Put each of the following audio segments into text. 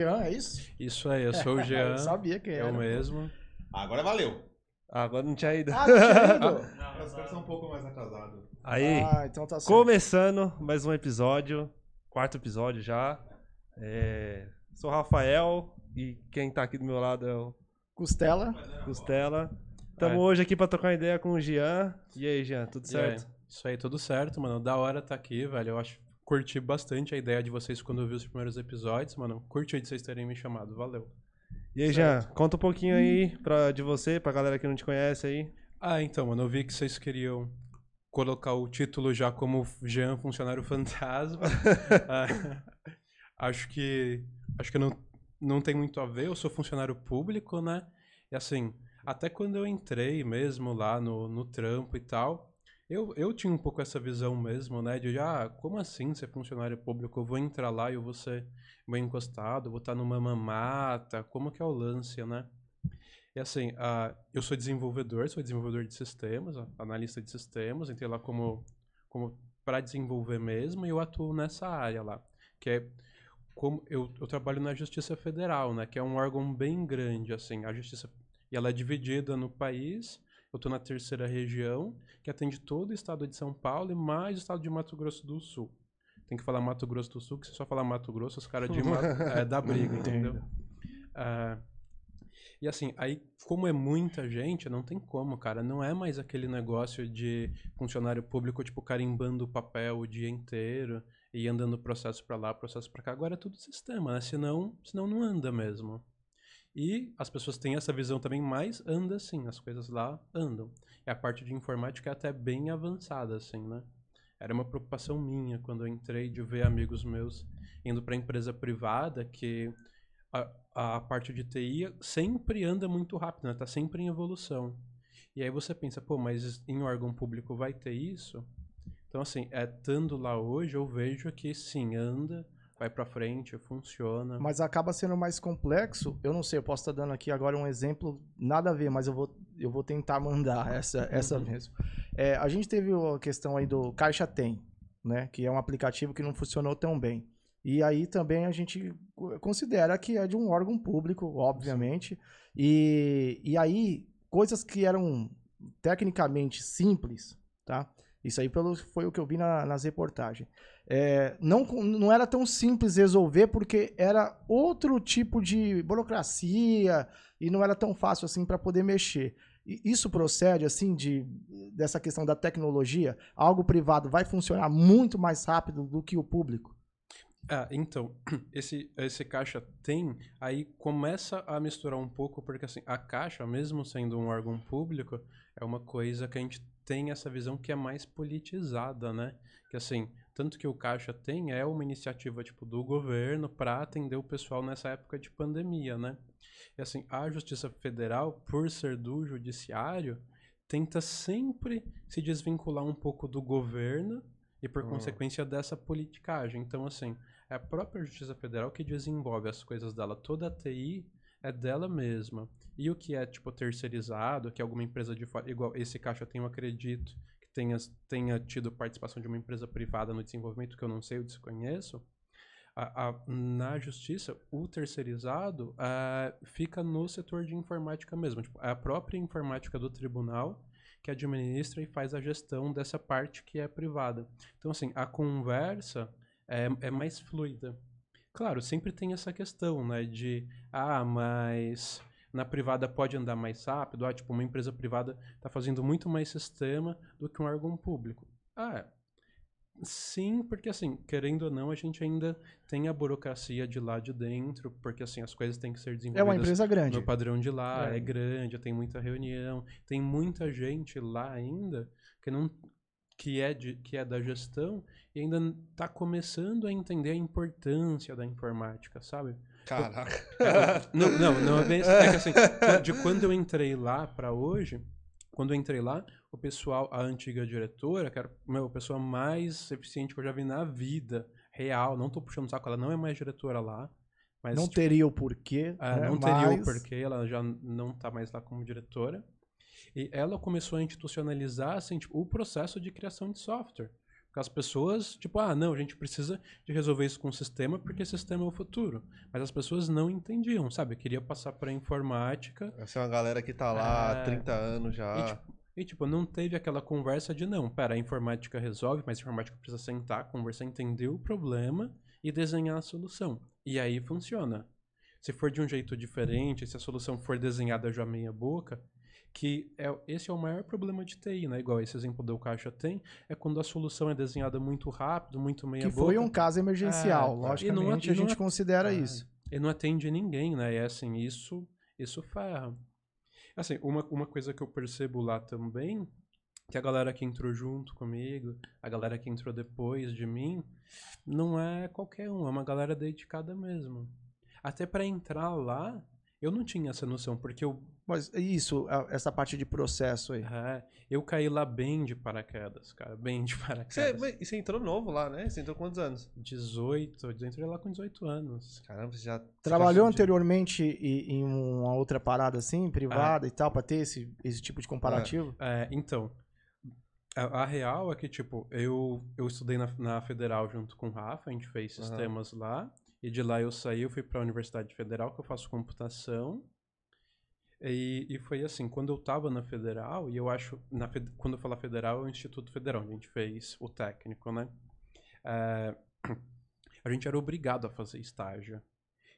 Jean, é isso? Isso aí, eu sou o Jean. eu sabia que era. Eu mesmo. Agora valeu. Agora não tinha ido. Ah, não tinha ido? Os caras são um pouco mais atrasados. Aí, Ah, então tá começando mais um episódio, quarto episódio já. É, sou o Rafael e quem tá aqui do meu lado é o Costela. Costela. Estamos É. hoje aqui pra trocar uma ideia com o Jean. E aí, Jean, tudo aí? certo? Isso aí, tudo certo, mano. Da hora tá aqui, velho. Eu acho curti bastante a ideia de vocês quando eu vi os primeiros episódios, mano. Curti de vocês terem me chamado. Valeu. E aí, Jean, conta um pouquinho aí pra, de você, pra galera que não te conhece aí. Ah, então, mano, eu vi que vocês queriam colocar o título já como Jean Funcionário Fantasma. Ah, acho que acho que não, não tem muito a ver, eu sou funcionário público, né? E assim, até quando eu entrei mesmo lá no, no trampo e tal, eu, eu tinha um pouco essa visão mesmo, né? De, ah, como assim ser funcionário público? Eu vou entrar lá e eu vou ser bem encostado, vou estar numa mamata, como que é o lance, né? E assim, ah, eu sou desenvolvedor, sou desenvolvedor de sistemas, analista de sistemas, entrei lá como, como para desenvolver mesmo e eu atuo nessa área lá, que é como eu, eu trabalho na Justiça Federal, né, que é um órgão bem grande, assim, a Justiça, e ela é dividida no país, eu estou na terceira região, que atende todo o estado de São Paulo e mais o estado de Mato Grosso do Sul. Tem que falar Mato Grosso do Sul, que se só falar Mato Grosso, os caras de Ma- é, dá briga, entendeu? Ah, e assim, aí, como é muita gente, não tem como, cara. Não é mais aquele negócio de funcionário público, tipo, carimbando o papel o dia inteiro e andando processo pra lá, processo pra cá. Agora é tudo sistema, né? Senão, senão não anda mesmo. E as pessoas têm essa visão também, mas anda sim, as coisas lá andam. E a parte de informática é até bem avançada, assim, né? Era uma preocupação minha quando eu entrei de ver amigos meus indo para empresa privada que a, a parte de TI sempre anda muito rápido, né? Tá sempre em evolução. E aí você pensa, pô, mas em órgão público vai ter isso? Então, assim, é, estando lá hoje, eu vejo que sim, anda, vai pra frente, funciona. Mas acaba sendo mais complexo. Eu não sei, eu posso estar dando aqui agora um exemplo, nada a ver, mas eu vou, eu vou tentar mandar essa, essa Uhum. mesmo. É, a gente teve a questão aí do Caixa Tem, né? Que é um aplicativo que não funcionou tão bem. E aí também a gente considera que é de um órgão público, obviamente. E, e aí, coisas que eram tecnicamente simples, tá? Isso aí pelo, foi o que eu vi na- nas reportagens. É, não, não era tão simples resolver porque era outro tipo de burocracia e não era tão fácil assim para poder mexer. E Isso procede assim de dessa questão da tecnologia? Algo privado vai funcionar muito mais rápido do que o público? Ah, então, esse, esse caixa tem, aí começa a misturar um pouco, porque assim, a caixa, mesmo sendo um órgão público, é uma coisa que a gente tem essa visão que é mais politizada, né? Que assim, tanto que o caixa tem é uma iniciativa tipo do governo para atender o pessoal nessa época de pandemia, né? E assim, a Justiça Federal, por ser do judiciário, tenta sempre se desvincular um pouco do governo e por Hum. consequência dessa politicagem. Então, assim, é a própria Justiça Federal que desenvolve as coisas dela. Toda a TI é dela mesma. E o que é, tipo, terceirizado, que alguma empresa de fora, igual esse caixa tem, eu acredito, tenha, tenha tido participação de uma empresa privada no desenvolvimento, que eu não sei, eu desconheço. A- a- na justiça, o terceirizado ah, fica no setor de informática mesmo. Tipo, é a própria informática do tribunal que administra e faz a gestão dessa parte que é privada. Então, assim, a conversa é, é mais fluida. Claro, sempre tem essa questão, né, de, ah, mas na privada pode andar mais rápido, ah, tipo, uma empresa privada está fazendo muito mais sistema do que um órgão público. Ah, sim, porque assim, querendo ou não, a gente ainda tem a burocracia de lá de dentro, porque assim, as coisas têm que ser É desenvolvidas uma empresa grande. no padrão de lá, É. é. grande, tem muita reunião, tem muita gente lá ainda que não que é de, que é da gestão e ainda está começando a entender a importância da informática, sabe? Caraca. Não, não, não é bem assim. É que assim, de quando eu entrei lá para hoje, quando eu entrei lá, o pessoal, a antiga diretora, que era meu, a pessoa mais eficiente que eu já vi na vida, real, não tô puxando saco, ela não é mais diretora lá, mas não tipo, teria o porquê. ah, né? não teria o porquê, ela já não tá mais lá como diretora. E ela começou a institucionalizar assim, tipo, o processo de criação de software. Porque as pessoas, tipo, ah, não, a gente precisa de resolver isso com o sistema porque o sistema é o futuro. Mas as pessoas não entendiam, sabe? Eu queria passar pra informática Essa é uma galera que tá lá há É. 30 anos já. e, tipo, e, tipo, não teve aquela conversa de, não, pera, a informática resolve, mas a informática precisa sentar, conversar, entender o problema e desenhar a solução. E aí funciona. Se for de um jeito diferente, se a solução for desenhada já meia boca, que é, esse é o maior problema de TI, né? Igual esse exemplo do Caixa tem, é quando a solução é desenhada muito rápido, muito meia Que boca. foi um caso emergencial, É, logicamente, e não- a gente não- considera É, isso. E não atende ninguém, né? E é assim, isso, isso ferra. Assim, uma, uma coisa que eu percebo lá também, que a galera que entrou junto comigo, a galera que entrou depois de mim, não é qualquer um, é uma galera dedicada mesmo. Até pra entrar lá, eu não tinha essa noção, porque eu, Mas isso, a- essa parte de processo aí. é, eu caí lá bem de paraquedas, cara, bem de Você, paraquedas. mas você entrou novo lá, né? Você entrou quantos anos? 18, eu entrei lá com 18 anos. Caramba, você já. Trabalhou você anteriormente e- em uma outra parada assim, privada e tal, pra ter esse, esse tipo de comparativo? É, então, a, a real é que, tipo, eu, eu estudei na, na Federal junto com o Rafa, a gente fez sistemas lá, e de lá eu saí, eu fui pra Universidade Federal, que eu faço computação, e, e foi assim, quando eu tava na Federal, e eu acho, na, quando eu falar Federal, é o Instituto Federal, a gente fez o técnico, né? É, a gente era obrigado a fazer estágio.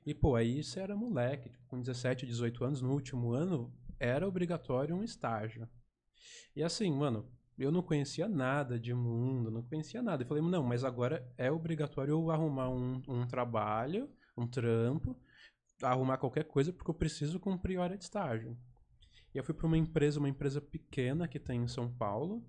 E, pô, aí você era moleque, tipo, com 17, 18 anos, no último ano, era obrigatório um estágio. E assim, mano, eu não conhecia nada de mundo, não conhecia nada. Eu falei, não, mas agora é obrigatório eu arrumar um, um trabalho, um trampo, arrumar qualquer coisa, porque eu preciso cumprir hora de estágio. E eu fui pra uma empresa, uma empresa pequena que tem em São Paulo.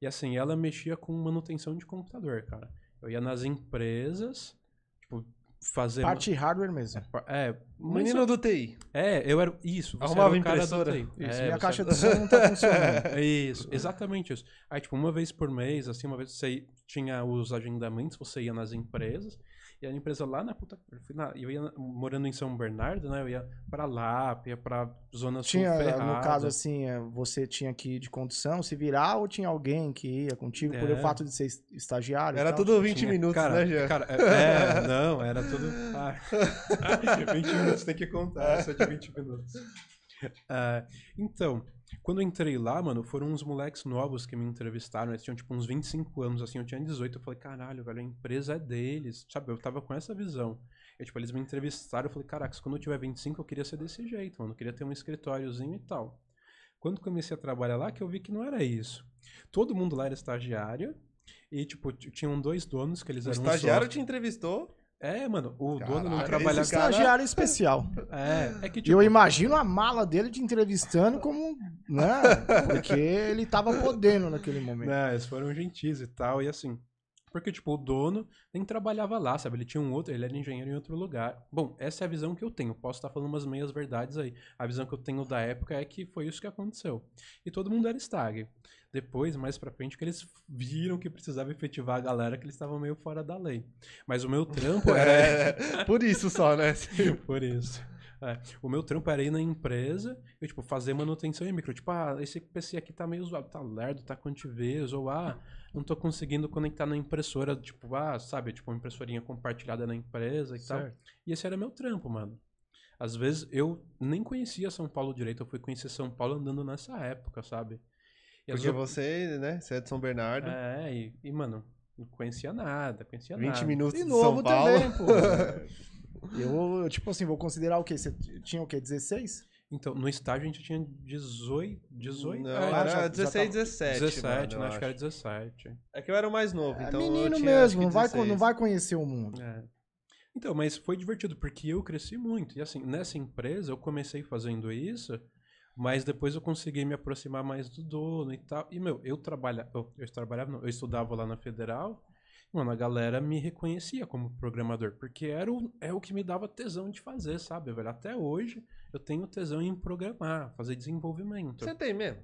E assim, ela mexia com manutenção de computador, cara. Eu ia nas empresas, tipo, fazer. Parte hardware mesmo. É, mas Menino do TI. é, eu era. Isso, você Arrumava era o cara do impressora? TI. Isso, É, minha você caixa era- som não tá funcionando. É isso, exatamente isso. Aí, tipo, uma vez por mês, assim, uma vez você tinha os agendamentos, você ia nas empresas, e a empresa lá na puta. eu fui na- Eu ia morando em São Bernardo, né? Eu ia pra lá, ia pra Zona Sul Tinha, Ferrada. no caso assim, é, você tinha que ir de condução, se virar, ou tinha alguém que ia contigo por É. o fato de ser es- estagiário? Era tudo 20 Tinha- minutos, cara, né, Jean? Cara, é, é, não, era tudo. Ah, 20 minutos tem que contar, essa de 20 minutos. Ah, então, quando eu entrei lá, mano, foram uns moleques novos que me entrevistaram. Eles tinham tipo uns 25 anos, assim, eu tinha 18. Eu falei, caralho, velho, a empresa é deles. Sabe, eu tava com essa visão. E, tipo, eles me entrevistaram. Eu falei, caraca, quando eu tiver 25, eu queria ser desse jeito, mano. Eu queria ter um escritóriozinho e tal. Quando comecei a trabalhar lá, que eu vi que não era isso. Todo mundo lá era estagiário. E, tipo, tinham dois donos que eles O eram estagiário sócios. te entrevistou. É, mano, o dono não Caraca, trabalhava. esse cara- Estagiário especial. É, é que tipo. eu imagino a mala dele te entrevistando como, né? Porque ele tava podendo naquele momento. Né, eles foram gentis e tal, e assim. Porque, tipo, o dono nem trabalhava lá, sabe? Ele tinha um outro, ele era engenheiro em outro lugar. Bom, essa é a visão que eu tenho. Posso estar falando umas meias verdades aí. A visão que eu tenho da época é que foi isso que aconteceu. E todo mundo era stag. Depois, mais pra frente, que eles viram que precisava efetivar a galera, que eles estavam meio fora da lei. Mas o meu trampo era. É, por isso só, né? Por isso. É, o meu trampo era ir na empresa e, tipo, fazer manutenção em micro. Tipo, ah, esse PC aqui tá meio zoado, tá lerdo, tá com antivírus, ou ah, não tô conseguindo conectar na impressora, tipo, ah, sabe, tipo, uma impressorinha compartilhada na empresa e tal. Certo. E esse era meu trampo, mano. Às vezes eu nem conhecia São Paulo direito, eu fui conhecer São Paulo andando nessa época, sabe? E Porque vezes você, né? Você é de São Bernardo. eu- É, e, e, mano, não conhecia nada, conhecia 20 nada. minutos E de novo São Paulo. também, pô. Eu, tipo assim, vou considerar o quê? Você tinha o quê? 16? Então, no estágio a gente tinha 18, 18? Não, É, já- era já 16, tava- 17. 17, mano, né? Acho que era 17. É que eu era o mais novo, É então. eu menino tinha, mesmo, não vai, 16. não vai conhecer o mundo. É. Então, mas foi divertido, porque eu cresci muito. E assim, nessa empresa eu comecei fazendo isso, mas depois eu consegui me aproximar mais do dono e tal. E, meu, eu trabalhava. Eu, eu trabalhava, não, eu estudava lá na Federal. Mano, a galera me reconhecia como programador, porque era o, é o que me dava tesão de fazer, sabe, velho? Até hoje eu tenho tesão em programar, fazer desenvolvimento. Você tem mesmo?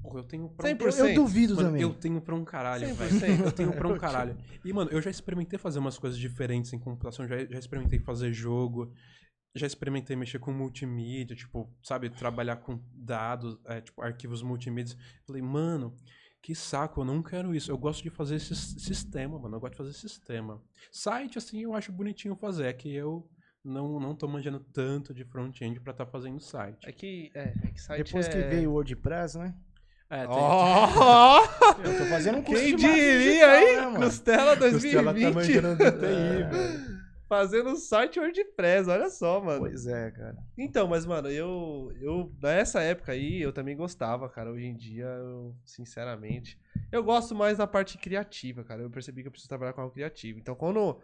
Porra, eu tenho pra um 100%. Eu, eu duvido Mano, também. eu tenho pra um caralho, 100%. velho. Eu tenho pra um caralho. E, mano, eu já experimentei fazer umas coisas diferentes em computação. Já, já experimentei fazer jogo. Já experimentei mexer com multimídia, tipo, sabe, trabalhar com dados, é, tipo, arquivos multimídia. Falei, mano, que saco, eu não quero isso. Eu gosto de fazer esse sistema, mano. Eu gosto de fazer sistema. Site, assim, eu acho bonitinho fazer. É que eu não, não tô manjando tanto de front-end pra estar fazendo site. É que, é, é que site Depois é... que veio o WordPress, né? É, tem, Ó! Eu tô fazendo um curso Quem diria, digital, hein? né? Costela Costela tá 2020. manjando de TI, É. velho. Fazendo site WordPress, olha só, mano. Pois é, cara. Então, mas, mano, eu, eu. Nessa época aí, eu também gostava, cara. Hoje em dia, eu, sinceramente. Eu gosto mais da parte criativa, cara. Eu percebi que eu preciso trabalhar com algo criativo. Então, quando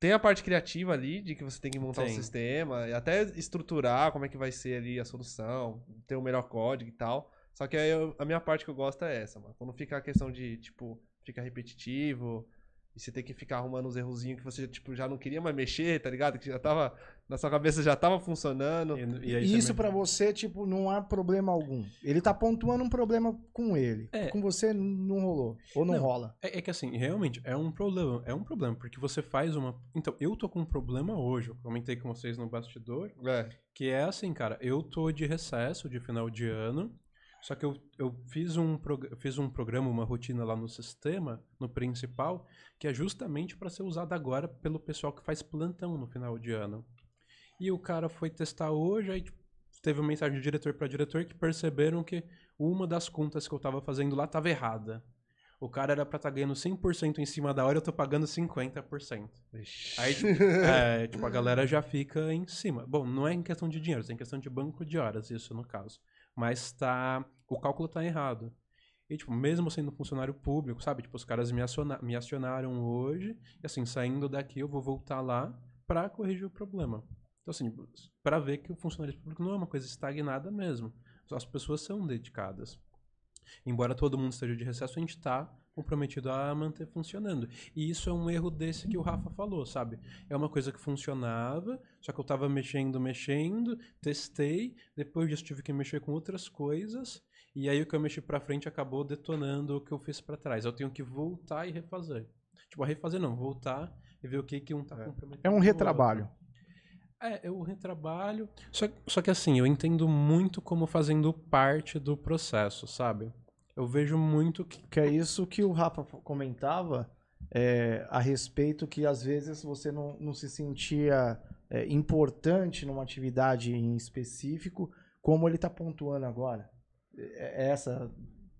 tem a parte criativa ali, de que você tem que montar um Tem. sistema, e até estruturar como é que vai ser ali a solução, ter o melhor código e tal. Só que aí eu- a minha parte que eu gosto é essa, mano. Quando fica a questão de, tipo, fica repetitivo. E você tem que ficar arrumando uns errozinhos que você, tipo, já não queria mais mexer, tá ligado? Que já tava. Na sua cabeça já tava funcionando. E, e aí isso também- pra você, tipo, não há problema algum. Ele tá pontuando um problema com ele. É. Com você não rolou. Ou não, Não. rola. É, é que assim, realmente, é um problema. É um problema, porque você faz uma. Então, eu tô com um problema hoje. Eu comentei com vocês no bastidor. É. Que é assim, cara, eu tô de recesso de final de ano. Só que eu, eu fiz, um fiz um programa, uma rotina lá no sistema, no principal, que é justamente para ser usado agora pelo pessoal que faz plantão no final de ano. E o cara foi testar hoje, aí tipo, teve uma mensagem de diretor para diretor que perceberam que uma das contas que eu tava fazendo lá tava errada. O cara era pra estar ganhando 100% em cima da hora, eu tô pagando 50%. Aí, tipo, é, tipo, a galera já fica em cima. Bom, não é em questão de dinheiro, é em questão de banco de horas, isso no caso. Mas tá. O cálculo tá errado. E, tipo, mesmo sendo funcionário público, sabe? Tipo, os caras me, aciona- me acionaram hoje, e assim, saindo daqui eu vou voltar lá pra corrigir o problema. Então, assim, pra ver que o funcionário público não é uma coisa estagnada mesmo. As pessoas são dedicadas. Embora todo mundo esteja de recesso, a gente tá comprometido a manter funcionando. E isso é um erro desse que o Rafa falou, sabe? É uma coisa que funcionava, só que eu tava mexendo, mexendo, testei, depois disso tive que mexer com outras coisas, e aí o que eu mexi pra frente acabou detonando o que eu fiz pra trás. Eu tenho que voltar e refazer. Tipo, refazer não, voltar e ver o que que um tá. É um com o retrabalho. É, eu retrabalho. Só, só que assim, eu entendo muito como fazendo parte do processo, sabe? Eu vejo muito que. Que é isso que o Rafa comentava é, a respeito que às vezes você não, não se sentia é, importante numa atividade em específico, como ele tá pontuando agora. É, é essa.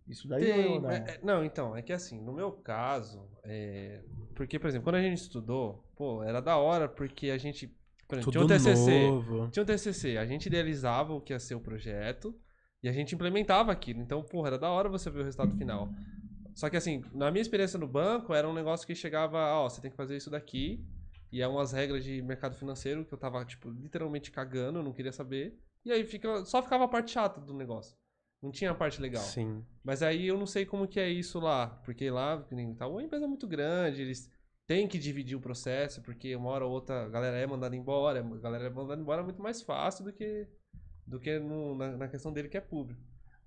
Isso daí Tem, ou não? é- é- não, então, é que assim, no meu caso, é, porque, por exemplo, quando a gente estudou, pô, era da hora, porque a gente, por exemplo, tinha um TCC, novo. tinha um TCC, a gente idealizava o que ia ser o projeto e a gente implementava aquilo, então, porra, era da hora você ver o resultado final. Só que assim, na minha experiência no banco, era um negócio que chegava, ó, você tem que fazer isso daqui, e é umas regras de mercado financeiro que eu tava, tipo, literalmente cagando, eu não queria saber, e aí fica, só ficava a parte chata do negócio. Não tinha a parte legal. Sim. Mas aí eu não sei como que é isso lá, porque lá, tá uma empresa muito grande, eles têm que dividir o processo, porque uma hora ou outra a galera é mandada embora, a galera é mandada embora muito mais fácil do que, do que no- na, na questão dele que é público.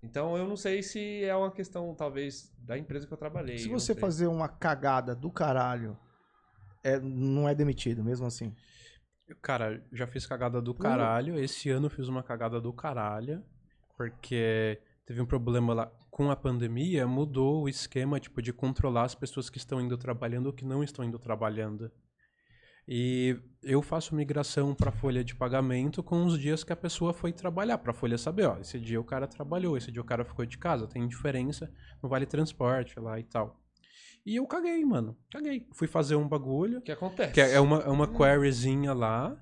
Então eu não sei se é uma questão, talvez, da empresa que eu trabalhei. Se eu você fazer uma cagada do caralho, é, não é demitido, mesmo assim. Cara, já fiz cagada do caralho. Esse ano eu fiz uma cagada do caralho. Porque teve um problema lá com a pandemia, mudou o esquema, tipo, de controlar as pessoas que estão indo trabalhando ou que não estão indo trabalhando. E eu faço migração para folha de pagamento com os dias que a pessoa foi trabalhar, para a folha saber, ó, esse dia o cara trabalhou, esse dia o cara ficou de casa, tem diferença no vale transporte lá e tal. E eu caguei, mano. Caguei. Fui fazer um bagulho. O que acontece? Que é uma, é uma queryzinha lá.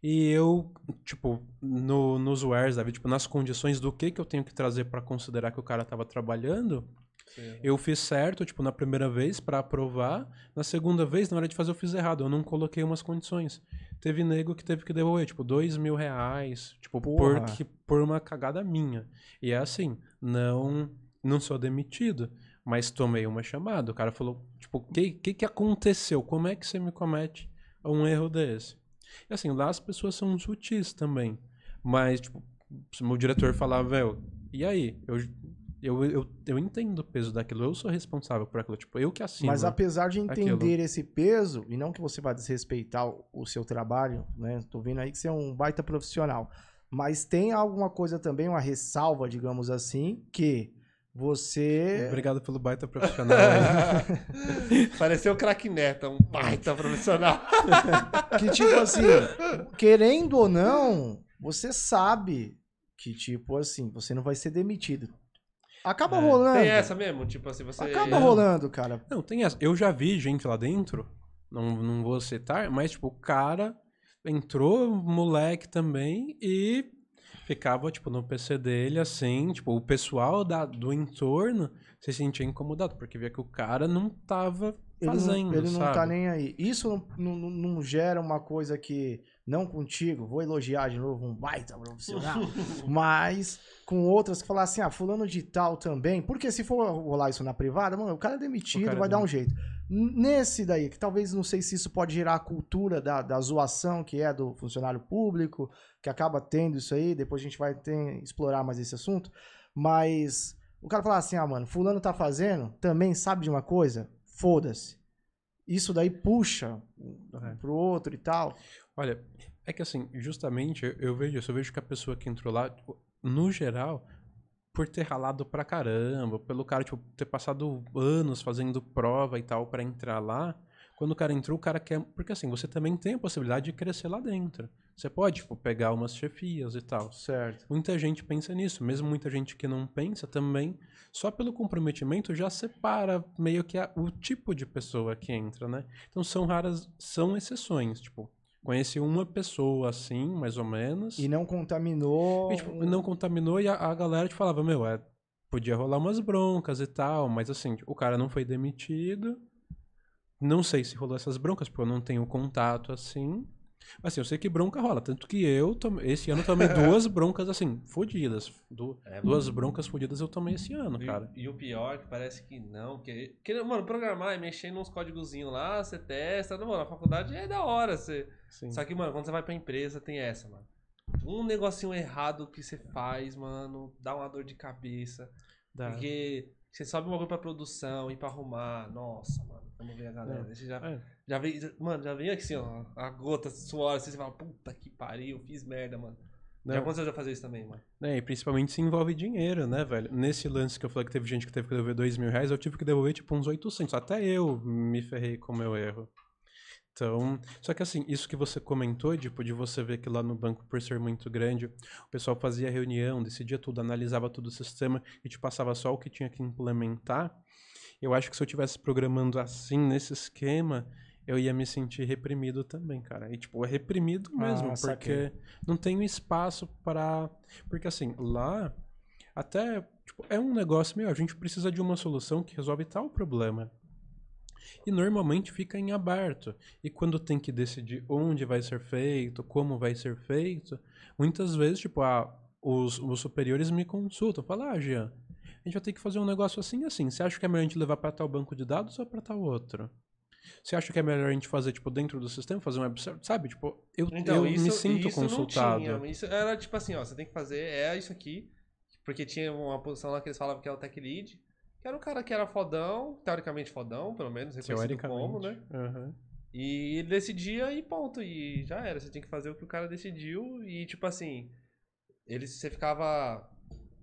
E eu, tipo, no, nos wares, sabe? Tipo, nas condições do que, que eu tenho que trazer pra considerar que o cara tava trabalhando, Sim. eu fiz certo, tipo, na primeira vez pra aprovar. Na segunda vez, na hora de fazer, eu fiz errado. Eu não coloquei umas condições. Teve nego que teve que devolver, tipo, dois mil reais. Tipo, Porra. porque, por uma cagada minha. E é assim, não, não sou demitido. Mas tomei uma chamada. O cara falou, tipo, o que, que, que aconteceu? Como é que você me comete um erro desse? E assim, lá as pessoas são sutis também. Mas, tipo, se o meu diretor falar, velho, e aí? Eu, eu, eu, eu entendo o peso daquilo, eu sou responsável por aquilo. Tipo, eu que assino. Mas apesar de entender aquilo. esse peso, e não que você vá desrespeitar o, o seu trabalho, né? Tô vendo aí que você é um baita profissional. Mas tem alguma coisa também, uma ressalva, digamos assim, que você. Obrigado pelo baita profissional. Pareceu o craque Neto, um baita profissional. Que, tipo assim, querendo ou não, você sabe que, tipo assim, você não vai ser demitido. Acaba É, rolando. Tem essa mesmo? Tipo assim, você. Acaba rolando, cara. Não, tem essa. Eu já vi gente lá dentro, não, não vou citar, mas tipo, o cara entrou, moleque também, e ficava, tipo, no PC dele, assim, tipo, o pessoal da, do entorno se sentia incomodado, porque via que o cara não tava Ele, fazendo, não, ele não tá nem aí. Isso não, não, não gera uma coisa que, não contigo, vou elogiar de novo um baita profissional, mas com outras que falar assim, ah, fulano de tal também, porque se for rolar isso na privada, mano, o cara é demitido, cara é vai dar um jeito. Nesse daí, que talvez não sei se isso pode gerar a cultura da, da zoação que é do funcionário público, que acaba tendo isso aí, depois a gente vai ter, explorar mais esse assunto, mas o cara falar assim, ah, mano, fulano tá fazendo, também sabe de uma coisa? Foda-se. Isso daí puxa É. pro outro e tal. Olha, é que assim, justamente eu, vejo isso, eu vejo que a pessoa que entrou lá, tipo, no geral, por ter ralado pra caramba, pelo cara, tipo, ter passado anos fazendo prova e tal pra entrar lá, quando o cara entrou, o cara quer. Porque assim, você também tem a possibilidade de crescer lá dentro. Você pode, tipo, pegar umas chefias e tal. Certo. Muita gente pensa nisso, mesmo muita gente que não pensa também, só pelo comprometimento já separa meio que a- o tipo de pessoa que entra, né? Então são raras, são exceções, tipo, conheci uma pessoa assim, mais ou menos, E não contaminou. e, tipo, não contaminou e a, a galera te falava, meu, é, podia rolar umas broncas e tal, mas assim, o cara não foi demitido, não sei se rolou essas broncas, porque eu não tenho contato assim, Assim, eu sei que bronca rola. Tanto que eu, tome- esse ano, tomei duas broncas, assim, fodidas. Du- É, duas broncas fodidas eu tomei esse ano, E- cara. E, o pior é que parece que não, porque, porque mano, programar e mexer nos códigozinhos lá, você testa, não, mano, na faculdade é da hora, você... Sim. Só que, mano, quando você vai pra empresa, tem essa, mano. Um negocinho errado que você faz, mano, dá uma dor de cabeça. Dá. Porque você sobe um bagulho pra produção e pra arrumar, nossa, mano, vamos ver a galera. Você já, É. já vem, já- mano, já vem aqui assim, ó, a gota, suor, assim, você fala, puta que pariu, fiz merda, mano. Já Não. aconteceu de eu fazer isso também, mano. É, e principalmente se envolve dinheiro, né, velho? Nesse lance que eu falei que teve gente que teve que devolver dois mil reais, eu tive que devolver tipo uns 800. Até eu me ferrei com o meu erro. Então, só que assim, isso que você comentou, tipo, de você ver que lá no banco, por ser muito grande, o pessoal fazia reunião, decidia tudo, analisava todo o sistema e te passava só o que tinha que implementar. Eu acho que se eu tivesse programando assim, nesse esquema, eu ia me sentir reprimido também, cara. E, tipo, é reprimido mesmo, Ah, porque não tenho espaço para Porque, assim, lá, até, tipo, é um negócio, meu, a gente precisa de uma solução que resolve tal problema. E normalmente fica em aberto. E quando tem que decidir onde vai ser feito, como vai ser feito, muitas vezes, tipo, ah, os, os superiores me consultam, falam, ah, Jean, a gente vai ter que fazer um negócio assim assim. Você acha que é melhor a gente levar para tal banco de dados ou para tal outro? Você acha que é melhor a gente fazer, tipo, dentro do sistema, fazer um web? Sabe, tipo, eu, eu me sinto isso consultado. Não tinha. Isso era tipo assim, ó, você tem que fazer é isso aqui, porque tinha uma posição lá que eles falavam que é o tech lead, que era um cara que era fodão, teoricamente fodão, pelo menos, reconhecido como, né? Aham. E ele decidia e ponto, e já era, você tinha que fazer o que o cara decidiu e tipo assim, ele você ficava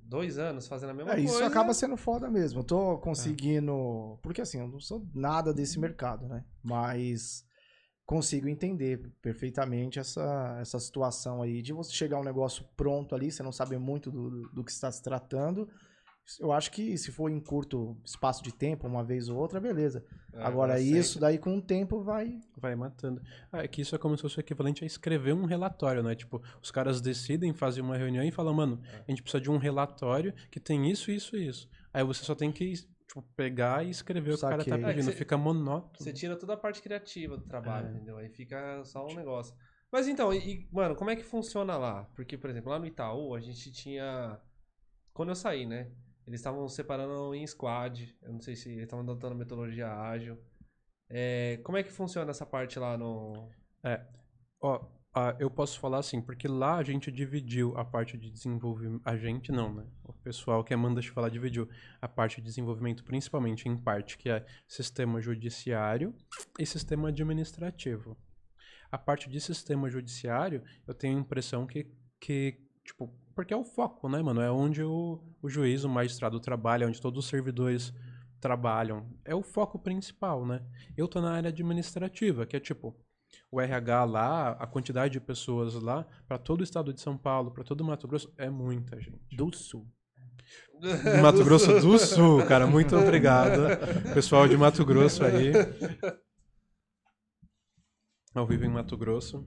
dois anos fazendo a mesma É, coisa. isso acaba sendo foda mesmo. Eu tô conseguindo. Porque assim, eu não sou nada desse mercado, né? Mas consigo entender perfeitamente essa, essa situação aí de você chegar um negócio pronto ali, você não sabe muito do, do que está se tratando. Eu acho que se for em curto espaço de tempo, uma vez ou outra, beleza. É, Agora, pra isso sempre. daí com o tempo vai. Vai matando. Ah, é que isso é como se fosse o equivalente a escrever um relatório, né? Tipo, os caras decidem, fazem uma reunião e falam, mano, a gente precisa de um relatório que tem isso, isso e isso. Aí você só tem que tipo, pegar e escrever o que o cara tá. É pedindo. você- Fica monótono. Você tira toda a parte criativa do trabalho, É. entendeu? Aí fica só um negócio. Mas então, e, mano, como é que funciona lá? Porque, por exemplo, lá no Itaú, a gente tinha. Quando eu saí, né? Eles estavam separando em squad. Eu não sei se eles estavam adotando metodologia ágil. É, como é que funciona essa parte lá no. Ó, ah, eu posso falar assim, porque lá a gente dividiu a parte de desenvolvimento. A gente não, né? O pessoal que manda te falar dividiu a parte de desenvolvimento, principalmente em parte que é sistema judiciário e sistema administrativo. A parte de sistema judiciário, eu tenho a impressão que, que tipo, porque é o foco, né, mano? É onde o, o juiz, o magistrado trabalha, onde todos os servidores trabalham. É o foco principal, né? Eu tô na área administrativa, que é tipo o RH lá, a quantidade de pessoas lá, para todo o estado de São Paulo, para todo o Mato Grosso, é muita gente. Do Sul. Mato Grosso do Sul, cara, muito obrigado. Pessoal de Mato Grosso aí. Ao vivo em Mato Grosso.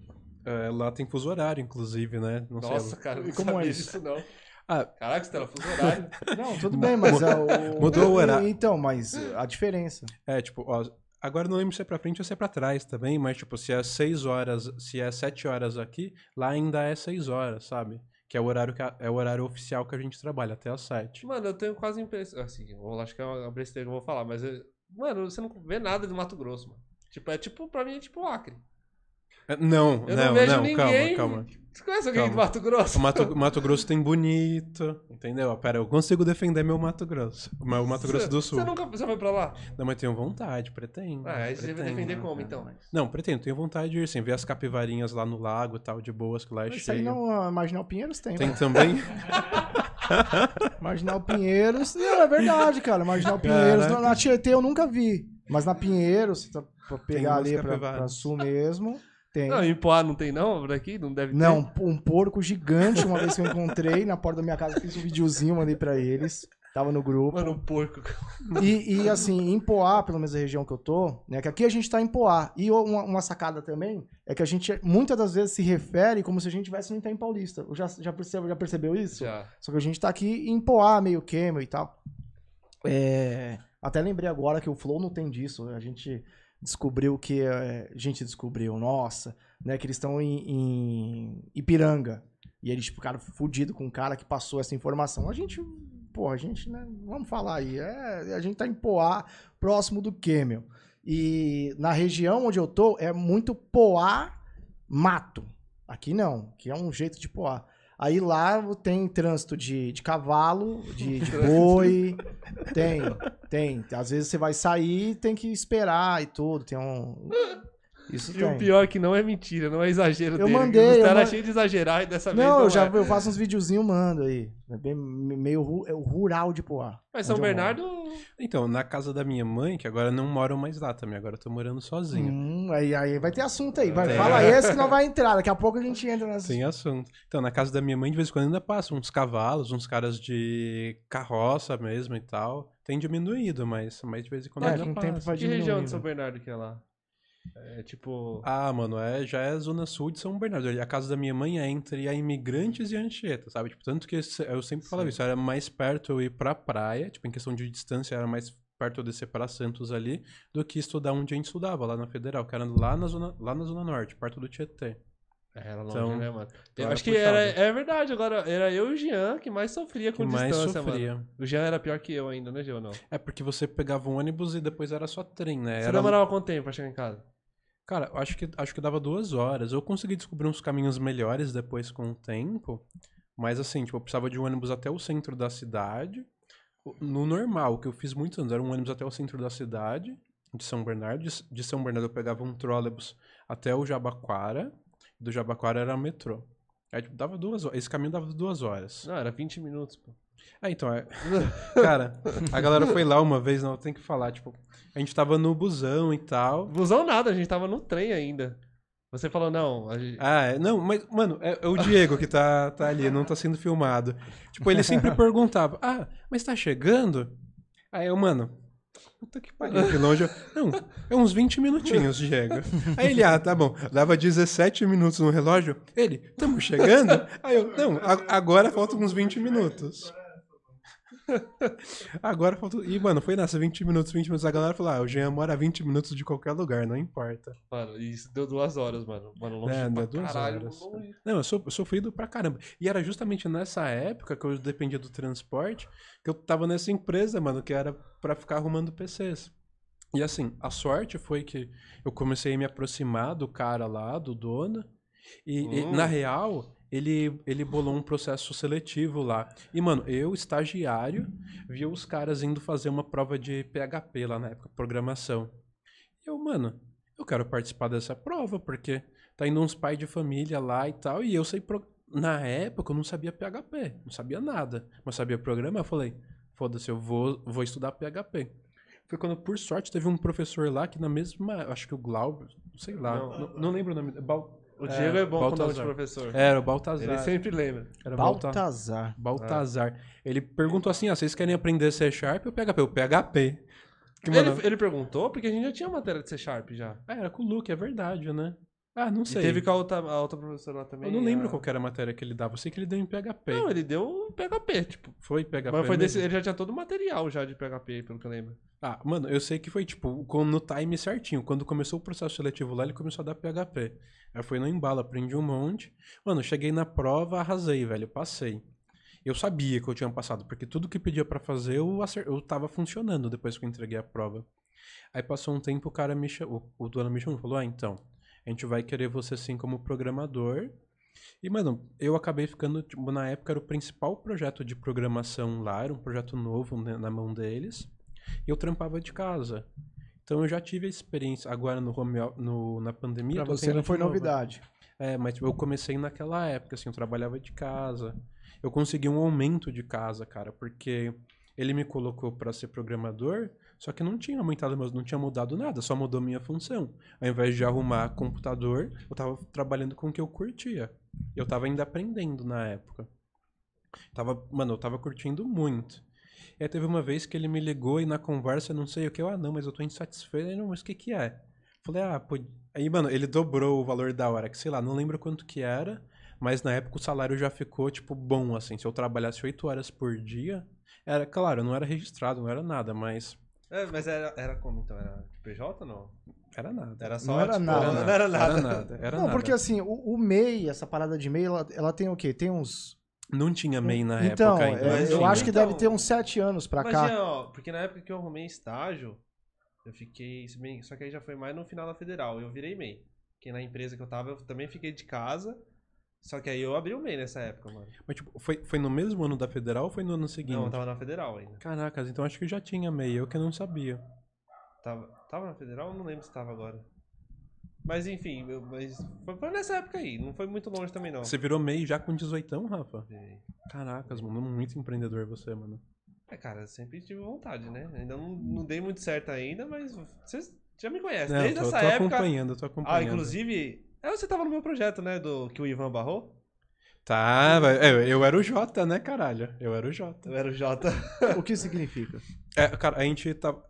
É, lá tem fuso horário, inclusive, né? Não sei. Nossa, cara, não como é sabia isso? disso não. Ah, Caraca, Stella, fuso horário. Não, tudo bem, mas é o... Mudou o horário. Então, mas a diferença. É, tipo, ó, agora eu não lembro se é pra frente ou se é pra trás também, mas, tipo, se é 6 horas, se é 7 horas aqui, lá ainda é 6 horas, sabe? Que é o horário, que a- é o horário oficial que a gente trabalha, até às 7. Mano, eu tenho quase a impressão. Assim, eu acho que é uma besteira que eu vou falar, mas. eu- Mano, você não vê nada de Mato Grosso, mano. Tipo, é tipo, pra mim é tipo Acre. É, Não, Eu não, não vejo não, ninguém. calma, calma. Você conhece alguém Calma. de Mato Grosso? O Mato, Mato Grosso tem bonito, entendeu? Pera, eu consigo defender meu Mato Grosso. O meu Mato Grosso do Sul. Você nunca você foi pra lá? Não, mas tenho vontade, pretendo. Ah, aí você vai pretendo. defender como, então? Não, pretendo, tenho vontade de ir, sim, ver as capivarinhas lá no lago e tal, de boas, que lá é Isso aí cheio. não, a Marginal Pinheiros tem. Tem né? também? Marginal Pinheiros. Não, é verdade, cara. Marginal Pinheiros. Caraca. Na, Tietê eu nunca vi. Mas na Pinheiros, tá, pra pegar ali pra, pra sul mesmo, tem. Não, em Poá não tem não? Por aqui? Não deve ter? Não, um porco gigante, uma vez que eu encontrei na porta da minha casa, fiz um videozinho, mandei pra eles. Tava no grupo. Mano, um porco. E, e, assim, em Poá, pelo menos a região que eu tô, né? Que aqui a gente tá em Poá. E uma, uma sacada também é que a gente muitas das vezes se refere como se a gente tivesse no Itaim Paulista. Já, já, percebeu, já percebeu isso? Já. Só que a gente tá aqui em Poá, meio Camel e tal. É, até lembrei agora que o Flow não tem disso. A gente descobriu que. a gente descobriu, nossa, né? Que eles estão em, em Ipiranga. E eles ficaram fudidos com um cara que passou essa informação. A gente. Pô, a gente, né? Vamos falar aí. É, a gente tá em Poá, próximo do Camel. E na região onde eu tô, é muito Poá mato. Aqui não, que é um jeito de Poá. Aí lá tem trânsito de, de cavalo, de, de boi. Tem, tem. Às vezes você vai sair e tem que esperar e tudo. Tem um. Isso E o tem. pior é que não é mentira, não é exagero Eu dele. mandei, Os eu caras man- cheios de exagerar e dessa vez Não, não eu já é. eu faço uns videozinhos mando aí. É bem, meio ru- é o rural de Poá. Mas São Bernardo... Então, na casa da minha mãe, que agora não moram mais lá também, agora eu tô morando sozinho. Hum, aí, aí vai ter assunto aí. Vai, Tem. Fala esse que não vai entrar. Daqui a pouco a gente entra nessa. Sem assunto. Então, na casa da minha mãe, de vez em quando ainda passam uns cavalos, uns caras de carroça mesmo e tal. Tem diminuído, mas, mas de vez em quando É, ainda o passa. tempo Que região de São né? Bernardo que é lá? É tipo... Ah, mano, é, já é zona sul de São Bernardo. A casa da minha mãe é entre a Imigrantes e a Anchieta, sabe? Tipo, tanto que eu sempre falava isso, era mais perto eu ir pra praia, tipo, em questão de distância, era mais perto eu descer pra Santos ali, do que estudar onde a gente estudava, lá na Federal, que era lá na zona, lá na zona norte, perto do Tietê. É, era longe, Então- né, mano? então eu acho que era, é verdade, agora era eu e o Jean que mais sofria Que com mais distância, sofria. mano. O Jean era pior que eu ainda, né, Jean? Não. É porque você pegava um ônibus e depois era só trem, né? Você Era- demorava quanto tempo pra chegar em casa? Cara, acho que, acho que dava duas horas. Eu consegui descobrir uns caminhos melhores depois com o tempo. Mas assim, tipo, eu precisava de um ônibus até o centro da cidade. No normal, que eu fiz muitos anos era um ônibus até o centro da cidade, de São Bernardo. De, de São Bernardo eu pegava um trólebus até o Jabaquara. Do Jabaquara era metrô. Aí, tipo, dava duas horas. Esse caminho dava duas horas. Não, era 20 minutos, pô. Ah, então, é. Cara, a galera foi lá uma vez, não, tem que falar, tipo, a gente tava no busão e tal. Busão nada, a gente tava no trem ainda. Você falou, não, gente... Ah, é, não, mas, mano, é, é o Diego que tá, tá ali, não tá sendo filmado. Tipo, ele sempre perguntava, ah, mas tá chegando? Aí eu, mano, puta que pariu, que longe. eu- Não, é uns 20 minutinhos, Diego. Aí ele, ah, tá bom, dava 17 minutos no relógio. Ele, tamo chegando? Aí eu, não, a- agora faltam uns 20 minutos. Agora falta. E, mano, foi nessa 20 minutos, 20 minutos. A galera falou: ah, o Jean mora a 20 minutos de qualquer lugar, não importa. Mano, isso deu duas horas, mano. Mano, longe É, pra deu duas caralho, horas. longe. Não, eu sou, eu sofrido pra caramba. E era justamente nessa época que eu dependia do transporte que eu tava nessa empresa, mano, que era pra ficar arrumando PCs. E assim, a sorte foi que eu comecei a me aproximar do cara lá, do dono. E, e, Hum. na real, ele, ele bolou um processo seletivo lá. E, mano, eu, estagiário, via os caras indo fazer uma prova de PHP lá na época, programação. E eu, mano, eu quero participar dessa prova, porque tá indo uns pais de família lá e tal, e eu sei pro- na época eu não sabia PHP, não sabia nada, mas sabia programar. Eu falei, foda-se, eu vou, vou estudar PHP. Foi quando, por sorte, teve um professor lá que na mesma, acho que o Glauber, sei lá, Não. não, não lembro o nome. Bal, O Diego é, bom com nome de Baltazar. professor. Era o Baltazar. Ele sempre lembra. Era Balta- Baltazar. Baltazar. Ele perguntou assim: ah, vocês querem aprender C Sharp ou PHP? O PHP. Ele, ele perguntou porque a gente já tinha matéria de C Sharp já. ah, era com o Luke, é verdade, né? Ah, não E sei. teve com a outra, a outra professora lá também. Eu não lembro a... qual era a matéria que ele dava. Eu sei que ele deu em PHP. Não, ele deu um PHP, tipo. Foi PHP. Mas foi desse, ele já tinha todo o material já de PHP, pelo que eu lembro. Ah, mano, eu sei que foi, tipo, no time certinho. Quando começou o processo seletivo lá, ele começou a dar PHP. Aí foi no embalo, aprendi um monte. Mano, cheguei na prova, arrasei, velho, passei. Eu sabia que eu tinha passado, porque tudo que pedia pra fazer, eu, acer... eu tava funcionando depois que eu entreguei a prova. Aí passou um tempo, o cara me chamou, o dono me chamou e falou, ah, então, a gente vai querer você sim como programador. E, mano, eu acabei ficando, tipo, na época era o principal projeto de programação lá, era um projeto novo né, na mão deles. E eu trampava de casa. Então eu já tive a experiência agora no home no, na pandemia. Pra você não foi novo. novidade. É, mas tipo, eu comecei naquela época, assim, eu trabalhava de casa. Eu consegui um aumento de casa, cara, porque ele me colocou pra ser programador, só que não tinha aumentado, mas não tinha mudado nada, só mudou minha função. Ao invés de arrumar computador, eu tava trabalhando com o que eu curtia. Eu tava ainda aprendendo na época. Tava, mano, eu tava curtindo muito. E aí teve uma vez que ele me ligou e na conversa, não sei o que, eu, ah, não, mas eu tô insatisfeito. Não, mas o que que é? Falei, ah, pô. Aí, mano, ele dobrou o valor da hora, que sei lá, não lembro quanto que era, mas na época o salário já ficou, tipo, bom, assim. Se eu trabalhasse oito horas por dia, era, claro, não era registrado, não era nada, mas É, mas era, era como então? Era PJ ou não? era nada. Era só. Não era tipo, nada. Não, não era nada. Era nada, era não, nada. porque assim, o, o MEI, essa parada de MEI, ela, ela tem o quê? Tem uns. Não tinha MEI na então, época ainda. é, eu acho que Então, deve ter uns sete anos pra cá. Imagina, ó, porque na época que eu arrumei estágio, eu fiquei. Só que aí já foi mais no final da federal. Eu virei MEI. Porque na empresa que eu tava, eu também fiquei de casa. Só que aí eu abri o MEI nessa época, mano. Mas, tipo, foi, foi no mesmo ano da federal ou foi no ano seguinte? Não, eu tava na federal ainda. Caracas, então acho que já tinha MEI, eu que não sabia. Tava, tava na federal? Não lembro se tava agora. Mas enfim, eu- mas foi, nessa época aí. Não foi muito longe também, não. Você virou MEI já com 18, Rafa? Virei. Caracas, mano, muito empreendedor você, mano. É, cara, eu sempre tive vontade, né? Ainda não, não dei muito certo ainda, mas vocês já me conhecem. Desde tô, essa tô época. acompanhando, tô acompanhando. Ah, inclusive. É, você tava no meu projeto, né? Do que o Ivan barrou? Tá, vai- é, eu era o Jota, né, caralho? Eu era o Jota. Eu era o Jota. O que significa? É, cara, a gente tava.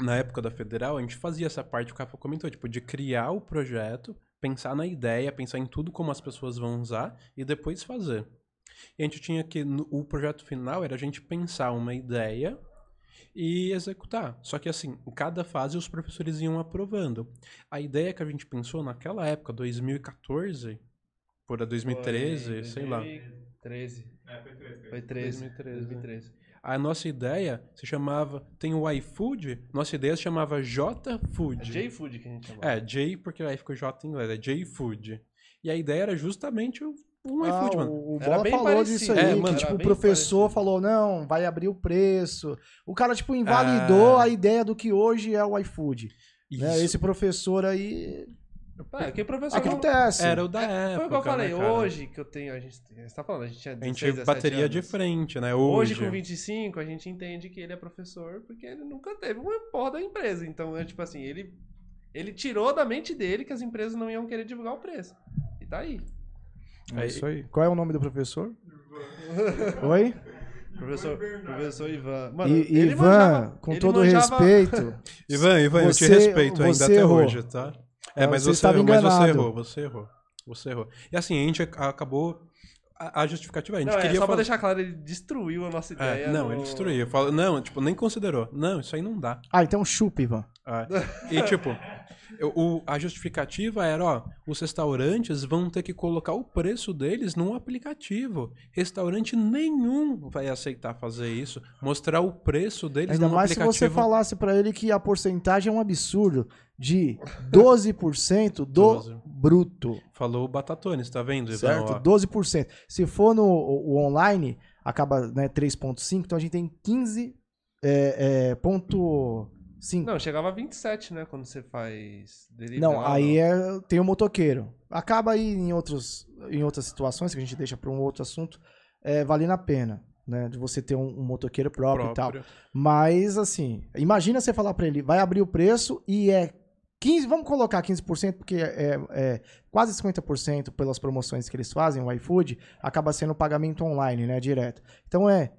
Na época da federal, a gente fazia essa parte que o Rafa comentou, tipo, de criar o projeto, pensar na ideia, pensar em tudo como as pessoas vão usar e depois fazer. E a gente tinha que. no- O projeto final era a gente pensar uma ideia e executar. Só que assim, em cada fase os professores iam aprovando. A ideia que a gente pensou naquela época, 2014, por a 2013, sei lá. 2013. É, foi três, foi. Foi 13. 2013. 2013. A nossa ideia se chamava. Tem o iFood, nossa ideia se chamava J É Food. J-Food que a gente chamava. É, J, porque aí ficou J em inglês, é J Food. E a ideia era justamente o- um Ah, iFood, mano. o, o Era Bola bem falou parecido. disso aí, É, que mano, tipo, era o professor parecido. falou, não, vai abrir o preço. O cara, tipo, invalidou Ah. a ideia do que hoje é o iFood. Né? Esse professor aí É, que professor. acontece. Era o da época. Foi o que eu falei, né, hoje que eu tenho. A gente, você tá falando, a gente tinha A 16, gente 17 bateria de anos. frente, né? Hoje, Hoje. com 25, a gente entende que ele é professor porque ele nunca teve uma porra da empresa. Então, é tipo assim, ele, ele tirou da mente dele que as empresas não iam querer divulgar o preço. E tá aí. É isso aí. Qual é o nome do professor? Oi? Professor, professor Ivan. Mano, I- ele Ivan, manjava- com ele todo manjava- respeito, Ivan, Ivan, eu te Você- respeito ainda você até errou. hoje, tá? É, É, mas você você, mas você errou, você errou. Você errou. E assim, a gente ac- acabou. A, a justificativa, a gente Não, é, queria só pra falar. deixar claro, ele destruiu a nossa É, ideia. não, no- ele destruiu. Fala, não, tipo, nem considerou. Não, isso aí não dá. Ah, então chupa, Ivan. Ah, e tipo, o- a justificativa era, ó, os restaurantes vão ter que colocar o preço deles num aplicativo. Restaurante nenhum vai aceitar fazer isso, mostrar o preço deles Ainda num mais se aplicativo. você falasse pra ele que a porcentagem é um absurdo de 12% do 12. bruto, Falou o Batatones, tá vendo, Ivan? certo? Ó, 12%. Se for no o online, acaba né, 3.5, então a gente tem 15 é, é, ponto 5. Não, chegava a 27, né? Quando você faz delivery. Não, aí é, tem o motoqueiro. Acaba aí em outros em outras situações, que a gente deixa para um outro assunto, é, valendo a pena, né? De você ter um, um motoqueiro próprio, e tal. Próprio. Mas, assim, imagina você falar para ele, vai abrir o preço e é 15, vamos colocar 15%, porque é, é quase 50% pelas promoções que eles fazem, o iFood, acaba sendo pagamento online, né, direto. Então é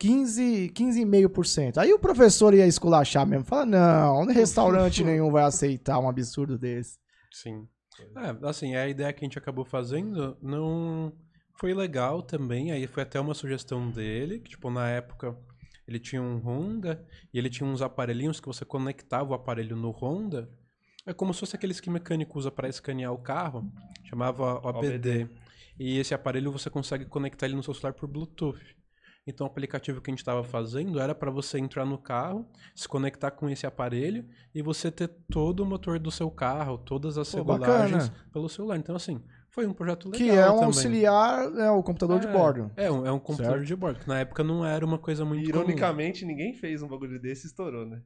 15, 15,5%. Aí o professor ia esculachar mesmo, fala, não, restaurante nenhum vai aceitar um absurdo desse. Sim. É, assim, a ideia que a gente acabou fazendo não foi legal também. Aí foi até uma sugestão dele, que, tipo, na época ele tinha um Honda e ele tinha uns aparelhinhos que você conectava o aparelho no Honda. É como se fosse aqueles que mecânico usa para escanear o carro, chamava OBD. E esse aparelho você consegue conectar ele no seu celular por Bluetooth. Então o aplicativo que a gente estava fazendo era para você entrar no carro, se conectar com esse aparelho e você ter todo o motor do seu carro, todas as Pô, regulagens bacana. pelo celular. Então assim, foi um projeto legal Que é um também. auxiliar, né, o computador de É, bordo. É, um, é um computador Certo. de bordo, que na época não era uma coisa muito comum. Ironicamente, ninguém fez um bagulho desse e estourou, né?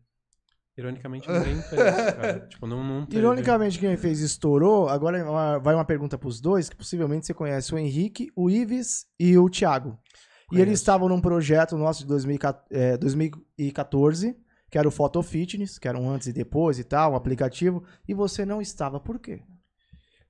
Ironicamente ninguém fez, cara. tipo, não, não teve. Ironicamente, quem fez estourou. Agora é vai uma pergunta pros dois, que possivelmente você conhece o Henrique, o Ives e o Thiago. E eles Conheço. estavam num projeto nosso de 2014, é, 2014, que era o Photo Fitness, que era um antes e depois e tal, um aplicativo, e você não estava. Por quê?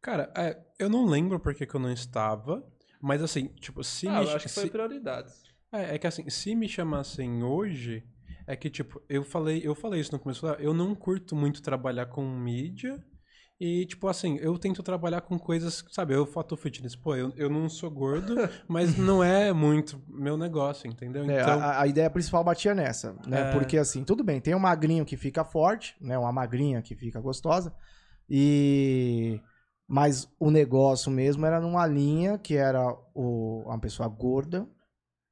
Cara, é, eu não lembro por que que eu não estava, mas assim, tipo, se ah, me... eu acho que foi se- prioridades. É, é que assim, se me chamassem hoje, é que tipo, eu falei, eu falei isso no começo, eu não curto muito trabalhar com mídia e tipo assim, eu tento trabalhar com coisas, sabe, eu foto fitness, pô, eu, eu não sou gordo, mas não é muito meu negócio, entendeu? É, Então, a, a ideia principal batia nessa, né? É. Porque assim, tudo bem, tem um magrinho que fica forte, né? Uma magrinha que fica gostosa. E mas o negócio mesmo era numa linha que era o, uma pessoa gorda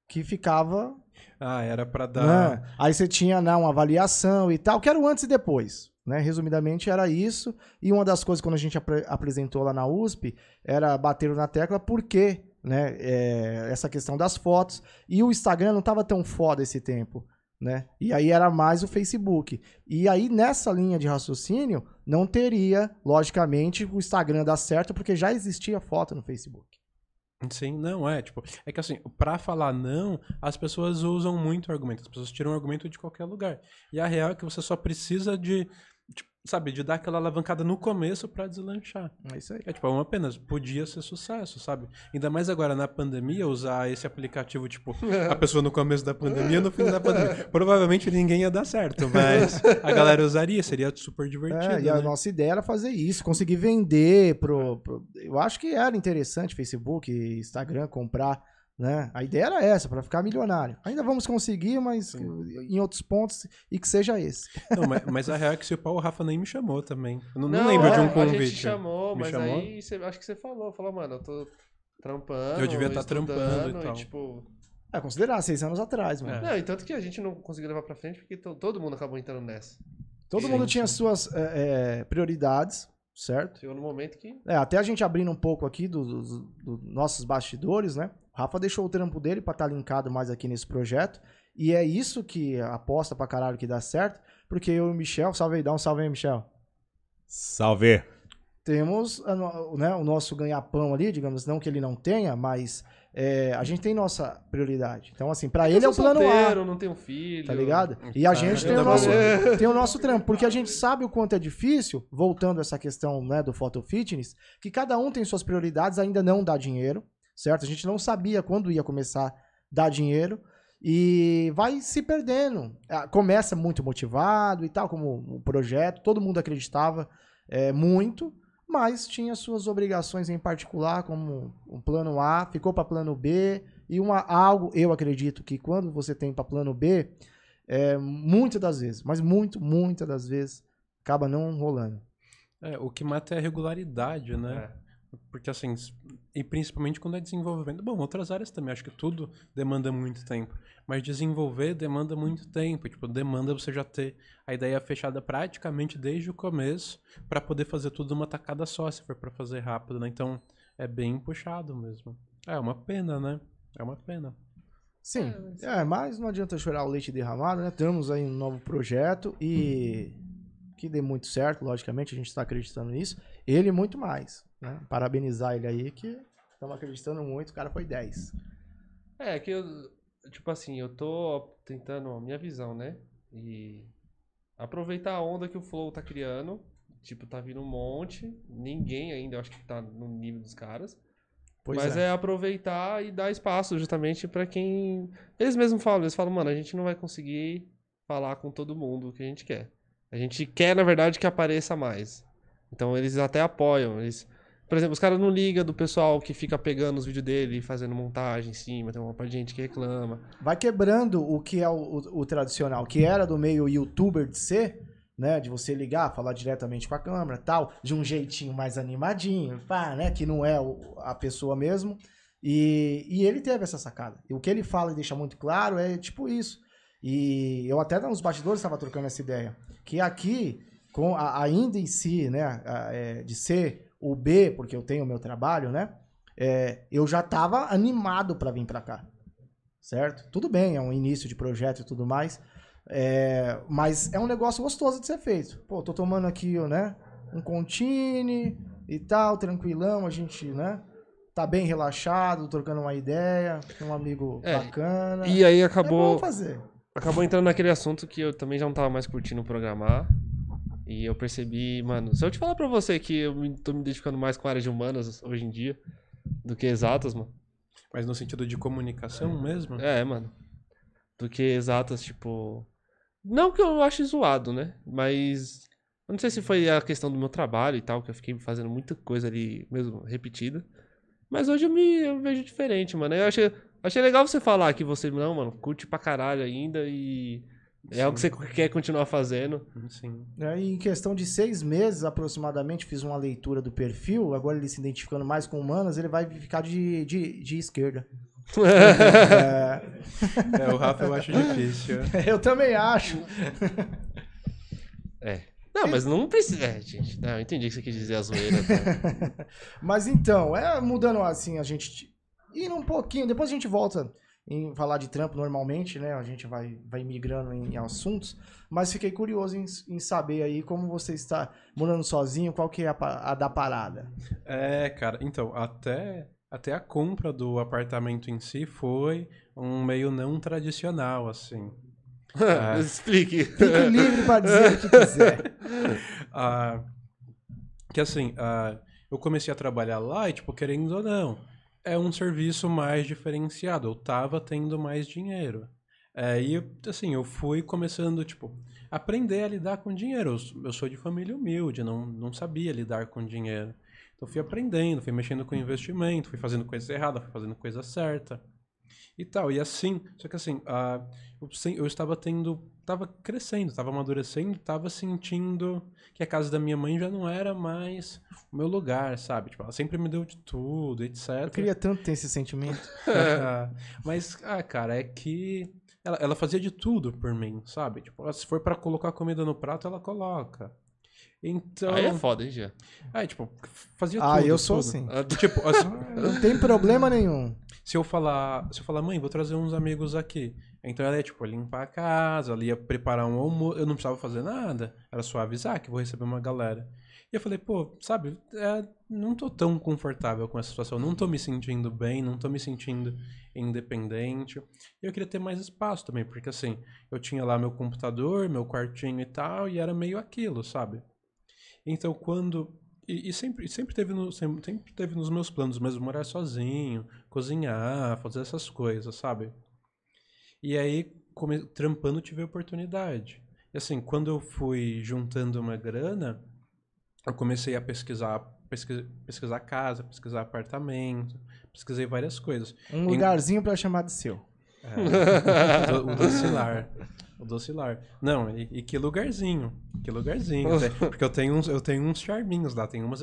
que ficava. ah, era pra dar né? Aí você tinha né, uma avaliação e tal, que era o antes e depois. Né? Resumidamente era isso. E uma das coisas quando a gente apre- apresentou lá na USP era bater na tecla porque né, é, essa questão das fotos. E o Instagram não estava tão foda esse tempo. Né? E aí era mais o Facebook. E aí, nessa linha de raciocínio, não teria, logicamente, o Instagram dar certo, porque já existia foto no Facebook. Sim, não, é, tipo, é que assim, pra falar não, as pessoas usam muito argumento, as pessoas tiram argumento de qualquer lugar. E a real é que você só precisa de, sabe, de dar aquela alavancada no começo pra deslanchar. É isso aí. É tipo, é uma pena, podia ser sucesso, sabe? Ainda mais agora na pandemia, usar esse aplicativo, tipo, a pessoa no começo da pandemia, no fim da pandemia. Provavelmente ninguém ia dar certo, mas a galera usaria, seria super divertido. É, e a né? nossa ideia era fazer isso, conseguir vender pro, pro- Eu acho que era interessante Facebook, Instagram, comprar, né? A ideia era essa, para ficar milionário. Ainda vamos conseguir, mas em outros pontos, e que seja esse. Não, mas, mas a real é que se o pau, o Rafa nem me chamou também. Eu não, não lembro de é, um A convite. gente chamou, Me mas chamou? aí você- acho que você falou, falou, mano, eu tô trampando. Eu devia tá estudando, trampando e tal. tipo, É, considerar, seis anos atrás, mano. É. Não, e tanto que a gente não conseguiu levar pra frente porque to- todo mundo acabou entrando nessa. Todo Sim, mundo tinha sim. suas é, é, prioridades, certo? Chegou no momento que. É, até a gente abrindo um pouco aqui dos dos- dos nossos bastidores, né? O Rafa deixou o trampo dele pra estar linkado mais aqui nesse projeto. E é isso que aposta pra caralho que dá certo. Porque eu e o Michel, salve aí, dá um salve aí, Michel. Salve. Temos a né, o nosso ganha-pão ali, digamos, não que ele não tenha, mas é, a gente tem nossa prioridade. Então, assim, pra ele é o plano A. solteiro, não tenho filho. Tá ligado? E a gente tem o, nosso, tem o nosso trampo, porque a gente sabe o quanto é difícil, voltando a essa questão né, do photo fitness, que cada um tem suas prioridades, ainda não dá dinheiro, certo? A gente não sabia quando ia começar a dar dinheiro e vai se perdendo. Ah, Começa muito motivado e tal, como o projeto, todo mundo acreditava é, muito, mas tinha suas obrigações em particular, como um plano A, ficou para plano B, e uma, algo, eu acredito que quando você tem para plano B, é, muitas das vezes, mas muito, muitas das vezes, acaba não rolando. É, o que mata é a regularidade, né? É. Porque assim, e principalmente quando é desenvolvimento. Bom, outras áreas também, acho que tudo demanda muito tempo. Mas desenvolver demanda muito tempo. Tipo, demanda você já ter a ideia fechada praticamente desde o começo para poder fazer tudo uma tacada só, se for para fazer rápido, né? Então, é bem puxado mesmo. É uma pena, né? É uma pena. Sim, é, mas não adianta chorar o leite derramado, né? Temos aí um novo projeto e que dê muito certo, logicamente, a gente está acreditando nisso. Ele muito mais, né? Parabenizar ele aí que Estamos acreditando muito, o cara foi 10. É, que eu, tipo assim, eu tô tentando, minha visão, né? E aproveitar a onda que o Flow tá criando. Tipo, tá vindo um monte. Ninguém ainda, eu acho que tá no nível dos caras. Pois Mas é. aproveitar e dar espaço justamente pra quem. Eles mesmos falam, eles falam, mano, a gente não vai conseguir falar com todo mundo o que a gente quer. A gente quer, na verdade, que apareça mais. Então eles até apoiam. Eles... Por exemplo, os caras não ligam do pessoal que fica pegando os vídeos dele e fazendo montagem em cima, tem uma parte de gente que reclama. Vai quebrando o que é o, o- o tradicional, que era do meio youtuber de ser, né? De você ligar, falar diretamente com a câmera tal, de um jeitinho mais animadinho, pá, né? Que não é o- a pessoa mesmo. E, e ele teve essa sacada. E o que ele fala e deixa muito claro é tipo isso. E eu até nos bastidores estava trocando essa ideia. Que aqui, com a, ainda em si, né? a- é, de ser o B, porque eu tenho o meu trabalho, né? é, eu já tava animado para vir para cá certo? Tudo bem, é um início de projeto e tudo mais, é, mas é um negócio gostoso de ser feito. Pô, tô tomando aqui, né, um contine e tal, tranquilão, a gente, né, tá bem relaxado, trocando uma ideia, tem um amigo É, bacana. E aí é acabou. bom fazer. acabou entrando naquele assunto que eu também já não tava mais curtindo programar. E eu percebi, mano, se eu te falar pra você que eu me- tô me identificando mais com a área de humanas hoje em dia do que exatas, mano. Mas no sentido de comunicação mesmo? É, mano. Do que exatas, tipo. Não que eu ache zoado, né? Mas. Eu não sei se foi a questão do meu trabalho e tal, que eu fiquei fazendo muita coisa ali mesmo repetida. Mas hoje eu me eu vejo diferente, mano. Eu achei, achei legal você falar que você, não, mano, curte pra caralho ainda e. É algo que você quer continuar fazendo. Sim. É, em questão de seis meses, aproximadamente, fiz uma leitura do perfil, agora ele se identificando mais com humanas, ele vai ficar de, de, de esquerda. É, É, o Rafa eu acho difícil. eu também acho. É. Não, mas não precisa. É, gente. Não, eu entendi o que você quis dizer a zoeira. tá? Mas então, é mudando assim, a gente indo um pouquinho, depois a gente volta em falar de trampo normalmente, né? A gente vai, vai migrando em, assuntos, mas fiquei curioso em, em saber aí como você está morando sozinho, qual que é a, a da parada. É, cara, então, até, até a compra do apartamento em si foi um meio não tradicional, assim. É. Explique. Fique livre para dizer o que quiser. Ah, que assim, ah, eu comecei a trabalhar lá e, tipo, querendo ou não, é um serviço mais diferenciado. Eu tava tendo mais dinheiro. É, e, assim, eu fui começando, tipo, aprender a lidar com dinheiro. Eu, sou de família humilde, não, não sabia lidar com dinheiro. Então, fui aprendendo, fui mexendo com investimento, fui fazendo coisa errada, fui fazendo coisa certa. E tal, e assim, só que assim, ah, eu, eu estava tendo, estava crescendo, estava amadurecendo, estava sentindo que a casa da minha mãe já não era mais o meu lugar, sabe? Tipo, ela sempre me deu de tudo, etc. Eu queria tanto ter esse sentimento. Mas, ah, cara, é que ela, ela fazia de tudo por mim, sabe? Tipo, se for pra colocar comida no prato, ela coloca. Então, Aí é foda, hein, Jean? é, tipo, fazia Ah, tudo. eu sou tudo. assim. Ah, Tipo, assim, Não tem problema nenhum. se eu falar, se eu falar, mãe, vou trazer uns amigos aqui. Então ela ia, tipo, limpar a casa, ela ia preparar um almoço, eu não precisava fazer nada, era só avisar que vou receber uma galera. E eu falei, pô, sabe, é, não tô tão confortável com essa situação, não tô me sentindo bem, não tô me sentindo independente. E eu queria ter mais espaço também, porque assim, eu tinha lá meu computador, meu quartinho e tal, e era meio aquilo, sabe? Então quando. E, e sempre, sempre, teve no, sempre, sempre teve nos meus planos mesmo morar sozinho, cozinhar, fazer essas coisas, sabe? E aí, come, trampando, tive a oportunidade. E assim, quando eu fui juntando uma grana, eu comecei a pesquisar, pesquisar, pesquisar casa, pesquisar apartamento, pesquisei várias coisas. Um lugarzinho pra chamar de seu. É, o docilar. O docilar. Não, e, e que lugarzinho. Que lugarzinho. Até- porque eu tenho uns, eu tenho uns charminhos lá. Tem umas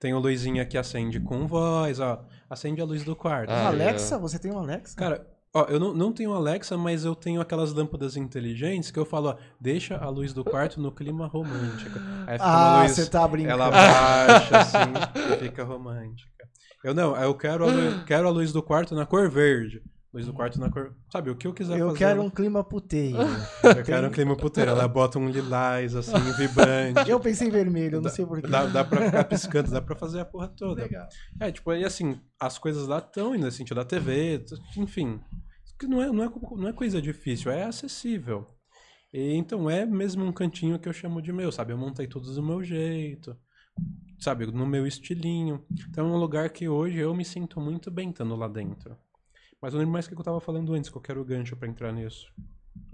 Tem a luzinha que acende com voz, ó. Acende a luz do quarto. Ah, Alexa? Você tem um Alexa? Cara, ó, eu não, não tenho Alexa, mas eu tenho aquelas lâmpadas inteligentes que eu falo, ó, deixa a luz do quarto no clima romântico. Aí fica ah, luz, você tá brincando. ela baixa assim e fica romântica. Eu não, eu quero a, luz, quero a luz do quarto na cor verde. Luz do quarto na cor. Sabe, o que eu quiser Eu fazer. quero ela- um clima puteiro. Eu quero um clima puteiro. Ela bota um lilás, assim, vibrante. Eu pensei em vermelho, eu não sei porquê. Dá, dá pra ficar piscando, dá pra fazer a porra toda. Legal. É, tipo, aí assim, as coisas lá estão indo nesse sentido da TV, enfim. Que não é, não, é, não é coisa difícil, é acessível. E, então é mesmo um cantinho que eu chamo de meu, sabe? Eu montei tudo do meu jeito, sabe? No meu estilinho. Então é um lugar que hoje eu me sinto muito bem estando lá dentro. Mas eu lembro mais o que eu tava falando antes, qual que era o gancho pra entrar nisso.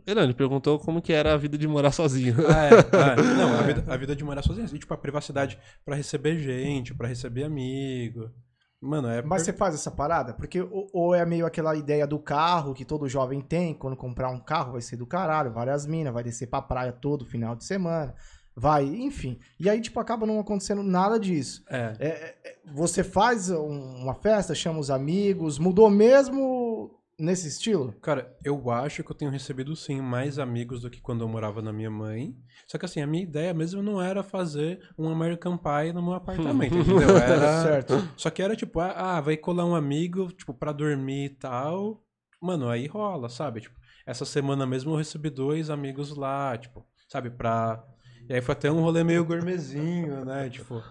Ele, perguntou como que era a vida de morar sozinho. Ah, é, ah, não, a vida, a vida de morar sozinho, assim, tipo, a privacidade pra receber gente, pra receber amigo. Mano, é. Mas você faz essa parada? Porque ou, ou é meio aquela ideia do carro que todo jovem tem, quando comprar um carro vai ser do caralho, várias minas, vai descer pra praia todo final de semana, vai, enfim. E aí, tipo, acaba não acontecendo nada disso. É. É, é, é, você faz um- uma festa, chama os amigos, mudou mesmo nesse estilo? Cara, eu acho que eu tenho recebido sim mais amigos do que quando eu morava na minha mãe. Só que assim, a minha ideia mesmo não era fazer um American Pie no meu apartamento, entendeu? Era... Certo. Só que era tipo, ah, ah, vai colar um amigo, tipo, pra dormir e tal. Mano, aí rola, sabe? Tipo, essa semana mesmo eu recebi dois amigos lá, tipo, sabe, pra. E aí foi até um rolê meio gourmetzinho, né? Tipo,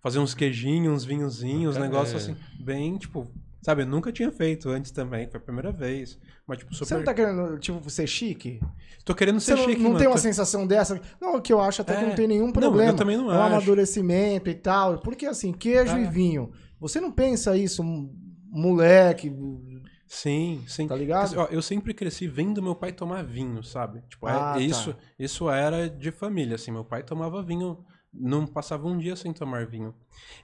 fazer uns queijinhos, uns vinhozinhos, É. negócio assim, bem, tipo, sabe, eu nunca tinha feito antes também, foi a primeira vez. Mas, tipo, super. Você não tá querendo, tipo, ser chique? Tô querendo ser não, chique, não mano. tem uma Tô- sensação dessa? Não, que eu acho até que É. não tem nenhum Não, problema. eu também não é um acho. amadurecimento e tal. Porque assim, queijo É. e vinho. Você não pensa isso, moleque, Sim, sim. tá ligado? Ó, eu sempre cresci vendo meu pai tomar vinho, sabe? Tipo, é- Ah, tá. isso, isso era de família, assim. Meu pai tomava vinho, não passava um dia sem tomar vinho.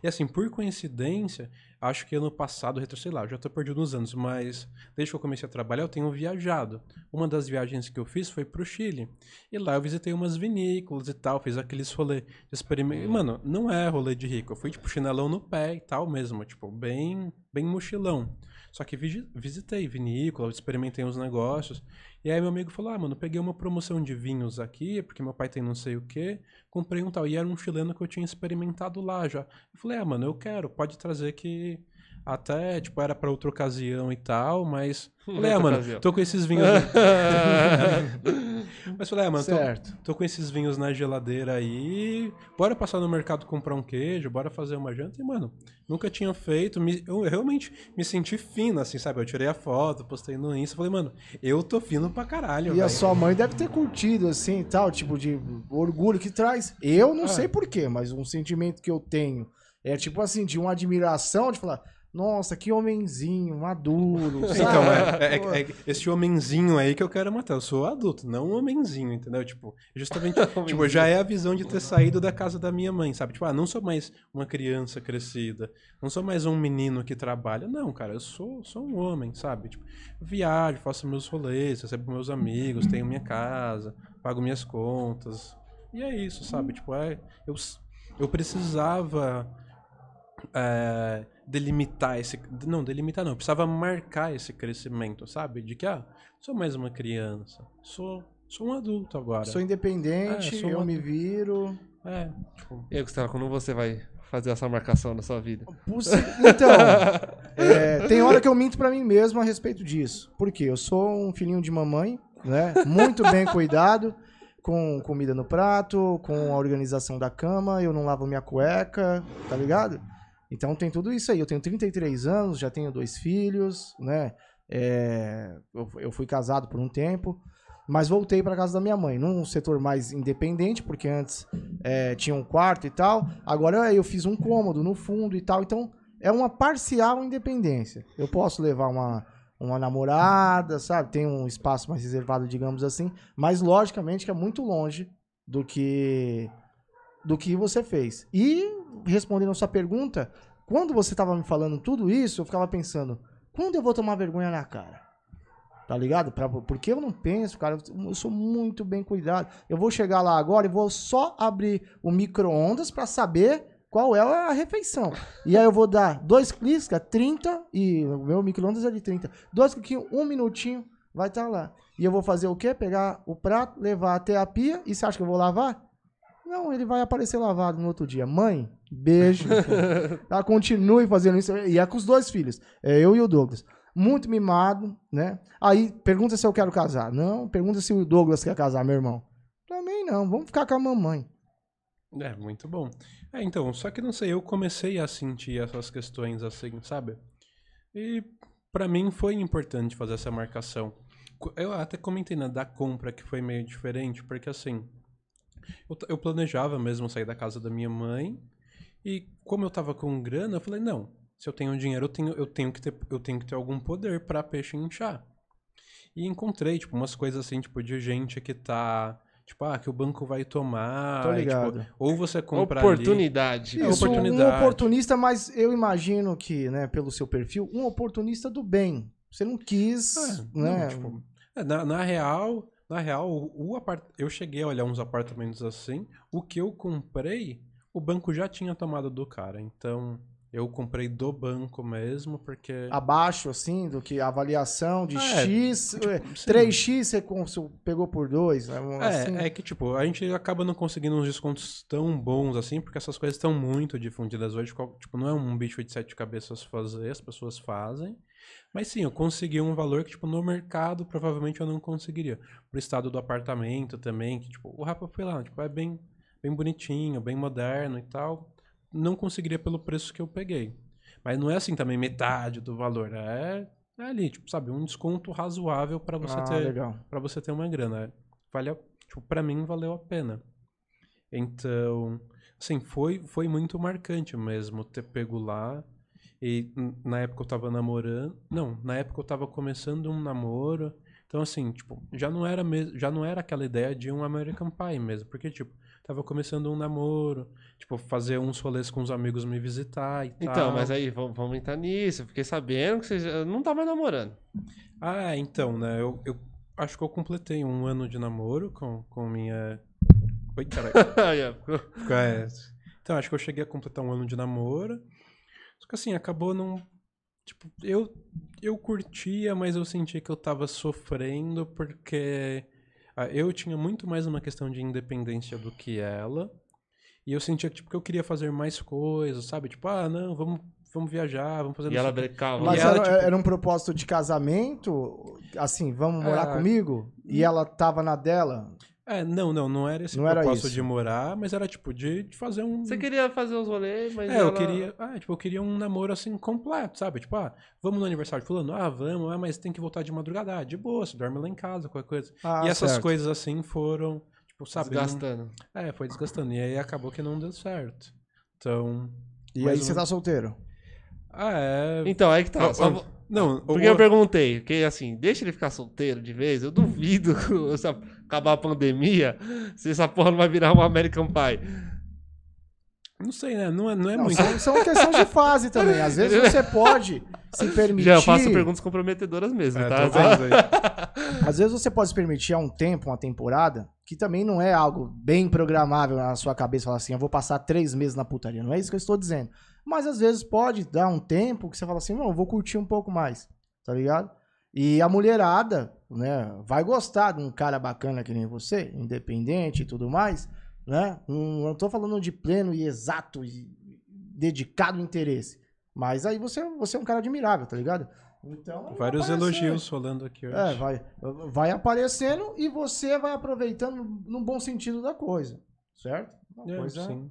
E assim, por coincidência, acho que ano passado, retro, sei lá, já tô perdido nos anos, mas desde que eu comecei a trabalhar, eu tenho viajado. Uma das viagens que eu fiz foi pro Chile. E lá eu visitei umas vinícolas e tal, fiz aqueles rolê de experimento. Mano, não é rolê de rico. Eu fui, tipo, chinelão no pé e tal mesmo, tipo, bem, bem mochilão. Só que visitei vinícola, experimentei uns negócios. E aí meu amigo falou: Ah, mano, peguei uma promoção de vinhos aqui, porque meu pai tem não sei o quê. Comprei um tal. E era um chileno que eu tinha experimentado lá já. Eu falei: Ah, mano, eu quero, pode trazer que. Até, tipo, era pra outra ocasião e tal, mas. Falei, ah, mano, ocasião. tô com esses vinhos. mas falei, ah, mano, tô, certo. tô com esses vinhos na geladeira aí. Bora passar no mercado comprar um queijo, bora fazer uma janta. E, mano, nunca tinha feito. me- eu realmente me senti fino, assim, sabe? Eu tirei a foto, postei no Insta. Falei, mano, eu tô fino pra caralho. E a velho. sua mãe deve ter curtido, assim, tal, tipo, de orgulho que traz. Eu não Ah. sei porquê, mas um sentimento que eu tenho é, tipo assim, de uma admiração, de falar, nossa, que homenzinho, maduro, sabe? Então, é, é- Pô, é esse homenzinho aí que eu quero matar. Eu sou adulto, não um homenzinho, entendeu? Tipo, justamente, tipo, já é a visão de ter saído da casa da minha mãe, sabe? Tipo, ah, não sou mais uma criança crescida, não sou mais um menino que trabalha. Não, cara, eu sou, sou um homem, sabe? Tipo, viajo, faço meus rolês, recebo meus amigos, tenho minha casa, pago minhas contas. E é isso, sabe? Tipo, é, eu, eu precisava é, delimitar esse. Não, delimitar não. Eu precisava marcar esse crescimento, sabe? De que, ah, sou mais uma criança. Sou, sou um adulto agora. Sou independente, É, sou eu me viro. É, tipo. E aí, Gustavo, quando você vai fazer essa marcação na sua vida? Então, é, tem hora que eu minto pra mim mesmo a respeito disso. Por quê? Eu sou um filhinho de mamãe, né? Muito bem cuidado, com comida no prato, com a organização da cama, eu não lavo minha cueca, tá ligado? Então tem tudo isso aí. Eu tenho 33 anos, já tenho dois filhos, né? É, eu, eu fui casado por um tempo, mas voltei pra casa da minha mãe, num setor mais independente, porque antes é, tinha um quarto e tal. Agora eu fiz um cômodo no fundo e tal. Então é uma parcial independência. Eu posso levar uma, uma namorada, sabe? Tem um espaço mais reservado, digamos assim. Mas logicamente que é muito longe do que do que você fez. E respondendo a sua pergunta, quando você estava me falando tudo isso, eu ficava pensando, quando eu vou tomar vergonha na cara? Tá ligado? Pra, porque eu não penso, cara, eu sou muito bem cuidado. Eu vou chegar lá agora e vou só abrir o micro-ondas pra saber qual é a refeição. E aí eu vou dar dois cliques, que é 30, e o meu micro-ondas é de 30. Dois cliques, um minutinho, vai estar lá. E eu vou fazer o quê? Pegar o prato, levar até a pia, e você acha que eu vou lavar? Não, ele vai aparecer lavado no outro dia. Mãe, beijo. tá? Continue fazendo isso. E é com os dois filhos. É eu e o Douglas. muito mimado, né? Aí pergunta se eu quero casar. Não, pergunta se o Douglas quer casar, meu irmão. Também não, vamos ficar com a mamãe. É, muito bom. É, então, só que não sei, eu comecei a sentir essas questões assim, sabe? E pra mim foi importante fazer essa marcação. Eu até comentei na da compra que foi meio diferente, porque assim, eu, eu planejava mesmo sair da casa da minha mãe, e como eu tava com grana, eu falei, não, se eu tenho dinheiro, eu tenho, eu tenho, que, ter, eu tenho que ter algum poder pra peixe inchar. E encontrei, tipo, umas coisas assim, tipo, de gente que tá. Tipo, ah, que o banco vai tomar. Tô e, tipo, ligado. ou você compra ali. Oportunidade. É Isso, um oportunidade. oportunista, mas eu imagino que, né, pelo seu perfil, um oportunista do bem. Você não quis, É, não, né? tipo, é, na, na real, na real, o, apart... eu cheguei a olhar uns apartamentos assim. O que eu comprei, o banco já tinha tomado do cara. Então, eu comprei do banco mesmo, porque. abaixo, assim, do que a avaliação de É, X, tipo, é, sim. 3X você cons- pegou por 2, né? assim. É, é que, tipo, a gente acaba não conseguindo uns descontos tão bons assim, porque essas coisas estão muito difundidas hoje. Tipo, não é um bicho de sete cabeças fazer, as pessoas fazem. Mas sim, eu consegui um valor que, tipo, no mercado provavelmente eu não conseguiria. Pro estado do apartamento também, que, tipo, o Rapa foi lá, tipo, é bem, bem bonitinho, bem moderno e tal. Não conseguiria pelo preço que eu peguei. Mas não é assim também metade do valor. É, é ali, tipo, sabe, um desconto razoável para você ah, ter para você ter uma grana. Vale, a- tipo, para mim valeu a pena. Então, assim, foi foi muito marcante mesmo ter pego lá e na época eu tava namorando, não, na época eu tava começando um namoro. Então assim, tipo, já não era já não era aquela ideia de um American Pie mesmo, porque tipo, tava começando um namoro, tipo, fazer uns rolês com os amigos me visitar e tal. Então, mas aí, vamos, vamos entrar nisso. Eu fiquei sabendo que você já não tá mais namorando. Ah, então, né? Eu, eu acho que eu completei um ano de namoro com, com minha. Oi, caralho. É, Então, acho que eu cheguei a completar um ano de namoro. Só que assim, acabou não. Tipo, eu, eu curtia, mas eu sentia que eu tava sofrendo porque ah, eu tinha muito mais uma questão de independência do que ela. E eu sentia que, tipo, que eu queria fazer mais coisas, sabe? Tipo, ah, não, vamos, vamos viajar, vamos fazer E ela brecava. Mas ela, era, tipo- era um propósito de casamento? Assim, vamos morar Ah, comigo? E ela tava na dela? É, não, não, não era esse Não era propósito isso. de morar, mas era tipo de, de fazer um. Você queria fazer os rolês, mas. É, ela... eu queria. Ah, tipo, eu queria um namoro assim completo, sabe? Tipo, ah, vamos no aniversário de fulano? Ah, vamos, ah, mas tem que voltar de madrugada. Ah, de boa, você dorme lá em casa, qualquer coisa. Ah, e essas certo. coisas assim foram, tipo, sabe? não- Desgastando. É, foi desgastando. E aí acabou que não deu certo. Então. E aí você um- tá solteiro? Ah, é. Então, aí que tá. Ó, só ó, Não, Porque o- eu perguntei, porque assim, deixa ele ficar solteiro de vez, eu duvido, se acabar a pandemia, se essa porra não vai virar um American Pie. Não sei, né? Não é, não é Não, muito. são, são questões de fase também. Às vezes você pode se permitir. Já eu faço perguntas comprometedoras mesmo, É, tá? Às vezes você pode se permitir há um tempo, uma temporada, que também não é algo bem programável na sua cabeça, falar assim, eu vou passar três meses na putaria. Não é isso que eu estou dizendo. Mas às vezes pode dar um tempo que você fala assim, não, eu vou curtir um pouco mais, tá ligado? E a mulherada, né, vai gostar de um cara bacana que nem você, independente e tudo mais, né? Não, não tô falando de pleno e exato e dedicado interesse. Mas aí você, você é um cara admirável, tá ligado? Então, Vários elogios rolando aqui hoje. É, vai, vai aparecendo e você vai aproveitando num bom sentido da coisa, certo? Uma É, coisa... Sim,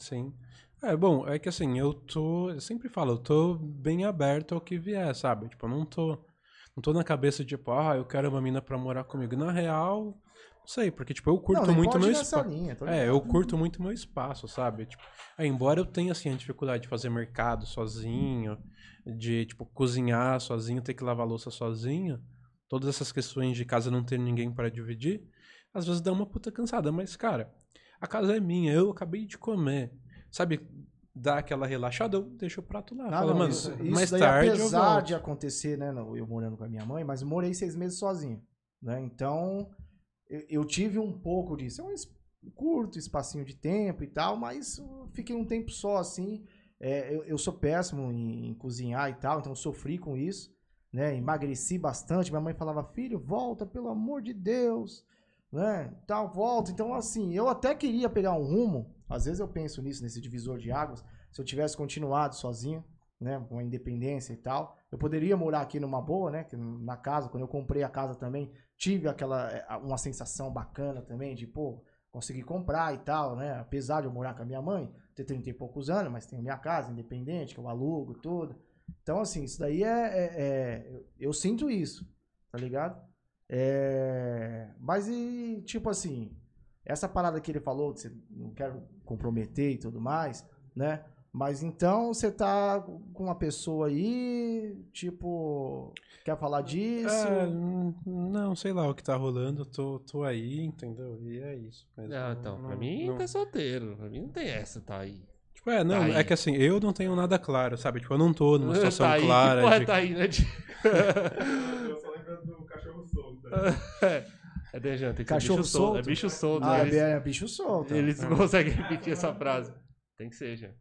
sim. É, bom, é que assim, eu tô. Eu sempre falo, eu tô bem aberto ao que vier, sabe? Tipo, eu não tô. Não tô na cabeça, tipo, ah, eu quero uma mina pra morar comigo. Na real, não sei, porque, tipo, eu curto Não, muito meu espaço. É, eu curto muito meu espaço, sabe? Tipo, é, embora eu tenha, assim, a dificuldade de fazer mercado sozinho, de, tipo, cozinhar sozinho, ter que lavar louça sozinho, todas essas questões de casa não ter ninguém para dividir, às vezes dá uma puta cansada. Mas, cara, a casa é minha, eu acabei de comer. Sabe, dá aquela relaxada, eu deixo o prato lá. Ah, Fala, não, mano, isso, isso mais daí, tarde apesar de acontecer, né, eu morando com a minha mãe, mas morei seis meses sozinho, né? Então, eu, eu tive um pouco disso. É um es- curto espacinho de tempo e tal, mas fiquei um tempo só, assim. É, eu, eu sou péssimo em, em cozinhar e tal, então eu sofri com isso, né? Emagreci bastante. Minha mãe falava, filho, volta, pelo amor de Deus, né? Tal, volta. Então, assim, eu até queria pegar um rumo. Às vezes eu penso nisso, nesse divisor de águas. Se eu tivesse continuado sozinho, né, com a independência e tal. Eu poderia morar aqui numa boa, né, na casa, quando eu comprei a casa também, tive aquela é, uma sensação bacana também de, pô, conseguir comprar e tal, né? Apesar de eu morar com a minha mãe, ter 30 e poucos anos, mas tenho minha casa independente, que eu alugo, tudo. Então, assim, isso daí é. é- é- eu sinto isso, tá ligado? É, mas e, tipo assim, essa parada que ele falou, que você não quero comprometer e tudo mais, né? Mas então você tá com uma pessoa aí, tipo, quer falar disso? É, não, sei lá o que tá rolando, tô, tô aí, entendeu? E é isso. mesmo. Ah, então, pra Não- mim não- tá solteiro. Pra mim não tem essa, tá aí. Tipo, é, não, Tá é aí. que assim, eu não tenho nada claro, sabe? Tipo, eu não tô numa situação tá aí, clara que porra de... tá aí, né? de- Eu só lembrando do cachorro solto. É, Dejan, tem que ser Cachorro bicho solto. É solto? bicho solto. Ah, eles, é, é bicho solto. eles não conseguem repetir essa frase. Tem que ser, Jean.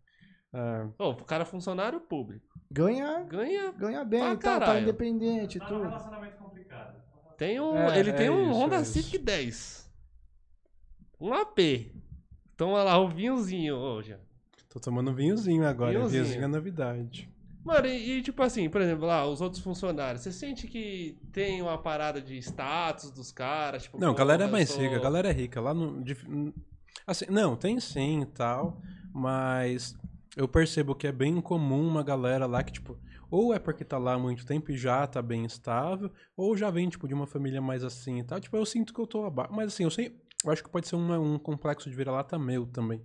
É, Ô, o cara é funcionário público. Ganha, Ganha. ganha bem tal, tá caralho. independente Tá tudo. relacionamento complicado. Tem um, É, ele é tem um isso, Honda é. Civic 10. Um AP. Então, olha lá, o vinhozinho, ô, Jean. tô tomando vinhozinho agora, Vinhozinho. vinhozinho é novidade. Mano, e, e, tipo assim, por exemplo, lá, os outros funcionários, você sente que tem uma parada de status dos caras? Tipo, Não, a galera é mais sou- rica, a galera é rica. Lá no. Assim, não, tem sim e tal, mas eu percebo que é bem comum uma galera lá que, tipo, ou é porque tá lá há muito tempo e já tá bem estável, ou já vem, tipo, de uma família mais assim e tal. Tipo, eu sinto que eu tô abaixo. Mas assim, eu sei. Eu acho que pode ser uma- um complexo de vira-lata meu também.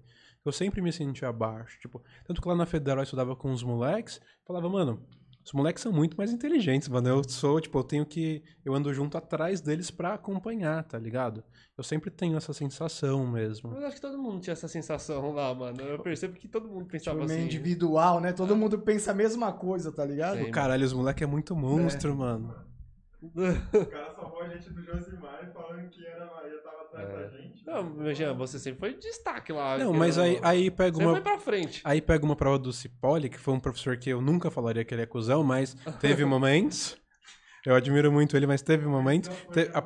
Eu sempre me senti abaixo. Tipo, tanto que lá na Federal eu estudava com os moleques, falava, mano, os moleques são muito mais inteligentes, mano. Eu sou, tipo, eu tenho que. Eu ando junto atrás deles pra acompanhar, tá ligado? Eu sempre tenho essa sensação mesmo. Mas acho que todo mundo tinha essa sensação lá, mano. Eu percebo que todo mundo pensava Tipo, assim. individual, né? Todo mundo pensa a mesma coisa, tá ligado? Sim. Caralho, os moleques é muito monstro, mano. O cara salvou a gente do Josimar falando que era Maria tava É. Não, mas Jean, você sempre foi destaque lá. Não, mas aí, aí pega foi uma. pra frente. Aí pega uma prova do Cipoli, que foi um professor que eu nunca falaria que ele é cuzão, mas teve momentos. Eu admiro muito ele, mas teve momentos. Te- a-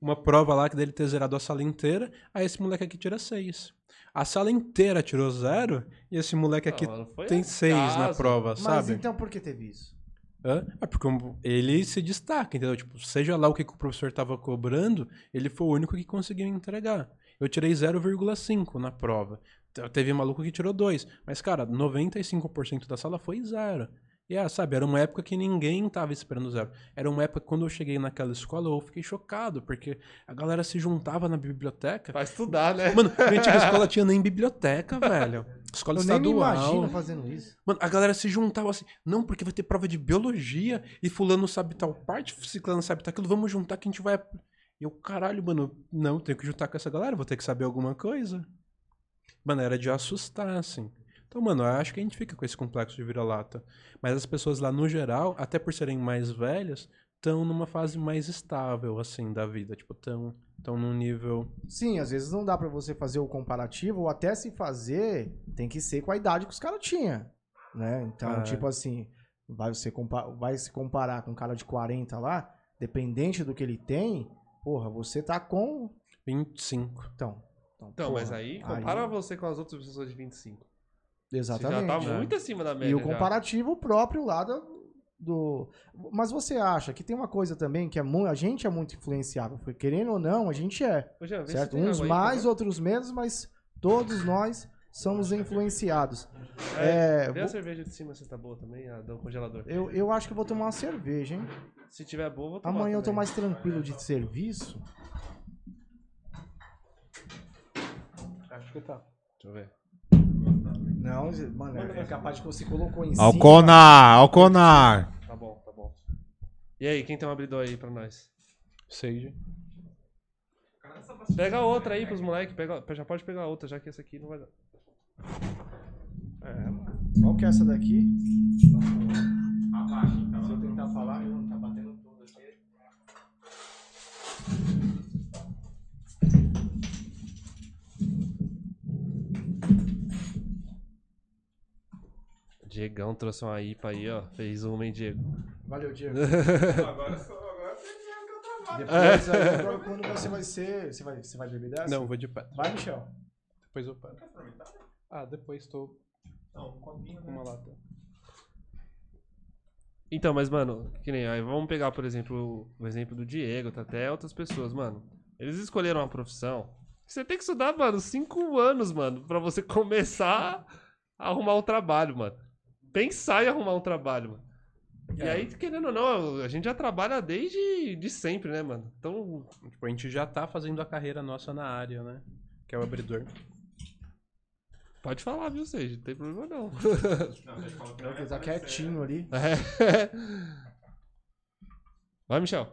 uma prova lá que dele ter zerado a sala inteira, aí esse moleque aqui tira seis. A sala inteira tirou zero, e esse moleque aqui Não, mano, foi tem seis na acaso. prova, Mas sabe? então por que teve isso? Hã? É porque ele se destaca, entendeu? Tipo, seja lá o que que o professor tava cobrando, ele foi o único que conseguiu entregar. Eu tirei 0,5 na prova. Te- Teve maluco que tirou 2. Mas, cara, 95% da sala foi zero. E, ah, sabe, era uma época que ninguém tava esperando zero. Era uma época que quando eu cheguei naquela escola, eu fiquei chocado, porque a galera se juntava na biblioteca. Vai estudar, né? Mano, minha antiga escola tinha nem biblioteca, velho. Escola Eu nem me estadual. imagino fazendo isso. Mano, a galera se juntava assim, não, porque vai ter prova de biologia e fulano sabe tal parte, ciclano sabe tal aquilo, vamos juntar que a gente vai. E eu, caralho, mano, não, tenho que juntar com essa galera, vou ter que saber alguma coisa. Mano, era de assustar, assim. Então, mano, eu acho que a gente fica com esse complexo de vira-lata. Mas as pessoas lá, no geral, até por serem mais velhas, estão numa fase mais estável, assim, da vida. Tipo, estão tão num nível. Sim, às vezes não dá pra você fazer o comparativo, ou até se fazer, tem que ser com a idade que os caras tinham. Né? Então, É. tipo assim, vai, você compa- vai se comparar com um cara de 40 lá, dependente do que ele tem, porra, você tá com. 25. Então. Então, Então, porra, mas aí, compara você com as outras pessoas de 25. Exatamente. Você já tá É. muito acima da média. E o já. comparativo próprio lá do, do- Mas você acha que tem uma coisa também que é muito. A gente é muito influenciável. porque Querendo ou não, a gente é. Se Certo? Uns aí, mais, favor. outros menos, mas todos nós somos influenciados. É, É, Vê a cerveja de cima se tá boa também, a do congelador. eu, eu acho que eu vou tomar uma cerveja, hein? Se tiver boa, vou tomar Amanhã eu tô também. mais tranquilo de serviço. Acho que tá. Deixa eu ver. Não, mano, é capaz de que você colocou em cima. Alconar, Alconar. Tá bom, tá bom. E aí, quem tem um abridor aí pra nós? Sage. Pega outra aí pros moleques. Pega, já pode pegar outra, já que essa aqui não vai dar. É, qual que é essa daqui? Abaixa, então. Se eu tentar falar, eu não tá batendo tudo aqui. Diegão trouxe uma IPA aí, ó. Fez uma, hein, Diego? Valeu, Diego. Agora só, agora trabalho. Depois, aí, agora quando você vai ser. Você vai, você vai beber dessa? Não, vou de pé. Vai, Michel. Depois eu pego. Ah, depois tô Não, um copinho, uma lata. Então, mas, mano, que nem aí, vamos pegar, por exemplo, o exemplo do Diego, tá até outras pessoas, mano. Eles escolheram uma profissão. Você tem que estudar, mano, cinco anos, mano, pra você começar a arrumar um trabalho, mano. Pensar em arrumar um trabalho, mano. E É. aí, querendo ou não, a gente já trabalha desde de sempre, né, mano? Então, Tipo, a gente já tá fazendo a carreira nossa na área, né? Que é o abridor. pode falar, viu, Seja? Não tem problema não. Não, deixa eu falar Ele tá quietinho ali. É. Vai, Michel.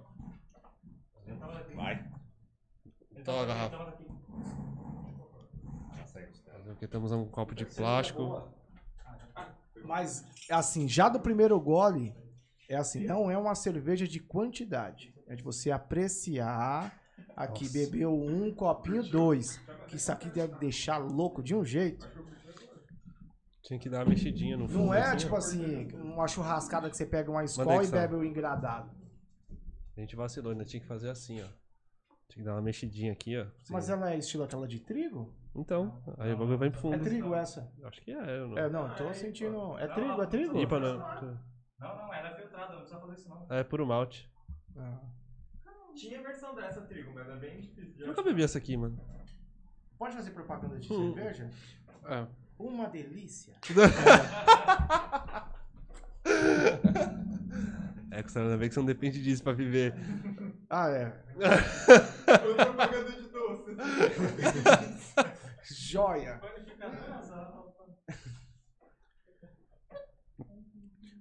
Vai. Toma a garrafa. Porque temos um copo de plástico. Mas, assim, já do primeiro gole, é assim, não é uma cerveja de quantidade. É de você apreciar. Aqui bebeu um copinho, dois. Que isso aqui deve deixar louco de um jeito. Tinha que dar uma mexidinha no fundo. Não é assim, tipo assim, uma churrascada que você pega uma escola e bebe o engradado. A gente vacilou, ainda tinha que fazer assim, ó. Tinha que dar uma mexidinha aqui, ó. Mas ela é estilo aquela de trigo? Então, aí o bagulho vai pro fundo. É trigo essa? Acho que é, eu não. É, não, tô sentindo. É trigo, é trigo? IPA não. Não, não, ela é filtrada, não precisa fazer isso não. É puro malte. Ah. Tinha versão dessa trigo, mas é bem difícil de Eu nunca bebi essa aqui, mano. Pode fazer propaganda de Hum. cerveja? É. Uma delícia. É, Gustavo, ainda bem que você não depende disso pra viver. Ah, é. Foi propaganda de doce. Joia.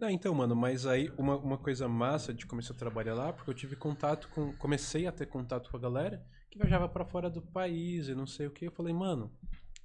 Não, então, mano, mas aí uma, uma coisa massa de começar a trabalhar lá, porque eu tive contato com. Comecei a ter contato com a galera que viajava pra fora do país e não sei o que. Eu falei, mano,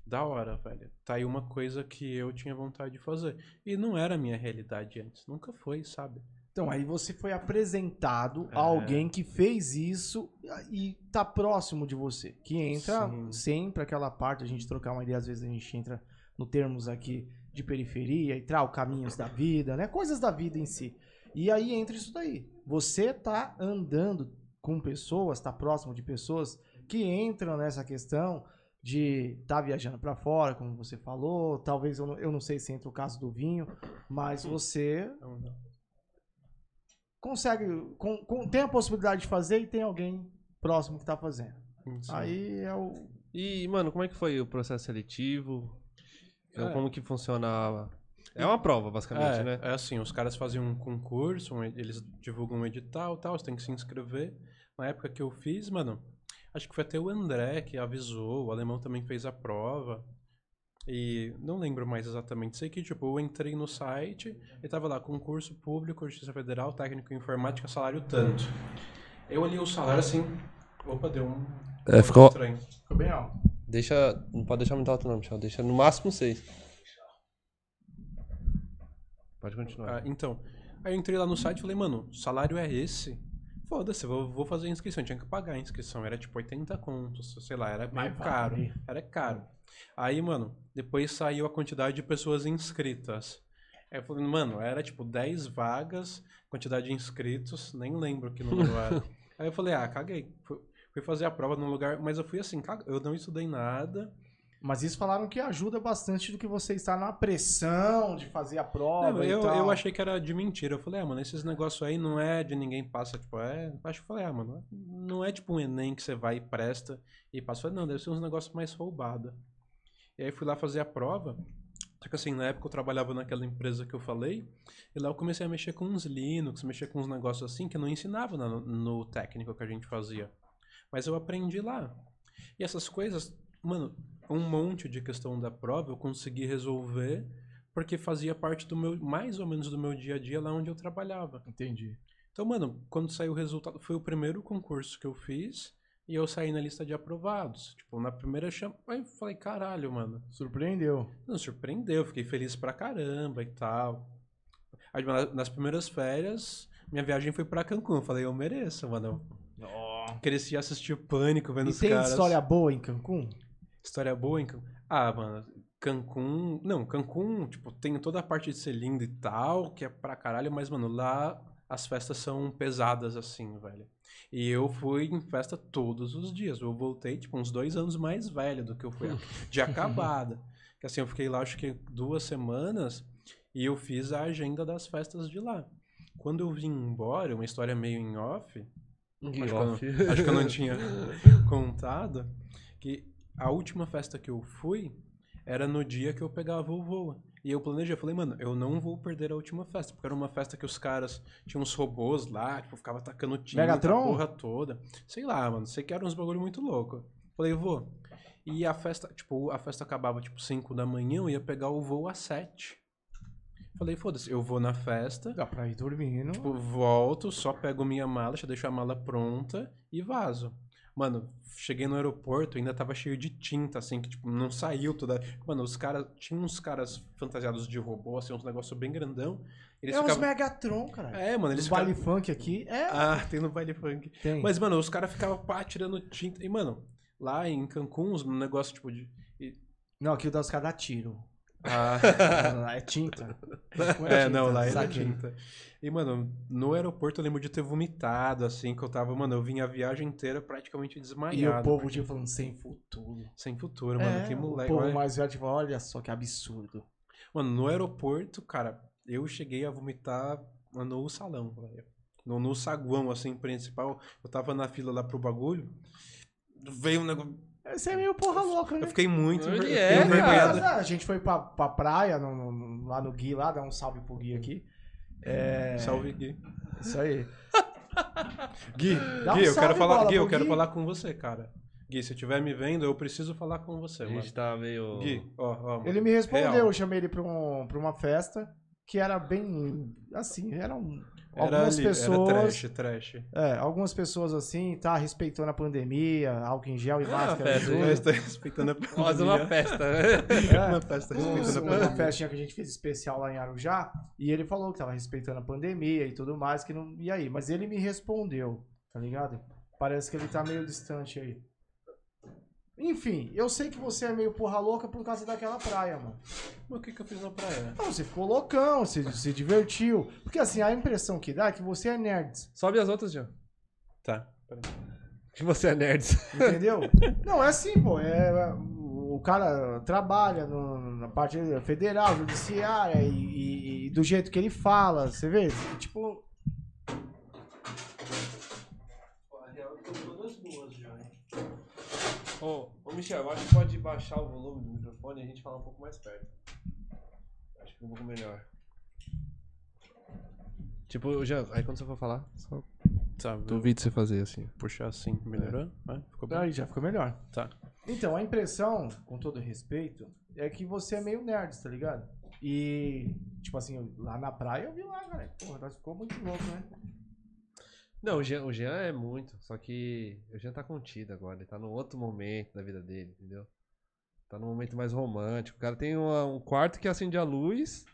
da hora, velho. Tá aí uma coisa que eu tinha vontade de fazer. E não era a minha realidade antes. Nunca foi, sabe? Então, aí você foi apresentado É. a alguém que fez isso e tá próximo de você. Que entra Sim. sempre aquela parte, a gente trocar uma ideia, às vezes a gente entra no termos aqui de periferia e tal, caminhos da vida, né? Coisas da vida em si. E aí entra isso daí. Você tá andando com pessoas, tá próximo de pessoas que entram nessa questão de tá viajando pra fora, como você falou. Talvez eu não, eu não sei se entra o caso do vinho, mas você Então, consegue, com, com- tem a possibilidade de fazer e tem alguém próximo que tá fazendo. sim. Aí é o. E, mano, como é que foi o processo seletivo? Então, É. como que funcionava? É uma prova, basicamente, é, né? é assim, os caras faziam um concurso, um eles divulgam um edital e tal, você tem que se inscrever. Na época que eu fiz, mano, acho que foi até o André que avisou, o alemão também fez a prova. E não lembro mais exatamente. Sei que, tipo, eu entrei no site e tava lá, concurso público, Justiça Federal, técnico em informática, salário tanto. Eu olhei o salário assim. Opa, deu um. É, ficou- estranho. Ficou bem alto. Deixa. Não pode deixar muito alto, não, Michel. Deixa no máximo seis. Pode continuar. Ah, então, aí eu entrei lá no site e falei, mano, salário é esse? Foda-se, vou, vou fazer a inscrição. Eu tinha que pagar a inscrição, era tipo 80 contos, sei lá, era meio Mas caro. vale. Era caro. Aí, mano, depois saiu a quantidade de pessoas inscritas. Aí eu falei, mano, era tipo 10 vagas, quantidade de inscritos, nem lembro que número era. Aí eu falei, ah, caguei. Fui, fazer a prova num lugar, mas eu fui assim, eu não estudei nada. Mas isso falaram que ajuda bastante do que você estar na pressão de fazer a prova. Não, eu, eu achei que era de mentira. Eu falei, ah, mano, esses negócios aí não é de ninguém passa, tipo, é. Acho que eu falei, ah, mano, não é tipo um Enem que você vai e presta e passa. Eu falei, não, deve ser uns negócios mais roubada. E aí fui lá fazer a prova. Só que assim, na época eu trabalhava naquela empresa que eu falei, e lá eu comecei a mexer com uns Linux, mexer com uns negócios assim que eu não ensinava na- no técnico que a gente fazia. Mas eu aprendi lá. E essas coisas, mano, um monte de questão da prova eu consegui resolver porque fazia parte do meu, mais ou menos do meu dia a dia lá onde eu trabalhava. Entendi. Então, mano, quando saiu o resultado, foi o primeiro concurso que eu fiz e eu saí na lista de aprovados. Tipo, na primeira chama, aí eu falei, caralho, mano. Surpreendeu. Não, surpreendeu, fiquei feliz pra caramba e tal. Aí, na- nas primeiras férias, minha viagem foi pra Cancún. Eu falei, eu mereço, mano. Cresci a assistir o Pânico, vendo E os tem caras. história boa em Cancún? História boa em Cancún? Ah, mano, Cancún. Não, Cancún, tipo, tem toda a parte de ser lindo e tal, que é pra caralho, mas, mano, lá as festas são pesadas assim, velho. E eu fui em festa todos os dias. Eu voltei, tipo, uns dois anos mais velho do que eu fui de acabada. Que assim, eu fiquei lá acho que duas semanas e eu fiz a agenda das festas de lá. quando eu vim embora, uma história meio em off, acho que, eu acho que eu não tinha contado, que a última festa que eu fui era no dia que eu pegava o voo. E eu planejei, eu falei, mano, eu não vou perder a última festa, porque era uma festa que os caras tinham uns robôs lá, tipo, ficava atacando tinta, a porra toda. Sei lá, mano, sei que era uns bagulho muito louco. Falei, vou. E a festa, tipo, a festa acabava tipo 5 da manhã, eu ia pegar o voo às 7. Falei, foda-se, eu vou na festa, Dá pra ir dormindo. tipo, volto, só pego minha mala, já deixo a mala pronta e vazo. Mano, cheguei no aeroporto, ainda tava cheio de tinta, assim, que, tipo, não saiu toda. Mano, os caras. Tinha uns caras fantasiados de robô, assim, uns negócios bem grandão. Eles é uns ficavam. Megatron, cara. É, mano, eles Os baile ficavam. funk aqui. É, Ah, tem no baile funk. tem. Mas, mano, os caras ficavam pá, tirando tinta. E, mano, lá em Cancún, um negócio, tipo, de. Não, aqui o das caras dá tiro. Ah, Lá é tinta. é, não, lá saquei. tinta. E, mano, no aeroporto eu lembro de ter vomitado, assim, que eu tava, mano, eu vim a viagem inteira praticamente E o desmaiado. povo, tipo, falando sem futuro. Sem futuro, mano, é, que moleque. O povo olha. mais velho, tipo, olha só que absurdo. Mano, no aeroporto, cara, eu cheguei a vomitar no salão, velho. No, no saguão, assim, principal. Eu tava na fila lá pro bagulho. Veio um negócio. Você é meio porra louca, né? Eu fiquei muito Ele é, envergonhado. Ah, a gente foi pra, pra praia, no- no- lá no Gui, lá, dá um salve pro Gui aqui. É, Salve, Gui. Isso aí. Gui, Dá um Gui, eu salve quero falar, Gui, eu pro quero Gui. falar com você, cara. Gui, se estiver me vendo, eu preciso falar com você, A mano. gente tá meio. Gui, ó, ó. mano. Ele me respondeu, Real. eu chamei ele pra, um, pra uma festa que era bem. Assim, eram. Era algumas ali, pessoas. Era trash, trash. É, algumas pessoas assim, tá respeitando a pandemia, álcool em gel e Ah, máscara. festa, tudo. Mas tá respeitando a Mas uma pandemia. festa, né? É. Uma festa Uma, respeitando a uma pandemia. festinha que a gente fez especial lá em Arujá, e ele falou que tava respeitando a pandemia e tudo mais, que não. E aí? Mas ele me respondeu, tá ligado? Parece que ele tá meio distante aí. Enfim, eu sei que você é meio porra louca por causa daquela praia, mano. Mas o que que eu fiz na praia? Não, você ficou loucão, você se divertiu. Porque assim, a impressão que dá é que você é nerd, Sobe as outras, Jean. Tá, peraí. Que você é nerd. entendeu? Não, é assim, pô. É, o cara trabalha no- na parte federal, judiciária e, e- e do jeito que ele fala, você vê? Tipo, Ô, ô, Michel, eu acho que pode baixar o volume do microfone e a gente falar um pouco mais perto. Acho que é um pouco melhor. Tipo, Jean, aí quando você for falar, só Tá, vou duvido você fazer assim. puxar assim. Melhorou? É, ficou bem. aí já ficou melhor. Tá. Então, a impressão, com todo respeito, é que você é meio nerd, tá ligado? E, tipo assim, lá na praia eu vi lá, cara. Porra, nós ficou muito louco, né? Não, o Jean, o Jean é muito, só que o Jean tá contido agora, ele tá num outro momento da vida dele, entendeu? Tá num momento mais romântico. O cara tem uma- um quarto que acende a luz,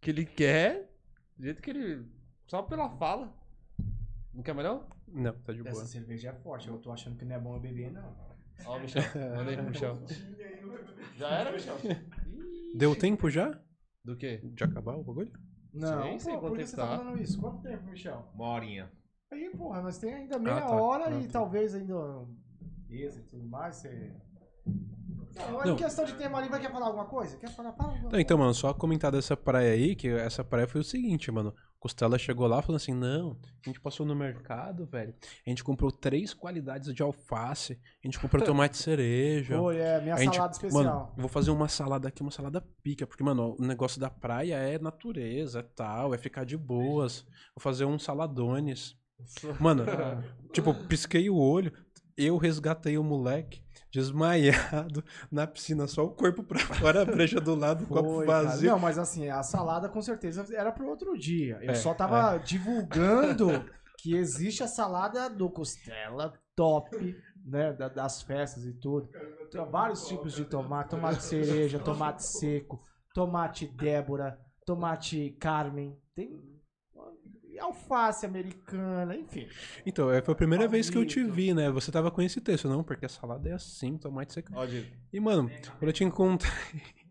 que ele quer, do jeito que ele. Só pela fala. Não quer mais não? Não, tá de boa. Essa cerveja é forte, eu tô achando que não é bom eu beber, não. Ó, o Michel. Manda aí pro Michel. Já era, Michel? Deu tempo já? Do quê? De acabar o bagulho? Não, Sim, sim, pô, por que você tá tá? falando isso? Quanto tempo, Michel? Uma horinha. Aí, porra, nós temos ainda meia tá. hora Ah, e tá. talvez ainda isso e tudo mais, você... Não, é Não. questão de tema ali, vai quer falar alguma coisa? Quer falar? Fala, Não, então, mano, só comentar dessa praia aí, que essa praia foi o seguinte, mano. Costela chegou lá falando assim, não, a gente passou no mercado, velho. A gente comprou três qualidades de alface. A gente comprou tomate cereja. Foi, é, minha gente- salada especial. Mano, eu vou fazer uma salada aqui, uma salada pica, porque, mano, o negócio da praia é natureza, é tal, é ficar de boas. Vou fazer um saladones. Mano, tipo, pisquei o olho, eu resgatei o moleque desmaiado na piscina, só o corpo pra fora, a brecha do lado, o copo vazio. Não, mas assim, a salada com certeza era pro outro dia. Eu É, só tava divulgando que existe a salada do costela top, né? da- das festas e tudo. Tem vários tipos de tomate: tomate cereja, tomate seco, tomate Débora, tomate Carmen. Tem alface americana, enfim. Então, é, foi a primeira vez que eu te Palmito. vi, né? Você tava com esse texto, não? Porque a salada é assim, tomate seco. Diego. E, mano, quando eu te encontrei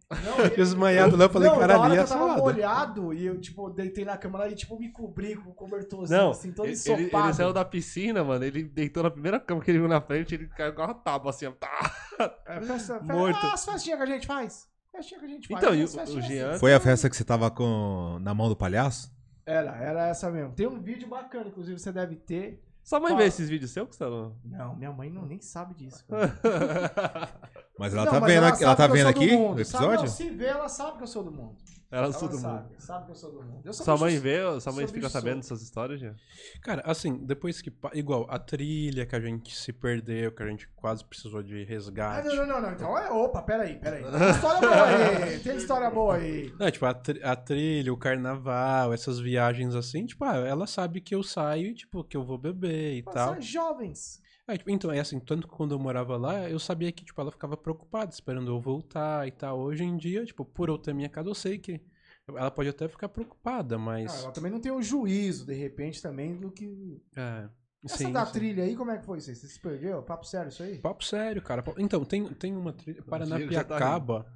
Não, desmaiado lá, eu falei, não, da caralho, hora e que a eu tava salada? molhado e eu, tipo, deitei na cama lá e, tipo, me cobri com o cobertorzinho, Não, assim, todo ele, ensopado. ele, ele saiu da piscina, mano. Ele deitou na primeira cama que ele viu na frente, ele caiu com a tábua assim, ó. Tá. É, Morto. Ah, as festinhas que a gente faz. Festinha que a gente faz. Então, e o, o Jean. Foi a festa que você tava com na mão do palhaço? Era, era essa mesmo. Tem um vídeo bacana, inclusive você deve ter. Sua mãe Fala. vê esses vídeos seus, Gustavo? Não, minha mãe não nem sabe disso. cara. Mas ela Não, tá mas vendo, aqui- ela sabe tá vendo aqui mundo. o Sabe, não, episódio? se vê, ela sabe que eu sou do mundo. Ela Ela sou do mundo. sabe, sabe que eu sou do mundo. Eu sou Sua bicho mãe vê, sua mãe fica bicho sabendo dessas histórias, já? Cara, assim, depois que. Igual, a trilha que a gente se perdeu, que a gente quase precisou de Ah, resgate. não, não, não, não. Então, é, opa, peraí, peraí. Tem história boa aí. Tem história boa aí. Não, tipo, a, tri- a trilha, o carnaval, essas viagens assim, tipo, ah, ela sabe que eu saio e, tipo, que eu vou beber e tal. São jovens. É, tipo, então, é assim, tanto que quando eu morava lá, eu sabia que, tipo, ela ficava preocupada, esperando eu voltar e tal. Hoje em dia, tipo, por eu ter minha casa, eu sei que ela pode até ficar preocupada, mas... ela também não tem o juízo, de repente, também, do que. é, Essa sim, da sim. trilha aí, como é que foi isso aí? Você se perdeu? Papo sério isso aí? Papo sério, cara. Então, tem, tem uma trilha, já tá Paranapiacaba.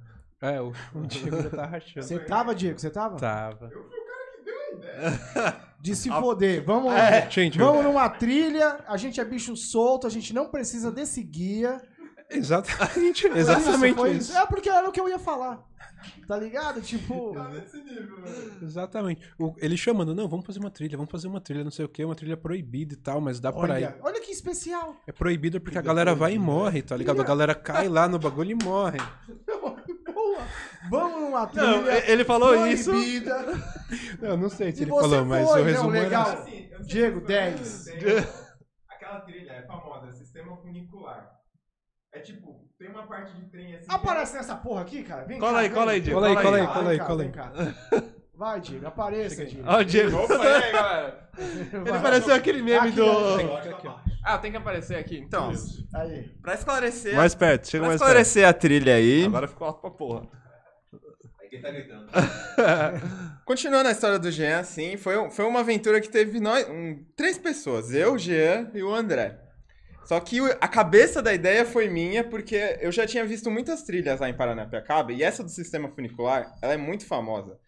é, o, o Diego já tá rachando. Você tava, Diego? Você tava? Tava. De se foder. Vamos, Gente, vamos numa trilha, a gente é bicho solto, a gente não precisa desse guia. exatamente, exatamente foi isso. É porque era o que eu ia falar. Tá ligado? Tipo. Velho. Exatamente. O- ele chamando, não, vamos fazer uma trilha, vamos fazer uma trilha, não sei o que, uma trilha proibida e tal, mas dá pra ir. Olha, olha que especial. É proibida porque a galera vai e morre, tá ligado? A galera cai lá no bagulho e morre. Vamos numa trilha. Não, ele falou isso. proibida. Eu não sei se E ele falou, mas foi, o não, resumo legal. era... Assim, Diego, que 10. tem Aquela trilha é famosa, sistema funicular. É tipo, tem uma parte de trem assim. que Aparece nessa porra aqui, cara. Vem Cola cá, aí, vem. cola aí, Diego. Cola aí, cola aí, cola aí, cola aí. Vai, Diego, apareça, Diego. Ó, o Diego. Opa, aí, galera? Ele pareceu aquele meme Aqui, do. Ah, tem que aparecer aqui. Então, Aí. pra esclarecer. Mais perto, chega pra mais perto. esclarecer a trilha aí. Agora ficou alto pra porra. Continuando a história do Jean, assim, foi, foi uma aventura que teve nós, um, três pessoas, eu, o Jean e o André. Só que a cabeça da ideia foi minha, porque eu já tinha visto muitas trilhas lá em Paranapiacaba, e essa do sistema funicular, ela é muito famosa.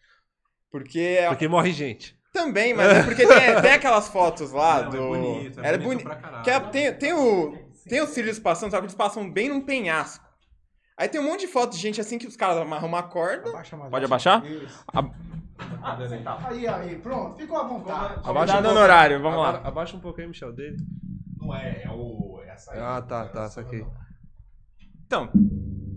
Porque, é- Porque morre gente. Também, mas é porque tem, tem aquelas fotos lá Não, do... é bonito, é Era bonito boni- pra caralho. que é- tem, tem, o, tem os trilhos passando, só que eles passam bem num penhasco. Aí tem um monte de fotos de gente assim que os caras amarram uma corda. Abaixa mais. Pode abaixa. abaixar? Isso. A- Aí, aí, pronto. Ficou à vontade. Abaixa no horário, vamos Agora, lá. Abaixa um pouco aí, Michel, dele. Não é, é o. É essa aí. Ah, tá, tá, saquei. Então,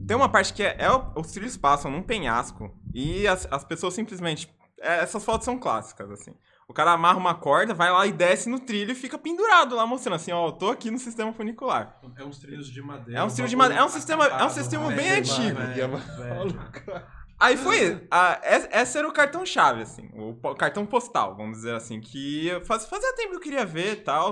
tem uma parte que é, é os trilhos passam num penhasco e as, as pessoas simplesmente. É, essas fotos são clássicas, assim. O cara amarra uma corda, vai lá e desce no trilho e fica pendurado lá, mostrando assim, ó, eu tô aqui no sistema funicular. É uns trilhos de madeira. É uns trilhos de madeira, é um sistema- é um sistema bem antigo. Aí foi. a- es- essa era o cartão-chave, assim. O, cartão postal, vamos dizer assim. Que faz, fazia tempo que eu queria ver e tal.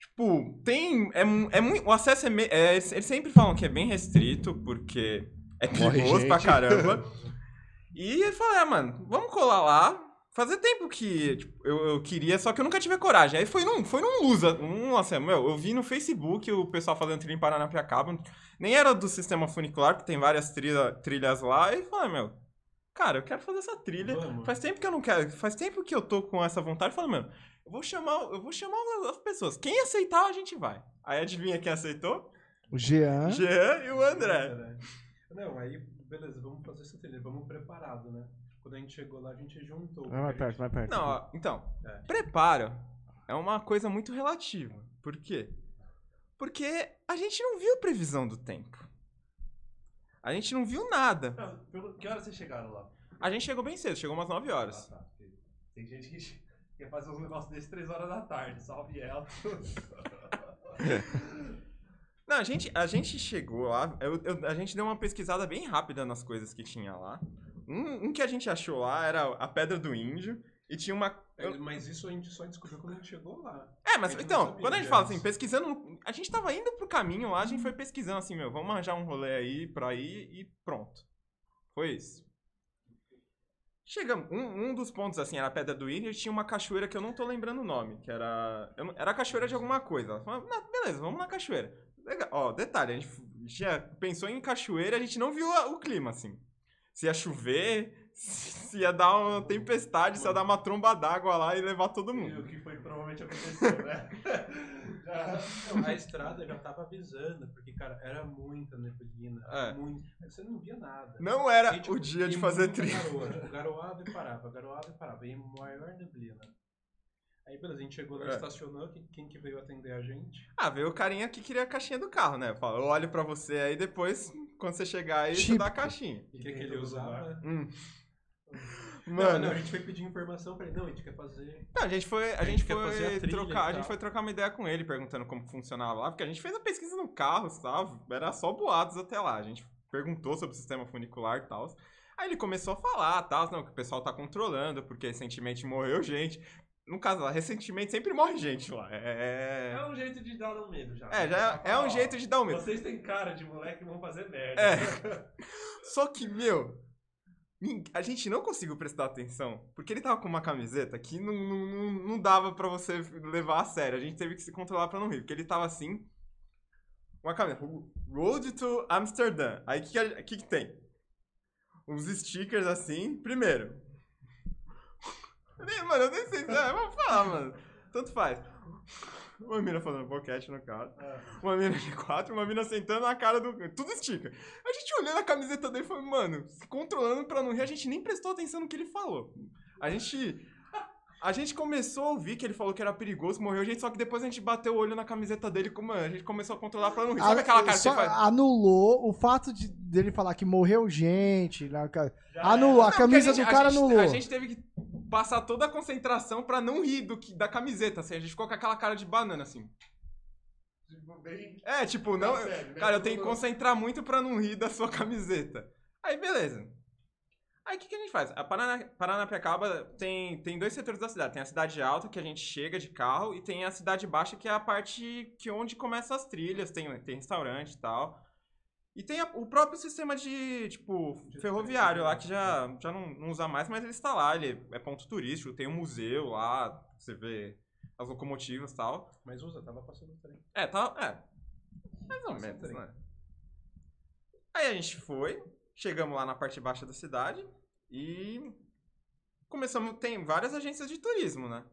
Tipo, tem. É, é muito. O acesso é, me- é. Eles sempre falam que é bem restrito, porque é perigoso pra caramba. e eu falei, ah, mano, vamos colar lá. Fazia tempo que tipo, eu, eu queria, só que eu nunca tive coragem. Aí foi num, foi num Lusa. Um, assim, meu, eu vi no Facebook o pessoal fazendo trilha em Paranapiacaba. Nem era do sistema funicular, porque tem várias trilha, trilhas lá. E falei, meu, cara, eu quero fazer essa trilha. Vamos. Faz tempo que eu não quero. Faz tempo que eu tô com essa vontade. Falei, mano, eu vou chamar, eu vou chamar as pessoas. Quem aceitar, a gente vai. Aí adivinha quem aceitou? O Jean. Jean e o André. Não, aí, beleza, vamos fazer essa trilha, vamos preparado, né? Quando a gente chegou lá, a gente juntou. Vai mais perto, vai perto. Não, ó, então, É. preparo é uma coisa muito relativa. Por quê? Porque a gente não viu previsão do tempo. A gente não viu nada. Que horas vocês chegaram lá? A gente chegou bem cedo, chegou umas 9 horas. tá. Tem gente que quer fazer uns negócios desses 3 horas da tarde. Salve ela. Não, a gente, a gente chegou lá, eu- eu- a gente deu uma pesquisada bem rápida nas coisas que tinha lá. Um, um que a gente achou lá era a Pedra do Índio e tinha uma. Eu- mas isso a gente só descobriu quando a gente chegou lá. É, mas então, quando a gente fala assim, pesquisando, a gente tava indo pro caminho lá, a gente foi pesquisando assim, meu, vamos arranjar um rolê aí pra ir e pronto. Foi isso. Chegamos, um, um dos pontos assim era a Pedra do Índio e tinha uma cachoeira que eu não tô lembrando o nome, que era. era a cachoeira de alguma coisa. Ela falou, "Não, beleza, vamos na cachoeira. Legal. Ó, detalhe, a gente já pensou em cachoeira e a gente não viu a- o clima, assim. Se ia chover, se ia dar uma tempestade, se ia dar uma tromba d'água lá e levar todo mundo. O que foi que provavelmente aconteceu, né? A estrada já tava avisando, porque, cara, era muita neblina. É. Muito. Você não via nada. Não era E, tipo, o dia de fazer trilha. garoa. Tipo, garoava e parava, garoava e parava. E maior neblina. Aí, beleza, a gente chegou lá, É. estacionou. Quem, quem que veio atender a gente? Ah, veio o carinha que queria a caixinha do carro, né? Fala, eu olho pra você aí depois, quando você chegar aí, você dá a caixinha. O que, que ele usava? Hum. Não, Mano, não, a gente foi pedir informação pra ele. Não, a gente quer fazer. Não, a gente foi, a, A gente gente quer fazer foi a trocar, e a gente foi trocar uma ideia com ele, perguntando como funcionava lá, porque a gente fez a pesquisa no carro, sabe? Era só boatos até lá. A gente perguntou sobre o sistema funicular e tal. Aí ele começou a falar, tal, não, que o pessoal tá controlando, porque recentemente morreu gente. No caso lá, recentemente sempre morre gente lá. É. É um jeito de dar um medo já. É, já é, é um jeito de dar um medo. Vocês têm cara de moleque que vão fazer merda. É. Só que, meu, a gente não conseguiu prestar atenção, porque ele tava com uma camiseta que não, não, não, dava pra você levar a sério. A gente teve que se controlar pra não rir, porque ele tava assim, uma camiseta, Road to Amsterdam. Aí o que, que que tem? Uns stickers assim, primeiro. Nem- Mano, eu nem sei, é, vamos falar, mano. Tanto faz. Uma mina fazendo boquete no carro. Uma mina de quatro, uma mina sentando na cara do. Tudo sticker. A gente olhando a camiseta dele e falou, mano, se controlando pra não rir, a gente nem prestou atenção no que ele falou. A gente. A gente começou a ouvir que ele falou que era perigoso, morreu gente, só que depois a gente bateu o olho na camiseta dele, como a gente começou a controlar pra não rir. Sabe aquela cara que você faz? Anulou o fato de, dele falar que morreu gente. Já Anulou, a Não, camisa gente- do cara a gente, anulou. A gente teve que passar toda a concentração pra não rir do que, da camiseta, assim. A gente ficou com aquela cara de banana, assim. Tipo, bem- É, tipo, não. sério, né? Cara, eu tenho que concentrar muito pra não rir da sua camiseta. Aí, beleza. Aí, o que, que a gente faz? A Parana, Paranapiacaba tem, tem dois setores da cidade. Tem a cidade alta, que a gente chega de carro, e tem a cidade baixa, que é a parte que onde começam as trilhas, tem, tem restaurante e tal. E tem a- o próprio sistema de, tipo, ferroviário lá, que já, já não, não usa mais, mas ele está lá, ele é ponto turístico, tem um museu lá, você vê as locomotivas e tal. Mas usa, tava passando o trem. É, tá. É. Mais ou menos, né? Aí a gente foi, chegamos lá na parte baixa da cidade e começamos. Tem várias agências de turismo, né?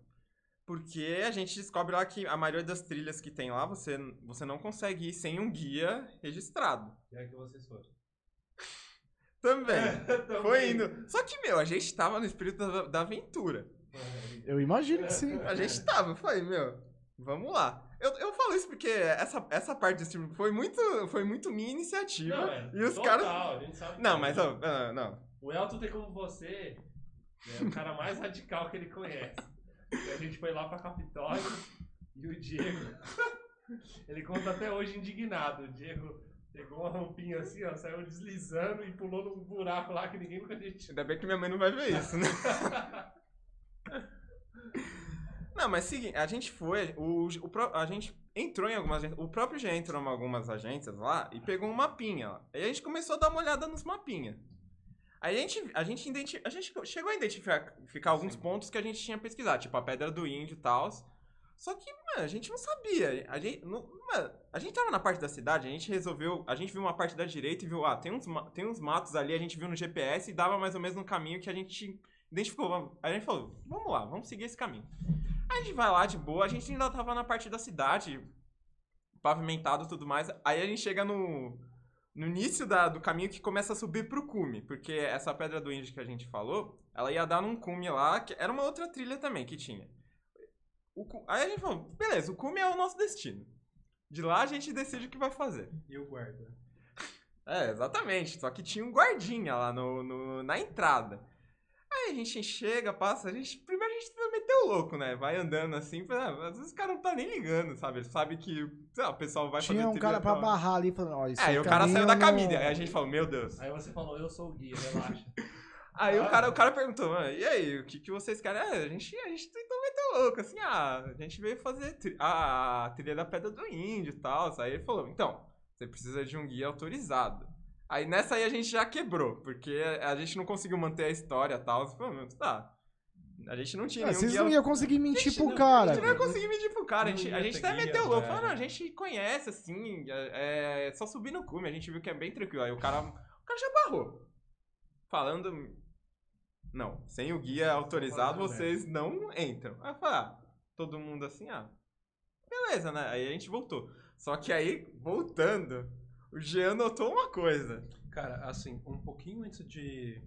Porque a gente descobre lá que a maioria das trilhas que tem lá, você, você não consegue ir sem um guia registrado. E é que vocês foram. Também. Foi indo. Só que, meu, a gente tava no espírito da, da aventura. Eu imagino que sim. A gente tava, falei, meu, vamos lá. Eu, eu falo isso porque essa, essa parte desse filme foi muito, foi muito minha iniciativa. Não, é, e os total, caras. a gente sabe Não, mas ó, não, não. O Elton tem como você, é o cara mais radical que ele conhece. E a gente foi lá pra Capitólio e o Diego, ele conta até hoje indignado. O Diego pegou uma roupinha assim, ó, saiu deslizando e pulou num buraco lá que ninguém nunca tinha. Ainda bem que minha mãe não vai ver isso, né? Não, mas seguinte, a gente foi, o, o, a gente entrou em algumas agências, o próprio já entrou em algumas agências lá e pegou um mapinha lá. Aí a gente começou a dar uma olhada nos mapinhas. Aí a gente, a gente, identi- a gente chegou a identificar ficar alguns pontos que a gente tinha pesquisado, tipo a Pedra do Índio e tal. Só que, mano, a gente não sabia. A gente, não, mano, a gente tava na parte da cidade, a gente resolveu. A gente viu uma parte da direita e viu, ah, tem uns, tem uns matos ali, a gente viu no GPS e dava mais ou menos no caminho que a gente identificou. A gente falou, vamos lá, vamos seguir esse caminho. Aí a gente vai lá de boa, a gente ainda tava na parte da cidade, pavimentado e tudo mais. Aí a gente chega no, no início da- do caminho que começa a subir pro cume, porque essa pedra do índio que a gente falou, ela ia dar num cume lá, que era uma outra trilha também que tinha. O aí a gente falou, beleza, o cume é o nosso destino. De lá a gente decide o que vai fazer. E o guarda. É, exatamente. Só que tinha um guardinha lá no, no- na entrada. Aí a gente chega, passa, a gente. Primeiro a gente vai meter o louco, né? Vai andando assim, ah, às vezes o cara não tá nem ligando, sabe? Ele sabe que sei lá, o pessoal vai Tinha fazer um cara pra tal. barrar ali falando, ó, esse É, aí o cara saiu da caminha. Aí a gente falou, meu Deus. Aí você falou, eu sou o guia, relaxa. Aí Ah. o, cara, o cara perguntou, "Mano, e aí, o que, que vocês querem? É, a gente, a gente tentou meter o louco, assim, ah, a gente veio fazer tri- a, a trilha da Pedra do Índio e tal. Aí ele falou, então, você precisa de um guia autorizado. Aí nessa aí a gente já quebrou, porque a gente não conseguiu manter a história e tal. Falou, tá. A gente não tinha Ah, nenhum vocês guia não iam conseguir mentir Gente, pro não, cara. a gente não ia conseguir medir pro cara. A gente, a gente até guia, meteu o louco. velho. Falou, não, a gente conhece, assim, é, é só subir no cume. A gente viu que é bem tranquilo. Aí o cara, o cara já barrou. Falando, não, sem o guia autorizado, vocês não entram. Aí eu falei, ah, todo mundo assim, ah, Beleza, né? Aí a gente voltou. Só que aí, voltando, o Jean notou uma coisa. Cara, assim, um pouquinho antes de.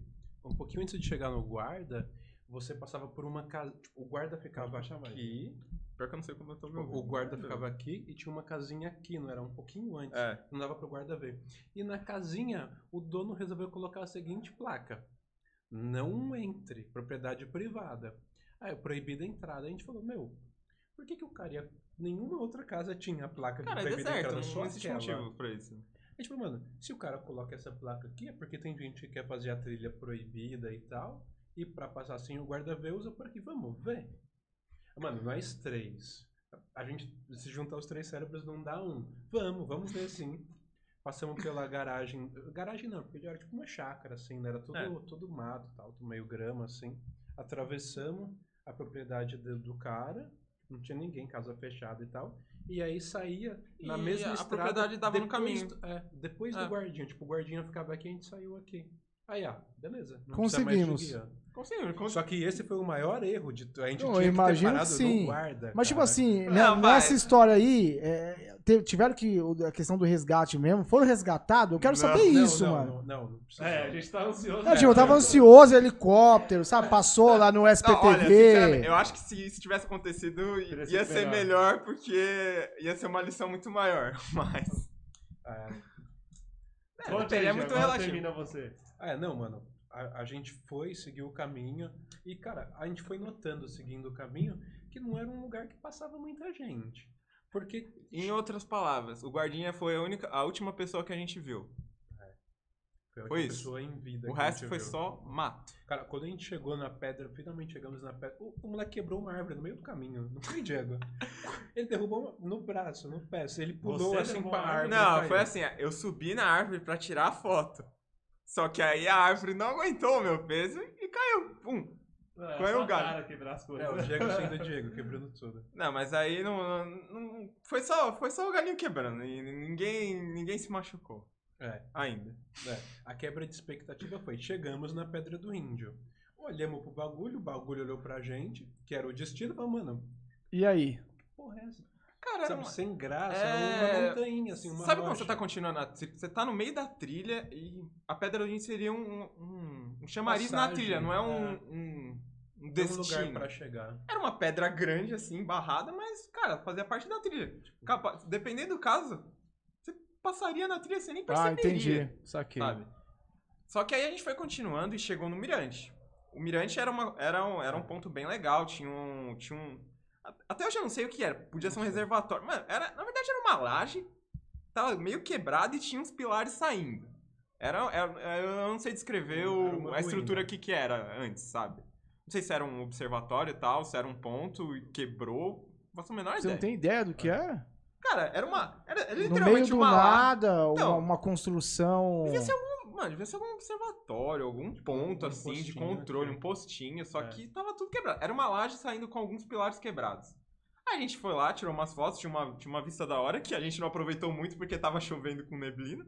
Um pouquinho antes de chegar no guarda, você passava por uma casa. Tipo, o guarda ficava aqui. Pior que eu não sei como eu tô me O ouvindo. guarda ficava aqui e tinha uma casinha aqui, não era um pouquinho antes. É. Não dava pro guarda ver. E na casinha, o dono resolveu colocar a seguinte placa: Não entre, propriedade privada. Aí, proibida a entrada. A gente falou: Meu, por que, que o cara ia. Nenhuma outra casa tinha a placa de Cara, é proibida a deserto, entrada, não, só não existe aquela. motivo pra isso. Gente falou, mano, se o cara coloca essa placa aqui é porque tem gente que quer fazer a trilha proibida e tal. E pra passar assim, o guarda vê, usa por aqui. Vamos ver. Mano, nós três. A gente, se juntar os três cérebros, não dá um. Vamos, vamos ver sim. Passamos pela garagem. Garagem não, porque era tipo uma chácara, assim, né? Era tudo, É. tudo mato tal, meio grama, assim. Atravessamos a propriedade do, do cara. Não tinha ninguém, casa fechada e tal. E aí saía na E mesma a estrada. propriedade dava no depois caminho. do- é, depois É. do guardinha. Tipo, o guardinha ficava aqui, a gente saiu aqui. Aí, ó, beleza. não Conseguimos. Conseguimos, conseguimos. Só que esse foi o maior erro. De, a gente Eu tinha que ter imagino que parado sim. no guarda. Mas, tipo cara. assim, Não, né, vai. nessa história aí, é, te- tiveram que. A questão do resgate mesmo, foram resgatados? Eu quero Não, saber Não, isso, não, mano. Não, não, não precisa. É, a gente tá ansioso. Não, tipo, eu tava ansioso, helicóptero, sabe? Passou lá no Não, olha, SPTV. eu acho que se isso tivesse acontecido, ia sido ser melhor. melhor, porque ia ser uma lição muito maior. Mas. É, É, teria Jean, muito relativo. termina você. É, não, mano. A, a gente foi, seguiu o caminho. E, cara, a gente foi notando, seguindo o caminho, que não era um lugar que passava muita gente. Porque Em outras palavras, o guardinha foi a única, a última pessoa que a gente viu. foi a Foi isso. pessoa em vida. O que a resto gente foi viu. só mato. Cara, quando a gente chegou na pedra, finalmente chegamos na pedra, o, o moleque quebrou uma árvore no meio do caminho. Não foi, Diego? Ele derrubou no braço, no pé. Ele pulou Você assim pra a árvore. Não, foi assim, eu subi na árvore pra tirar a foto. Só que aí a árvore não aguentou o meu peso e caiu. Pum. É, só o galho? cara quebrar as coisas. É, o Diego sendo Diego, quebrando tudo. Não, mas aí não, não- não- foi só foi só o galinho quebrando e ninguém ninguém se machucou É, ainda. é. A quebra de expectativa foi: chegamos na Pedra do Índio. Olhamos pro bagulho, o bagulho olhou pra gente, que era o destino, falou, mano, E aí? que porra é essa? Cara, era Sabe, sem graça, É, uma montanha, assim, uma Sabe quando rocha. você tá continuando a trilha? Você tá no meio da trilha e a pedra do seria um, um, um chamariz na Passagem, trilha, não é um, é. um, um Tem um lugar destino. pra chegar. Era uma pedra grande, assim, barrada, mas, cara, fazia parte da trilha. Capa- Dependendo do caso, você passaria na trilha, você nem Ah, perceberia. entendi. Saquei. sabe? Só que aí a gente foi continuando e chegou no Mirante. O Mirante era, uma, era, um, era um ponto bem legal, tinha um, tinha um... Até hoje eu não sei o que era, podia ser um reservatório. Mano, era, na verdade era uma laje, tava meio quebrada e tinha uns pilares saindo. Era, era- eu não sei descrever Era o- a estrutura ruína. que que era antes, sabe? Não sei se era um observatório e tal, se era um ponto e quebrou. Não faço a menor Você ideia. não tem ideia do que é? Cara, era uma. Era No meio literalmente do uma nada, uma, Não. uma construção. Devia ser algum, mano, devia ser algum observatório, algum ponto um assim de postinho controle, aqui. um postinho, só É. que tava tudo quebrado. Era uma laje saindo com alguns pilares quebrados. Aí a gente foi lá, tirou umas fotos, tinha uma, tinha uma vista da hora que a gente não aproveitou muito porque tava chovendo com neblina.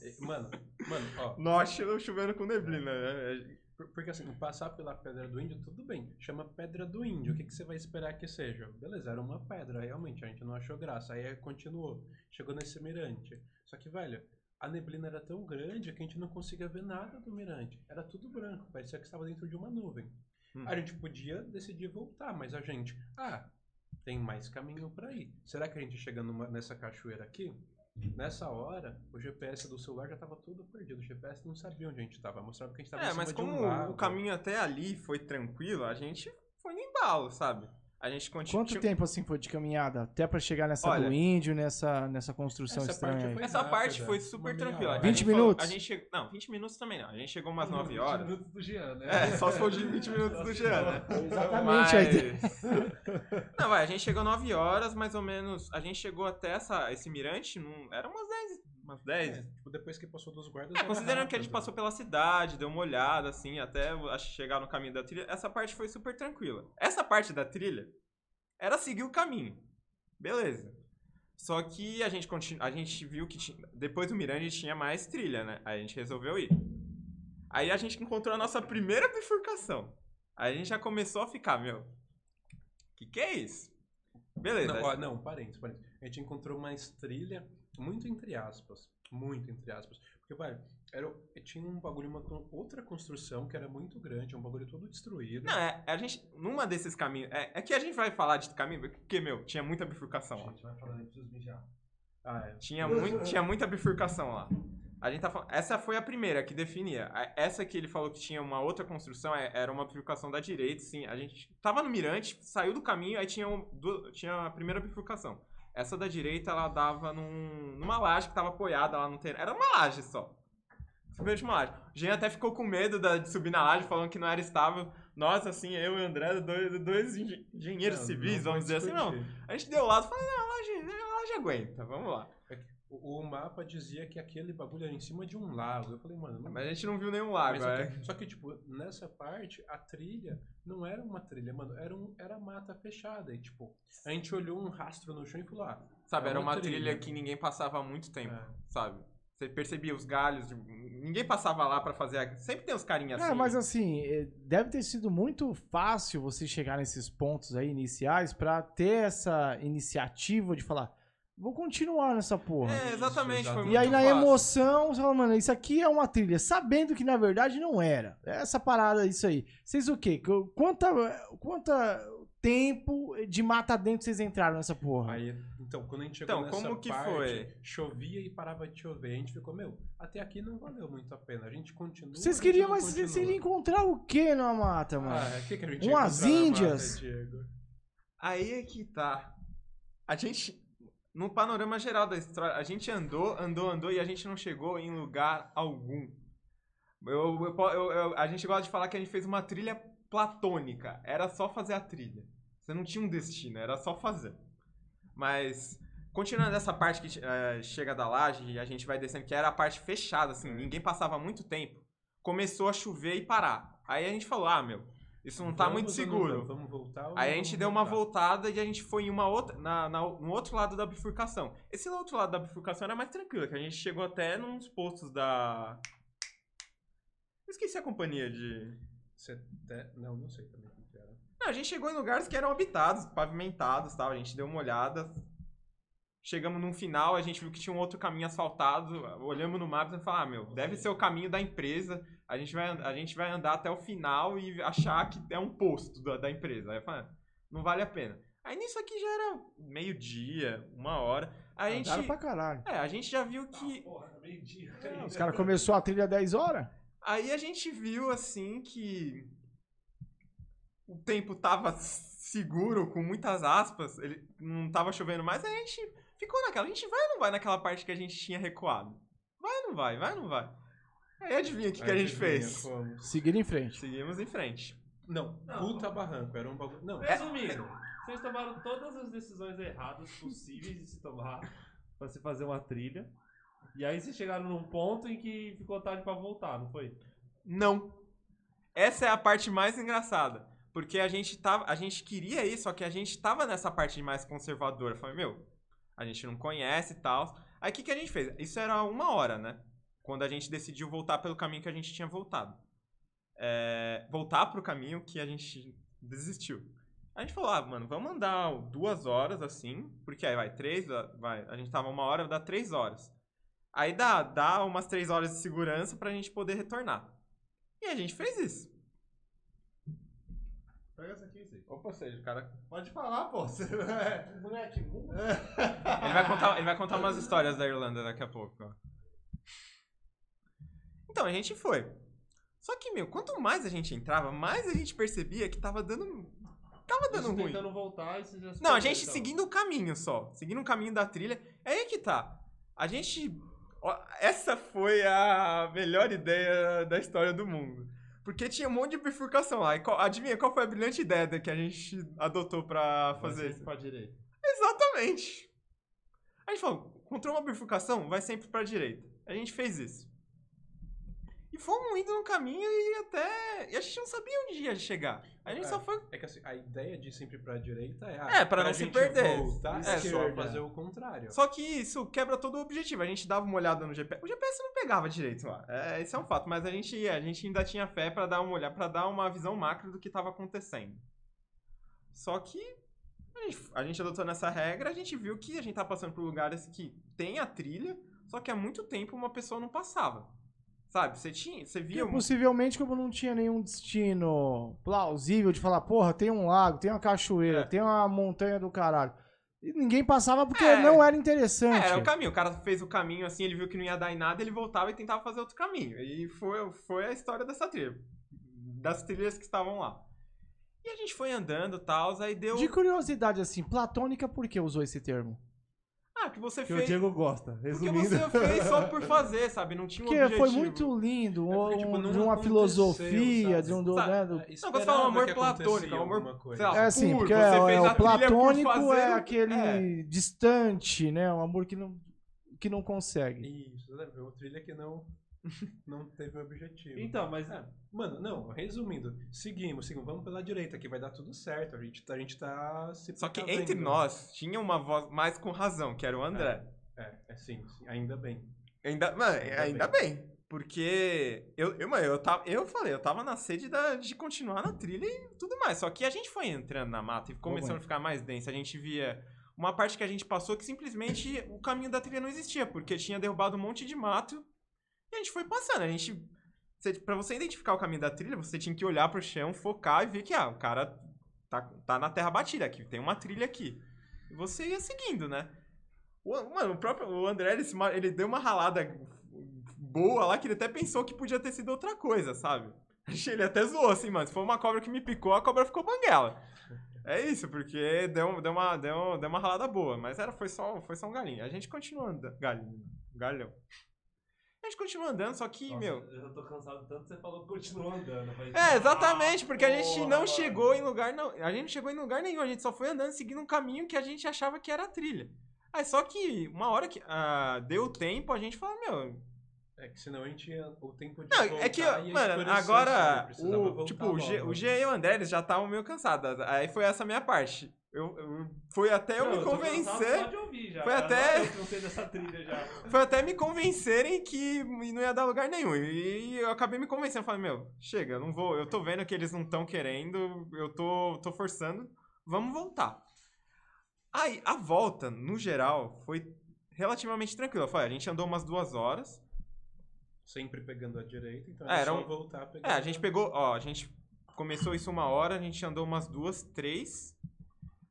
E, Mano, mano, ó. Nossa, chovendo com neblina. né? por- Porque assim, passar pela Pedra do Índio, tudo bem. Chama Pedra do Índio. O que, que você vai esperar que seja? Beleza, era uma pedra, realmente. A gente não achou graça. Aí continuou. Chegou nesse mirante. Só que, velho, a neblina era tão grande que a gente não conseguia ver nada do mirante. Era tudo branco. Parecia que estava dentro de uma nuvem. Hum. A gente podia decidir voltar, mas a gente. Ah, tem mais caminho pra ir. Será que a gente chega numa- nessa cachoeira aqui? Nessa hora, o GPS do celular já tava todo perdido. O GPS não sabia onde a gente tava. Mostrava que a gente tava em É, cima mas de um como lago. o caminho até ali foi tranquilo, a gente foi no embalo, sabe? A gente continuou. Quanto tempo assim foi de caminhada? Até pra chegar nessa Olha, do índio, nessa, nessa construção essa estranha parte Essa rápida, parte foi super tranquila. hora. A gente 20 falou- minutos? A gente chegou, não, 20 minutos também não. A gente chegou umas 9 20 horas. minutos do Jean, né? É, só se for de 20 minutos do Jean, né? Exatamente a ideia. Mas... Não, vai, a gente chegou 9 horas, mais ou menos. A gente chegou até essa, esse mirante, num, era umas 10. Umas 10. É, tipo, depois que passou dos guardas. É, era considerando que a gente passou pela cidade, deu uma olhada, assim, até chegar no caminho da trilha, essa parte foi super tranquila. Essa parte da trilha era seguir o caminho. Beleza. Só que a gente, continu... a gente viu que tinha... depois do Mirante tinha mais trilha, né? Aí a gente resolveu ir. Aí a gente encontrou a nossa primeira bifurcação. Aí a gente já começou a ficar, meu, que que é isso? Beleza. Não, ó, não, parênteses, parênteses. A gente encontrou uma trilha muito entre aspas. Muito entre aspas. Porque, vai, era, tinha um bagulho, uma outra construção que era muito grande, um bagulho todo destruído. Não, é, a gente, numa desses caminhos, é, é que a gente vai falar de caminho, porque, meu, tinha muita bifurcação lá. Gente, vai eu preciso mijar. Ah, é. Tinha, muito, tinha muita bifurcação lá. A gente tá falando, essa foi a primeira que definia. A- Essa que ele falou que tinha uma outra construção é- era uma bifurcação da direita, sim. A gente tava no mirante, saiu do caminho, aí tinha, um- du- tinha a primeira bifurcação. Essa da direita, ela dava num- numa laje que tava apoiada lá no terreno. Era uma laje só. Simplesmente uma laje. O Jean até ficou com medo da- de subir na laje, falando que não era estável. Nós, assim, eu e o André, dois, dois engen- engenheiros Não, civis, não vamos dizer assim, não. A gente deu o lado e falou, não, a laje, a laje aguenta, vamos lá. O, o mapa dizia que aquele bagulho era em cima de um lago. Eu falei, mano, não Mas a gente não viu nenhum lago, Mas só, é. que, só que, tipo, nessa parte, a trilha não era uma trilha, mano, era, um, era mata fechada. E, tipo, a gente olhou um rastro no chão e falou, ah, Sabe, É era uma uma trilha, trilha. que ninguém passava há muito tempo, É. sabe? Você percebia os galhos, tipo, ninguém passava lá pra fazer. a- Sempre tem os carinhas assim. É, mas assim, é, deve ter sido muito fácil você chegar nesses pontos aí iniciais pra ter essa iniciativa de falar, vou continuar nessa porra. É, exatamente. Isso, foi exatamente. E aí muito na fácil. emoção, você fala, mano, isso aqui é uma trilha, sabendo que na verdade não era. Essa parada, isso aí. Vocês o quê? Qu- Quanta, quanta tempo de mata dentro vocês entraram nessa porra? Aí, então, quando a gente chegou Então, nessa como que parte, foi? chovia e parava de chover. A gente ficou, meu, até aqui não valeu muito a pena. A gente continua. Vocês queriam, mas vocês queriam encontrar o quê numa mata, mano? Ah, o que, que a gente Umas na índias. mata, Diego? Aí é que tá. A gente. No panorama geral da história, a gente andou, andou, andou e a gente não chegou em lugar algum. Eu, eu eu- eu- a gente gosta de falar que a gente fez uma trilha platônica. Era só fazer a trilha. Você não tinha um destino, era só fazer. Mas, continuando essa parte que eh, chega da laje e a gente vai descendo, que era a parte fechada, assim, ninguém passava muito tempo. Começou a chover e parar. Aí a gente falou, ah, meu, isso não tá Vamos muito ou não seguro. vamos? Voltar ou Aí a gente deu uma voltada e a gente foi em uma outra, na, na- no outro lado da bifurcação. Esse outro lado da bifurcação era mais tranquilo, que a gente chegou até nos postos da... Eu esqueci a companhia de... Não, não sei também o que que era. Não, a gente chegou em lugares que eram habitados, pavimentados tal, a gente deu uma olhada. Chegamos num final, a gente viu que tinha um outro caminho asfaltado, olhamos no mapa e falamos, ah, meu, deve ser o caminho da empresa, a gente vai, a gente vai andar até o final e achar que é um posto da, da empresa. Aí eu falei, ah, não vale a pena. Aí nisso aqui já era meio-dia, uma hora. A Andaram gente, pra caralho. é, a gente já viu que Porra, meio-dia. Os caras começaram a trilha 10 horas? Aí a gente viu assim que o tempo tava seguro, com muitas aspas, ele não tava chovendo mais, aí a gente ficou naquela, a gente vai ou não vai naquela parte que a gente tinha recuado? Vai ou não vai? Vai ou não vai? Aí adivinha o que, que a gente fez? como? Seguir em frente. Seguimos em frente. Não, puta barranco. Era um bagulho. Não, Resumindo, vocês tomaram todas as decisões erradas possíveis de se tomar pra se fazer uma trilha. E aí vocês chegaram num ponto em que ficou tarde pra voltar, não foi? Não. Essa é a parte mais engraçada. Porque a gente tava. A gente queria ir, só que a gente tava nessa parte mais conservadora. Falei, meu, a gente não conhece e tal. Aí o que, que a gente fez? Isso era uma hora, né? Quando a gente decidiu voltar pelo caminho que a gente tinha voltado. É, voltar pro caminho que a gente desistiu. A gente falou, ah, mano, vamos andar duas horas assim, porque aí vai três, vai, a gente tava uma hora, dá três horas. Aí dá, dá umas três horas de segurança pra gente poder retornar. E a gente fez isso. Pega essa aqui, Zé. Opa, seja, o cara. Pode falar, pô. Você não é... Moleque, Ele vai contar, ele vai contar umas histórias da Irlanda daqui a pouco. Então, a gente foi. Só que, meu, quanto mais a gente entrava, mais a gente percebia que tava dando. Tava dando Vocês ruim. tentando voltar e vocês já se Não, a gente então. seguindo o caminho só. Seguindo o caminho da trilha. É aí que tá. A gente. ó, Essa foi a melhor ideia da história do mundo. Porque tinha um monte de bifurcação lá. E qual- adivinha qual foi a brilhante ideia que a gente adotou pra fazer isso? pra direita. Exatamente. A gente falou, encontrou uma bifurcação, vai sempre pra direita. A gente fez isso. E fomos indo no caminho e até. E a gente não sabia onde ia chegar. A gente É. só foi. É que assim, a ideia de ir sempre pra direita é. ah, É, pra não se gente perder. Voltar, É, só fazer o contrário. Só que isso quebra todo o objetivo. A gente dava uma olhada no GPS. O GPS não pegava direito lá. É, isso é um fato. Mas a gente ia. A gente ainda tinha fé pra dar uma olhada, para dar uma visão macro do que tava acontecendo. Só que a A gente, a gente adotou nessa regra, a gente viu que a gente tá passando por lugares que tem a trilha, só que há muito tempo uma pessoa não passava. Sabe? Você tinha, você via Porque um- possivelmente como não tinha nenhum destino plausível de falar, porra, tem um lago, tem uma cachoeira, É. tem uma montanha do caralho. E ninguém passava porque É. não era interessante. É, era o caminho. O cara fez o caminho assim, ele viu que não ia dar em nada, ele voltava e tentava fazer outro caminho. E foi, foi a história dessa trilha. Das trilhas que estavam lá. E a gente foi andando e tal, aí deu. De curiosidade, assim, platônica, por que usou esse termo? Ah, que você Que o fez. Diego gosta. Porque Resumindo. você fez só por fazer, sabe? Não tinha um Porque objetivo. foi muito lindo, É porque, um- tipo, não de uma filosofia, sabe? de um... Do, Sabe? né, do- Não, você fala amor platônico, amor, sei lá, É assim, puro, porque você é, fez é, a o platônico fazer é o- aquele é. distante, né? Um amor que não, que não consegue. Isso, né? Uma trilha que não, não teve um objetivo. Então, mas. É, mano, não, resumindo, seguimos, seguimos, vamos pela direita que vai dar tudo certo. A gente, tá- a gente tá se Só que precavendo. entre nós tinha uma voz mais com razão, que era o André. É, é sim, sim, ainda bem. Ainda, mano, Ainda ainda, bem. Porque eu, eu, mano, eu, tava, eu falei, eu tava na sede da- de continuar na trilha e tudo mais. Só que a gente foi entrando na mata e começando a ficar mais denso. A gente via uma parte que a gente passou que simplesmente o caminho da trilha não existia, porque tinha derrubado um monte de mato e a gente foi passando. A gente. Pra você identificar o caminho da trilha, você tinha que olhar pro chão, focar e ver que, ah, o cara tá, tá na terra batida aqui, tem uma trilha aqui. E você ia seguindo, né? O, mano, o próprio o André, ele, ele deu uma ralada boa lá que ele até pensou que podia ter sido outra coisa, sabe? Ele até zoou assim, mano. Se for uma cobra que me picou, a cobra ficou banguela. É isso, porque deu, deu, uma, deu, deu uma ralada boa. Mas era, foi, só, foi só um galinho. A gente continua andando. Galinho. Galhão. A gente continua andando, só que, meu. Eu já tô cansado tanto que você falou que continua andando. É, exatamente, porque a gente porra, não mano. chegou em lugar não, a gente não chegou em lugar nenhum, a gente só foi andando seguindo um caminho que a gente achava que era a trilha. Aí só que uma hora que ah, deu tempo, a gente falou, meu, É que senão a gente ia o tempo de não, voltar é que, mano, agora o voltar tipo, o G, logo. o G e o André eles já estavam meio cansados. Aí foi essa minha parte. Eu, eu- foi até eu Não, me cansado só convencer, de ouvir já. Foi até- foi até me convencerem que não ia dar lugar nenhum. E eu acabei me convencendo, eu falei, meu, chega, eu não vou, eu tô vendo que eles não estão querendo, eu tô, tô forçando, vamos voltar. Aí, a volta, no geral, foi relativamente tranquila. Foi, a gente andou umas duas horas. Sempre pegando a direita, então É, era era só um- voltar pegando É, a gente pegou, ó, a gente começou isso uma hora, a gente andou umas duas, três.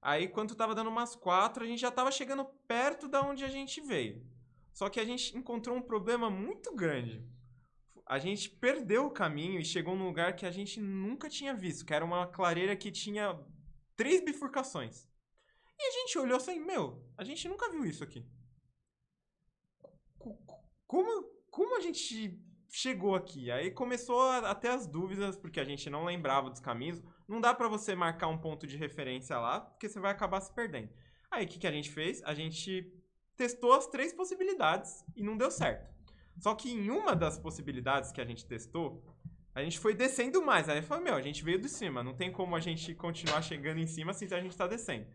Aí, quando tava dando umas quatro, a gente já tava chegando perto da onde a gente veio. Só que a gente encontrou um problema muito grande. A gente perdeu o caminho e chegou num lugar que a gente nunca tinha visto, que era uma clareira que tinha três bifurcações. E a gente olhou assim, meu, a gente nunca viu isso aqui. Co- co- Como, como a gente chegou aqui? Aí começou a, a ter as dúvidas, porque a gente não lembrava dos caminhos. Não dá pra você marcar um ponto de referência lá, porque você vai acabar se perdendo. Aí o que, que a gente fez? A gente testou as três possibilidades e não deu certo. Só que em uma das possibilidades que a gente testou, a gente foi descendo mais. Aí falou, meu, a gente veio de cima, não tem como a gente continuar chegando em cima assim se a gente tá descendo.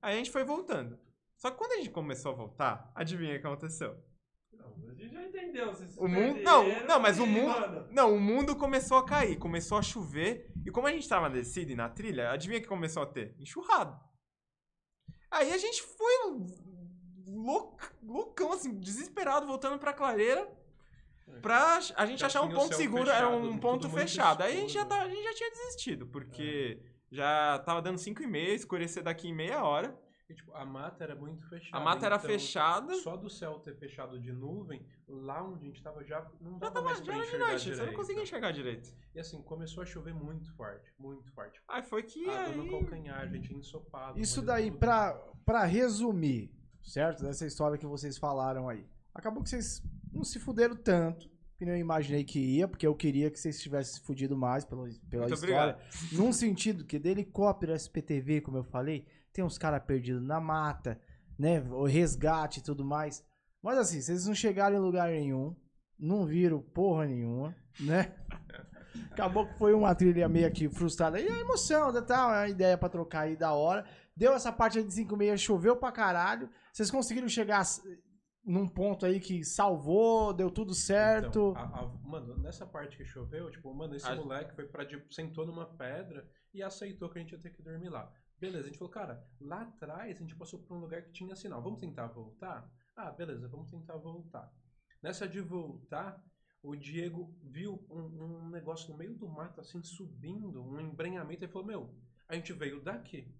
Aí a gente foi voltando. Só que quando a gente começou a voltar, adivinha o que aconteceu? Não, a gente já entendeu. O mundo. Não, não, mas o mundo. Não, o mundo começou a cair, começou a chover. E como a gente tava na descida e na trilha, adivinha que começou a ter? Enxurrado. Aí a gente foi louc, loucão, assim, desesperado, voltando pra clareira. Pra a gente Já achar um ponto seguro, fechado, era um tudo ponto fechado. Aí a gente, já tá- a gente já tinha desistido, porque já tava dando 5 e meia, escurecer daqui em meia hora. E, tipo, a mata era muito fechada. A mata era então, fechada. Só do céu ter fechado de nuvem, lá onde a gente tava já não Já dava tava mais já pra de enxergar noite, você não direito. conseguia enxergar direito. E assim, começou a chover muito forte, muito forte. Aí foi que Água no aí... calcanhar, gente ensopado. Isso daí, tudo. pra, pra resumir, certo? Dessa história que vocês falaram aí. Acabou que vocês não se fuderam tanto, que nem eu imaginei que ia, porque eu queria que vocês tivessem se fudido mais pela, pela Muito história. obrigado. Num sentido que de helicóptero SPTV, como eu falei, tem uns caras perdidos na mata, né? O resgate e tudo mais. Mas assim, vocês não chegaram em lugar nenhum, não viram porra nenhuma, né? Acabou que foi uma trilha meio que frustrada. E a emoção, tá, tá, a ideia pra trocar aí da hora. Deu essa parte aí de 5 meia, choveu pra caralho. Vocês conseguiram chegar num ponto aí que salvou, deu tudo certo. Então, a- a- mano, nessa parte que choveu, tipo, mano, esse A- moleque foi pra, tipo, sentou numa pedra e aceitou que a gente ia ter que dormir lá. Beleza, a gente falou, cara, lá atrás a gente passou por um lugar que tinha sinal. Vamos tentar voltar? Ah, beleza, vamos tentar voltar. Nessa de voltar, o Diego viu um, um negócio no meio do mato, assim, subindo, um embrenhamento, e falou, meu, a gente veio daqui.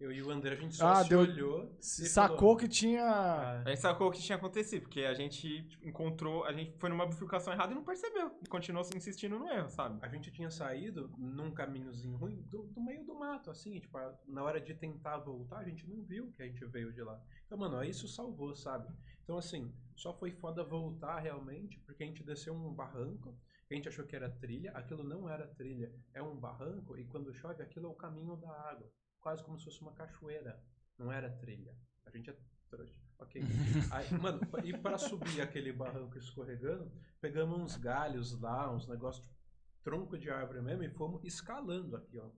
Eu e o André, a gente só Ah, se deu- olhou e Sacou falou, que tinha. "Ah, A gente sacou o que tinha acontecido, porque a gente tipo, encontrou, a gente foi numa bifurcação errada e não percebeu. E continuou se insistindo no erro, sabe? A gente tinha saído num caminhozinho ruim do, do meio do mato, assim, tipo, na hora de tentar voltar, a gente não viu que a gente veio de lá. Então, mano, aí isso salvou, sabe? Então, assim, só foi foda voltar realmente, porque a gente desceu um barranco, que a gente achou que era trilha, aquilo não era trilha, é um barranco, e quando chove, aquilo é o caminho da água, quase como se fosse uma cachoeira, não era trilha. A gente é trouxa. Ok. Aí, mano, e pra subir aquele barranco escorregando, pegamos uns galhos lá, uns negócios tipo, tronco de árvore mesmo, e fomos escalando aqui, ó.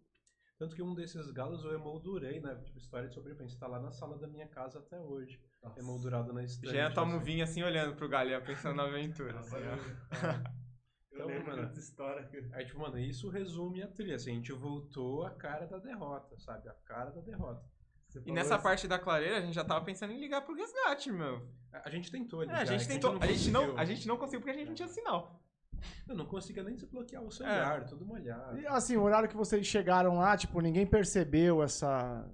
Tanto que um desses galos eu emoldurei, né? Tipo, história de sobrevivência. Tá lá na sala da minha casa até hoje. Emoldurado na estante. Já toma um assim. vinho assim, olhando pro galho, pensando na aventura. assim, ó. Então, mano, Aí, tipo, mano, isso resume a trilha. Assim, a gente voltou a cara da derrota, sabe? A cara da derrota. E nessa parte da clareira, a gente já tava pensando em ligar pro resgate, meu. A, a gente tentou É, ligar. a gente é que tentou. A gente, não, conseguiu. a gente não conseguiu porque a gente não tinha sinal. Eu não conseguia nem desbloquear o É. celular, tudo molhado. E, assim, o horário que vocês chegaram lá, tipo, ninguém percebeu essa.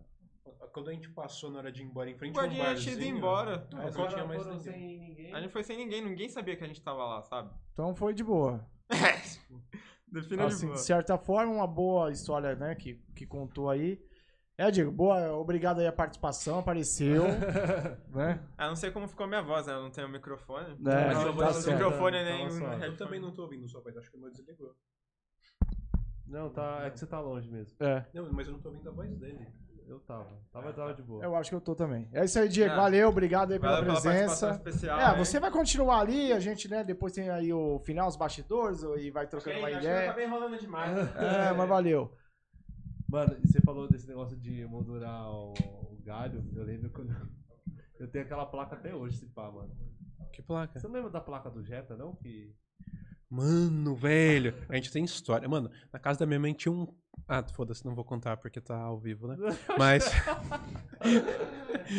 Quando a gente passou na hora de ir embora em O frente a um guardinha tinha ido barzinho, embora. É, não Agora tinha mais foram ninguém. sem ninguém. A gente foi sem ninguém, ninguém sabia que a gente tava lá, sabe? Então foi de boa. Defina de Assim, boa. de certa forma, uma boa história, né, que, que contou aí. É, Diego, boa, obrigado aí a participação, apareceu, né? Ah, não sei como ficou minha voz, né? Eu não tenho microfone. É, mas tá sua voz- certo. microfone nem suave. um Eu também não tô ouvindo sua voz, acho que o meu desligou. Não, tá, é que você tá longe mesmo. É, Não, mas eu não tô ouvindo a voz dele. Eu tava. Tava, tava de boa. eu acho que eu tô também. É isso aí, Diego, É. valeu, obrigado aí pela Valeu pela participação presença. especial. É, hein? você vai continuar ali, a gente, né, depois tem aí o final, os bastidores, e vai trocando Acho uma que eu ideia. acabei enrolando demais. É, mas valeu. Mano, você falou desse negócio de moldurar o, o galho. Eu lembro quando. Eu tenho aquela placa até hoje, se pá, mano. Que placa? Você não lembra da placa do Jetta, não? Que. Mano, velho. A gente tem história. Mano, na casa da minha mãe tinha um. Ah, foda-se, não vou contar porque tá ao vivo, né? Mas.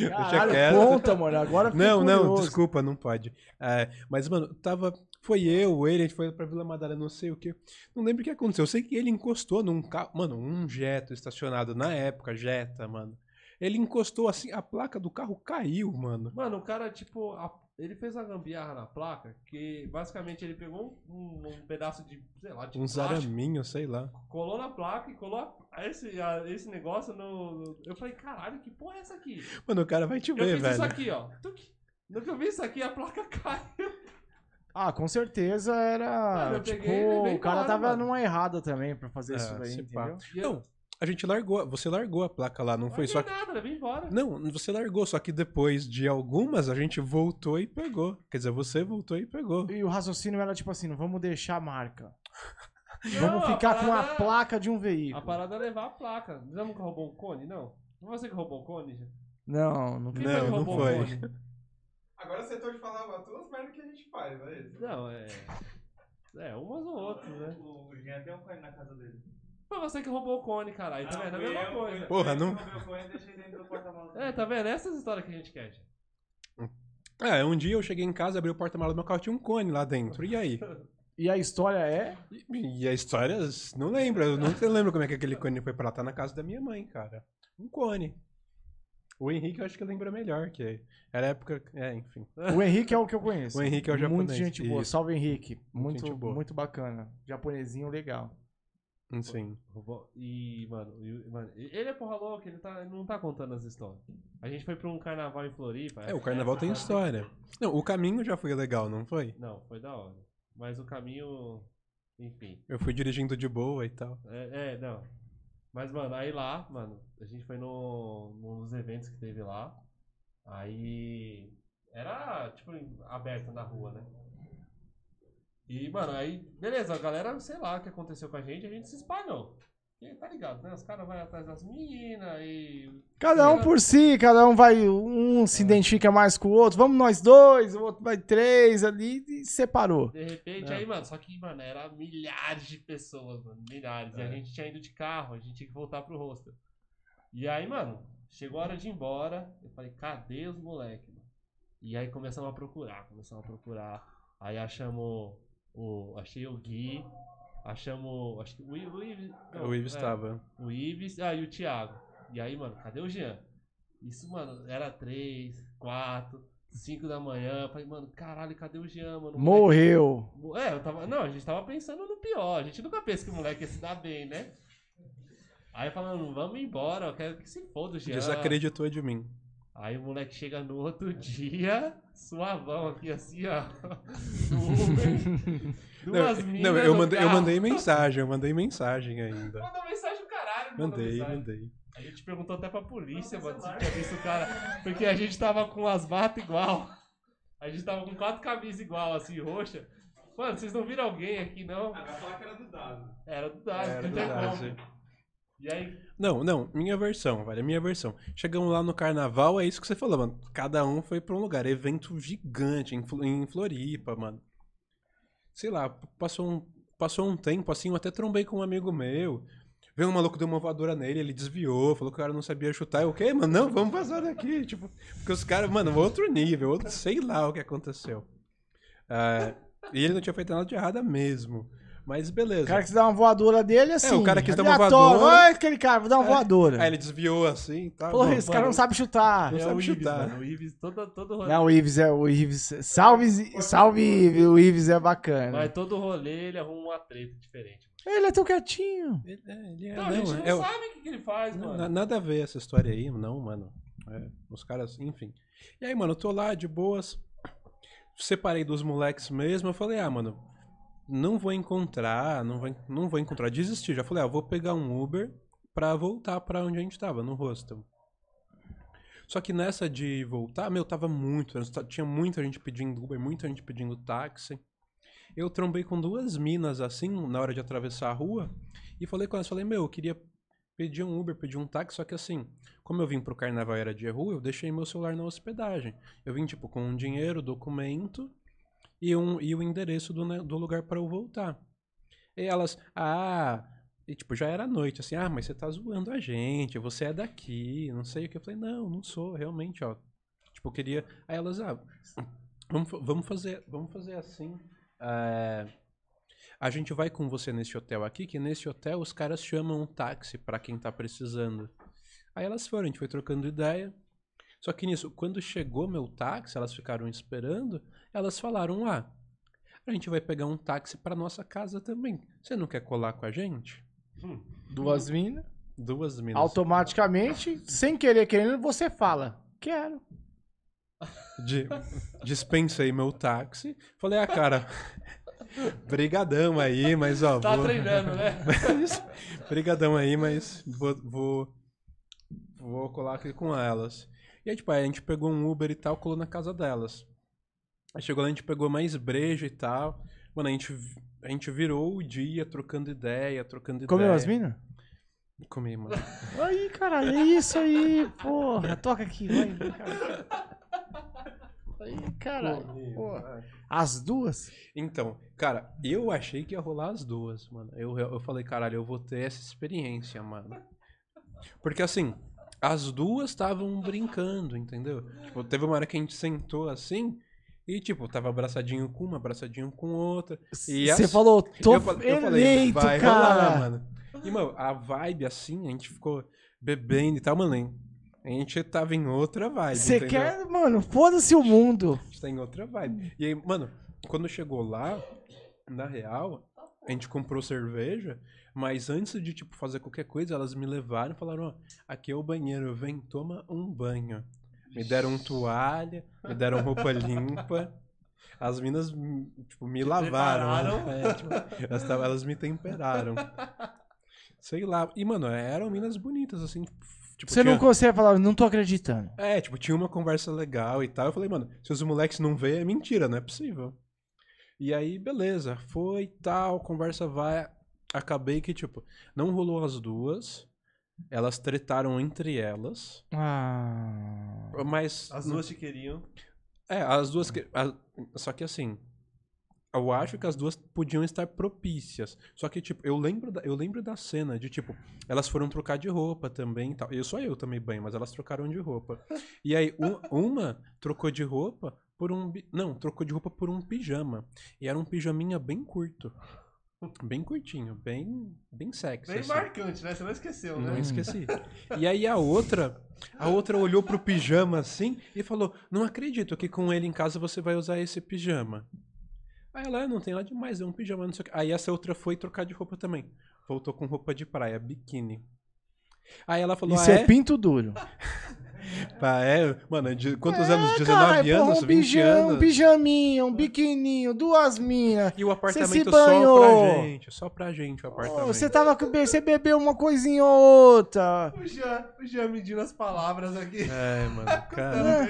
Caralho, quieto. conta, mano, agora Não, não, curioso. desculpa, não pode. É, mas, mano, tava. Foi eu, ele, a gente foi pra Vila Madalena, não sei o que. Não lembro o que aconteceu. Eu sei que ele encostou num carro. Mano, um Jetta estacionado na época, Jetta, mano. Ele encostou assim, a placa do carro caiu, mano. Mano, o cara, tipo, a- ele fez uma gambiarra na placa que basicamente ele pegou um, um pedaço de, sei lá, de Uns plástico, araminhos, sei lá. colou na placa e colou a- esse, a- esse negócio no, no- Eu falei, caralho, que porra é essa aqui? Mano, o cara vai te Eu ver, fiz isso velho. aqui, ó. Tuc. No que eu vi isso aqui, a placa caiu. Ah, com certeza era. Mano, eu tipo, peguei e levei o cara tava mano. numa errada também pra fazer É, isso daí, se pá. entendeu? E eu- Não, a gente largou. Você largou a placa lá, não foi? Não Só que. nada, levei embora. Não, você largou, só que depois de algumas a gente voltou e pegou. Quer dizer, você voltou e pegou. E o raciocínio era tipo assim: não vamos deixar a marca. Não, Vamos ficar com a placa de um A veículo. parada é levar a placa. Já nunca roubou um cone? Não. Não foi você que roubou o cone? já? Não, não Quem Não, foi não roubou foi. o cone? Agora você tô de falar todas as merdas que a gente faz, não é isso? Não, é. É, umas ou outras, né? O Jean tem um coelho na casa dele. Foi você que roubou o cone, caralho. Tá vendo? É a mesma coisa. Porra, não- Eu coelho e deixei dentro do porta-malas. É, tá vendo? Essas histórias que a gente quer. É, um dia eu cheguei em casa, abri o porta-malas do meu carro, tinha um cone lá dentro. E aí? E a história é. E, e a história, não lembro. Eu não lembro como é que aquele cone foi pra lá. Tá na casa da minha mãe, cara. Um cone. O Henrique eu acho que lembra melhor, que era a época. É, enfim. O Henrique é o que eu conheço. O Henrique é o Muito japonês, gente boa. isso. Salve, Henrique. Muito Muito, gente boa. muito bacana. Japonesinho legal. Sim. E, mano, ele é porra louca, ele, tá, ele não tá contando as histórias. A gente foi pra um carnaval em Floripa. É, o carnaval tem história. Não, o caminho já foi legal, não foi? Não, foi da hora. Mas o caminho. Enfim. Eu fui dirigindo de boa e tal. É, é, não. Mas, mano, aí lá, mano, a gente foi no, nos eventos que teve lá. Aí. Era, tipo, aberto na rua, né? E, mano, aí, beleza, a galera, sei lá o que aconteceu com a gente, a gente se espalhou. E, tá ligado, né? Os caras vão atrás das meninas e. Cada um por si, cada um vai. Um se identifica mais com o outro. Vamos nós dois, o outro vai três ali e separou. De repente, É. aí, mano, só que, mano, era milhares de pessoas, mano, milhares. E a É. gente tinha ido de carro, a gente tinha que voltar pro hostel. E aí, mano, chegou a hora de ir embora. Eu falei, cadê os moleques? mano? E aí começamos a procurar, começamos a procurar. Aí achamos o. Achei o Gui. Achamos. Acho que o, o Ives. não, O Ives é, estava. O Ives ah, e o Thiago. E aí, mano, cadê o Jean? Isso, mano, era três, quatro, cinco da manhã. Eu falei, mano, caralho, cadê o Jean, mano? Morreu. é, eu tava. Não, a gente tava pensando no pior. A gente nunca pensa que o moleque ia se dar bem, né? Aí falando, vamos embora, eu quero que se foda o Jean. Desacreditou de mim. Aí o moleque chega no outro dia, suavão aqui assim, ó. Uber. Duas Não, minas não, eu, mandei, eu mandei mensagem, eu mandei mensagem ainda. Mandou mensagem do caralho, Mandei, mensagem. mandei. A gente perguntou até pra polícia, mano, se tinha visto o cara. Porque a gente tava com as batas igual. A gente tava com quatro camisas igual, assim, roxa. Mano, vocês não viram alguém aqui, não? Ah, vai falar que era do dado. Era do Dado, Era não do Dado. E aí, Não, não, minha versão, velho, minha versão. Chegamos lá no carnaval, é isso que você falou, mano. Cada um foi pra um lugar, evento gigante em, em Floripa, mano. Sei lá, passou um, passou um tempo assim, eu até trombei com um amigo meu. Veio um maluco, deu uma voadora nele, ele desviou, falou que o cara não sabia chutar. Eu, o quê, mano? Não, vamos passar daqui. Tipo, porque os caras, mano, outro nível, outro, sei lá o que aconteceu. Ah, e ele não tinha feito nada de errado mesmo. Mas beleza. O cara quis dar uma voadora dele assim. É, o cara quis dar uma voadora. Olha aquele cara, vou dar uma voadora. Aí ele desviou assim tal. Porra, Bom, esse cara não sabe chutar. Não é sabe o Ives, chutar. mano. O Ives, todo, todo rolê. Não, o Ives é o Ives. Salve, salve, Ives. O Ives é bacana. Mas todo rolê ele arruma uma treta diferente. Ele é tão quietinho. Ele é, ele é- Não, não, a gente não é o- sabe o que, que ele faz, não, mano. na- nada a ver essa história aí, não, mano. É, os caras, enfim. E aí, mano, eu tô lá de boas. Separei dos moleques mesmo. Eu falei, ah, mano, não vou encontrar, não vou, não vou encontrar. Desisti. Já falei, ah, vou pegar um Uber pra voltar pra onde a gente tava, no hostel. Só que nessa de voltar, meu, tava muito. Tinha muita gente pedindo Uber, muita gente pedindo táxi. Eu trombei com duas minas assim, na hora de atravessar a rua. E falei com elas, falei, meu, eu queria pedir um Uber, pedir um táxi, só que assim, como eu vim pro carnaval era de rua, eu deixei meu celular na hospedagem. Eu vim, tipo, com um dinheiro, documento e, um, e o endereço do, ne- do lugar para eu voltar. E elas, ah, e tipo, já era noite, assim, ah, mas você tá zoando a gente, você é daqui, não sei o que. Eu falei, não, não sou, realmente, ó. Tipo, eu queria. Aí elas, ah, vamos, vamos fazer, vamos fazer assim. é, a gente vai com você nesse hotel aqui, que nesse hotel os caras chamam um táxi pra quem tá precisando. Aí elas foram, a gente foi trocando ideia. Só que nisso, quando chegou meu táxi, elas ficaram esperando, elas falaram: "Ah, a gente vai pegar um táxi pra nossa casa também. Você não quer colar com a gente?" Duas minas. Duas minas. Automaticamente, sem querer querendo, você fala. Quero. De, dispensei meu táxi. Falei: "Ah, cara, brigadão aí, mas ó, Tá vou- treinando, né? Brigadão aí, mas vou, vou, vou colar aqui com elas. E aí, tipo, aí a gente pegou um Uber e tal, colou na casa delas. Aí chegou lá, a gente pegou mais breja e tal. Mano, a gente, a gente virou o dia trocando ideia, trocando Comeu ideia. as minas? Comi, mano. Aí, caralho, é isso aí, porra. Toca aqui, vai. cá. Aí, caralho. porra. As duas? Então, cara, eu achei que ia rolar as duas, mano. Eu, eu falei, caralho, eu vou ter essa experiência, mano. Porque assim, as duas estavam brincando, entendeu? Tipo, teve uma hora que a gente sentou assim e, tipo, tava abraçadinho com uma, abraçadinho com outra. Você as- falou, tô eu, falei- eu falei, eleito, vai cara. rolar, mano. E, mano, a vibe assim, a gente ficou bebendo e tal, mano. A gente tava em outra vibe. Você quer, mano, foda-se o mundo. A gente tá em outra vibe. E aí, mano, quando chegou lá, na real, a gente comprou cerveja, mas antes de, tipo, fazer qualquer coisa, elas me levaram e falaram, ó, aqui é o banheiro, vem, toma um banho. Me deram toalha, me deram roupa limpa. As minas, tipo, me lavaram. prepararam. É, tipo, elas, tavam- elas me temperaram. Sei lá. E, mano, eram minas bonitas, assim. Tipo, Você não tinha- consegue falar, não tô acreditando. é, tipo, tinha uma conversa legal e tal. Eu falei, mano, se os moleques não veem, é mentira, não é possível. E aí, beleza, foi tal, conversa vai. Acabei que, tipo, não rolou as duas. Elas tretaram entre elas. Ah. Mas. As duas te queriam. É, as duas. que- a- Só que assim. eu acho que as duas podiam estar propícias. Só que, tipo, eu lembro da, eu lembro da cena de, tipo, elas foram trocar de roupa também e tal. Eu só eu tomei banho, mas elas trocaram de roupa. E aí, um- uma trocou de roupa por um. Não, trocou de roupa por um pijama. E era um pijaminha bem curto. Bem curtinho, bem, bem sexy. Bem assim. marcante, né? Você não esqueceu, Não né? esqueci. E aí a outra, a outra olhou pro pijama assim e falou: "Não acredito que com ele em casa você vai usar esse pijama". Aí ela, "Ah, não tem nada demais, é um pijama, não sei o que. Aí essa outra foi trocar de roupa também. Voltou com roupa de praia, biquíni. Aí ela falou: Isso "Ah, é é? pinto duro. Pá, é? Mano, de quantos anos? 19 Caralho, porra, anos, um 20 pijama, anos. Um pijaminho, um biquininho, duas minas. E o se apartamento só pra gente, só pra gente o apartamento. Você tava com você bebeu uma coisinha ou outra. O Jean, o Jean medindo as palavras aqui. É, mano, cara.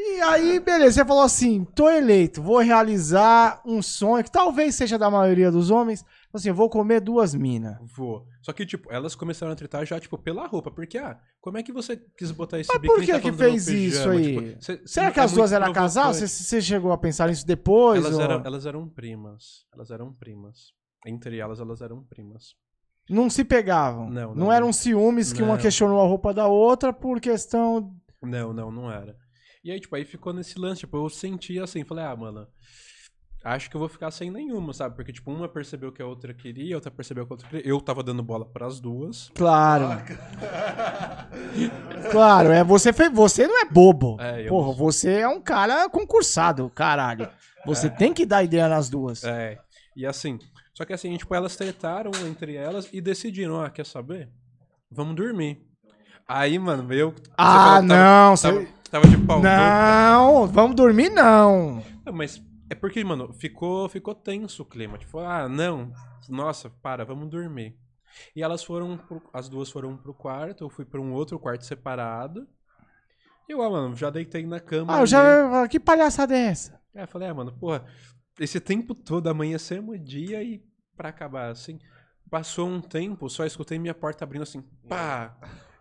E aí, beleza, você falou assim: tô eleito, vou realizar um sonho que talvez seja da maioria dos homens. Assim, eu vou comer duas minas. Vou. Só que, tipo, elas começaram a tretar já, tipo, pela roupa. Porque, ah, como é que você quis botar esse Mas biquíni por que tá que fez isso aí? Tipo, cê- Será cê- que é as duas eram casal? Você, chegou a pensar nisso depois? Elas ou- eram, elas eram primas. Elas eram primas. Entre elas, elas eram primas. Não se pegavam. Não, Não, não. eram ciúmes que uma Não. questionou a roupa da outra por questão. Não, não, não era. E aí, tipo, aí ficou nesse lance, tipo, eu senti assim, falei, ah, mano, acho que eu vou ficar sem nenhuma, sabe? Porque, tipo, uma percebeu que a outra queria, a outra percebeu que a outra queria. Eu tava dando bola pras duas. Claro. claro, é, você, fe... você não é bobo. É, eu Porra, não você é um cara concursado, caralho. Você tem que dar ideia nas duas. É. E assim, só que assim, tipo, elas tretaram entre elas e decidiram, ah, quer saber? Vamos dormir. Aí, mano, eu. ah, tava- não, Tava, você... tava de pau. Não, vamos dormir não. Não, Mas é porque, mano, ficou, ficou tenso o clima. Tipo, ah, não, nossa, para, vamos dormir. E elas foram, pro- as duas foram pro quarto, eu fui pra um outro quarto separado. E eu, ah, mano, já deitei na cama. Ah, eu já. Que palhaçada é essa? É, eu falei, ah, mano, porra, esse tempo todo, amanhecemos o dia e pra acabar assim. Passou um tempo, só escutei minha porta abrindo assim, pá!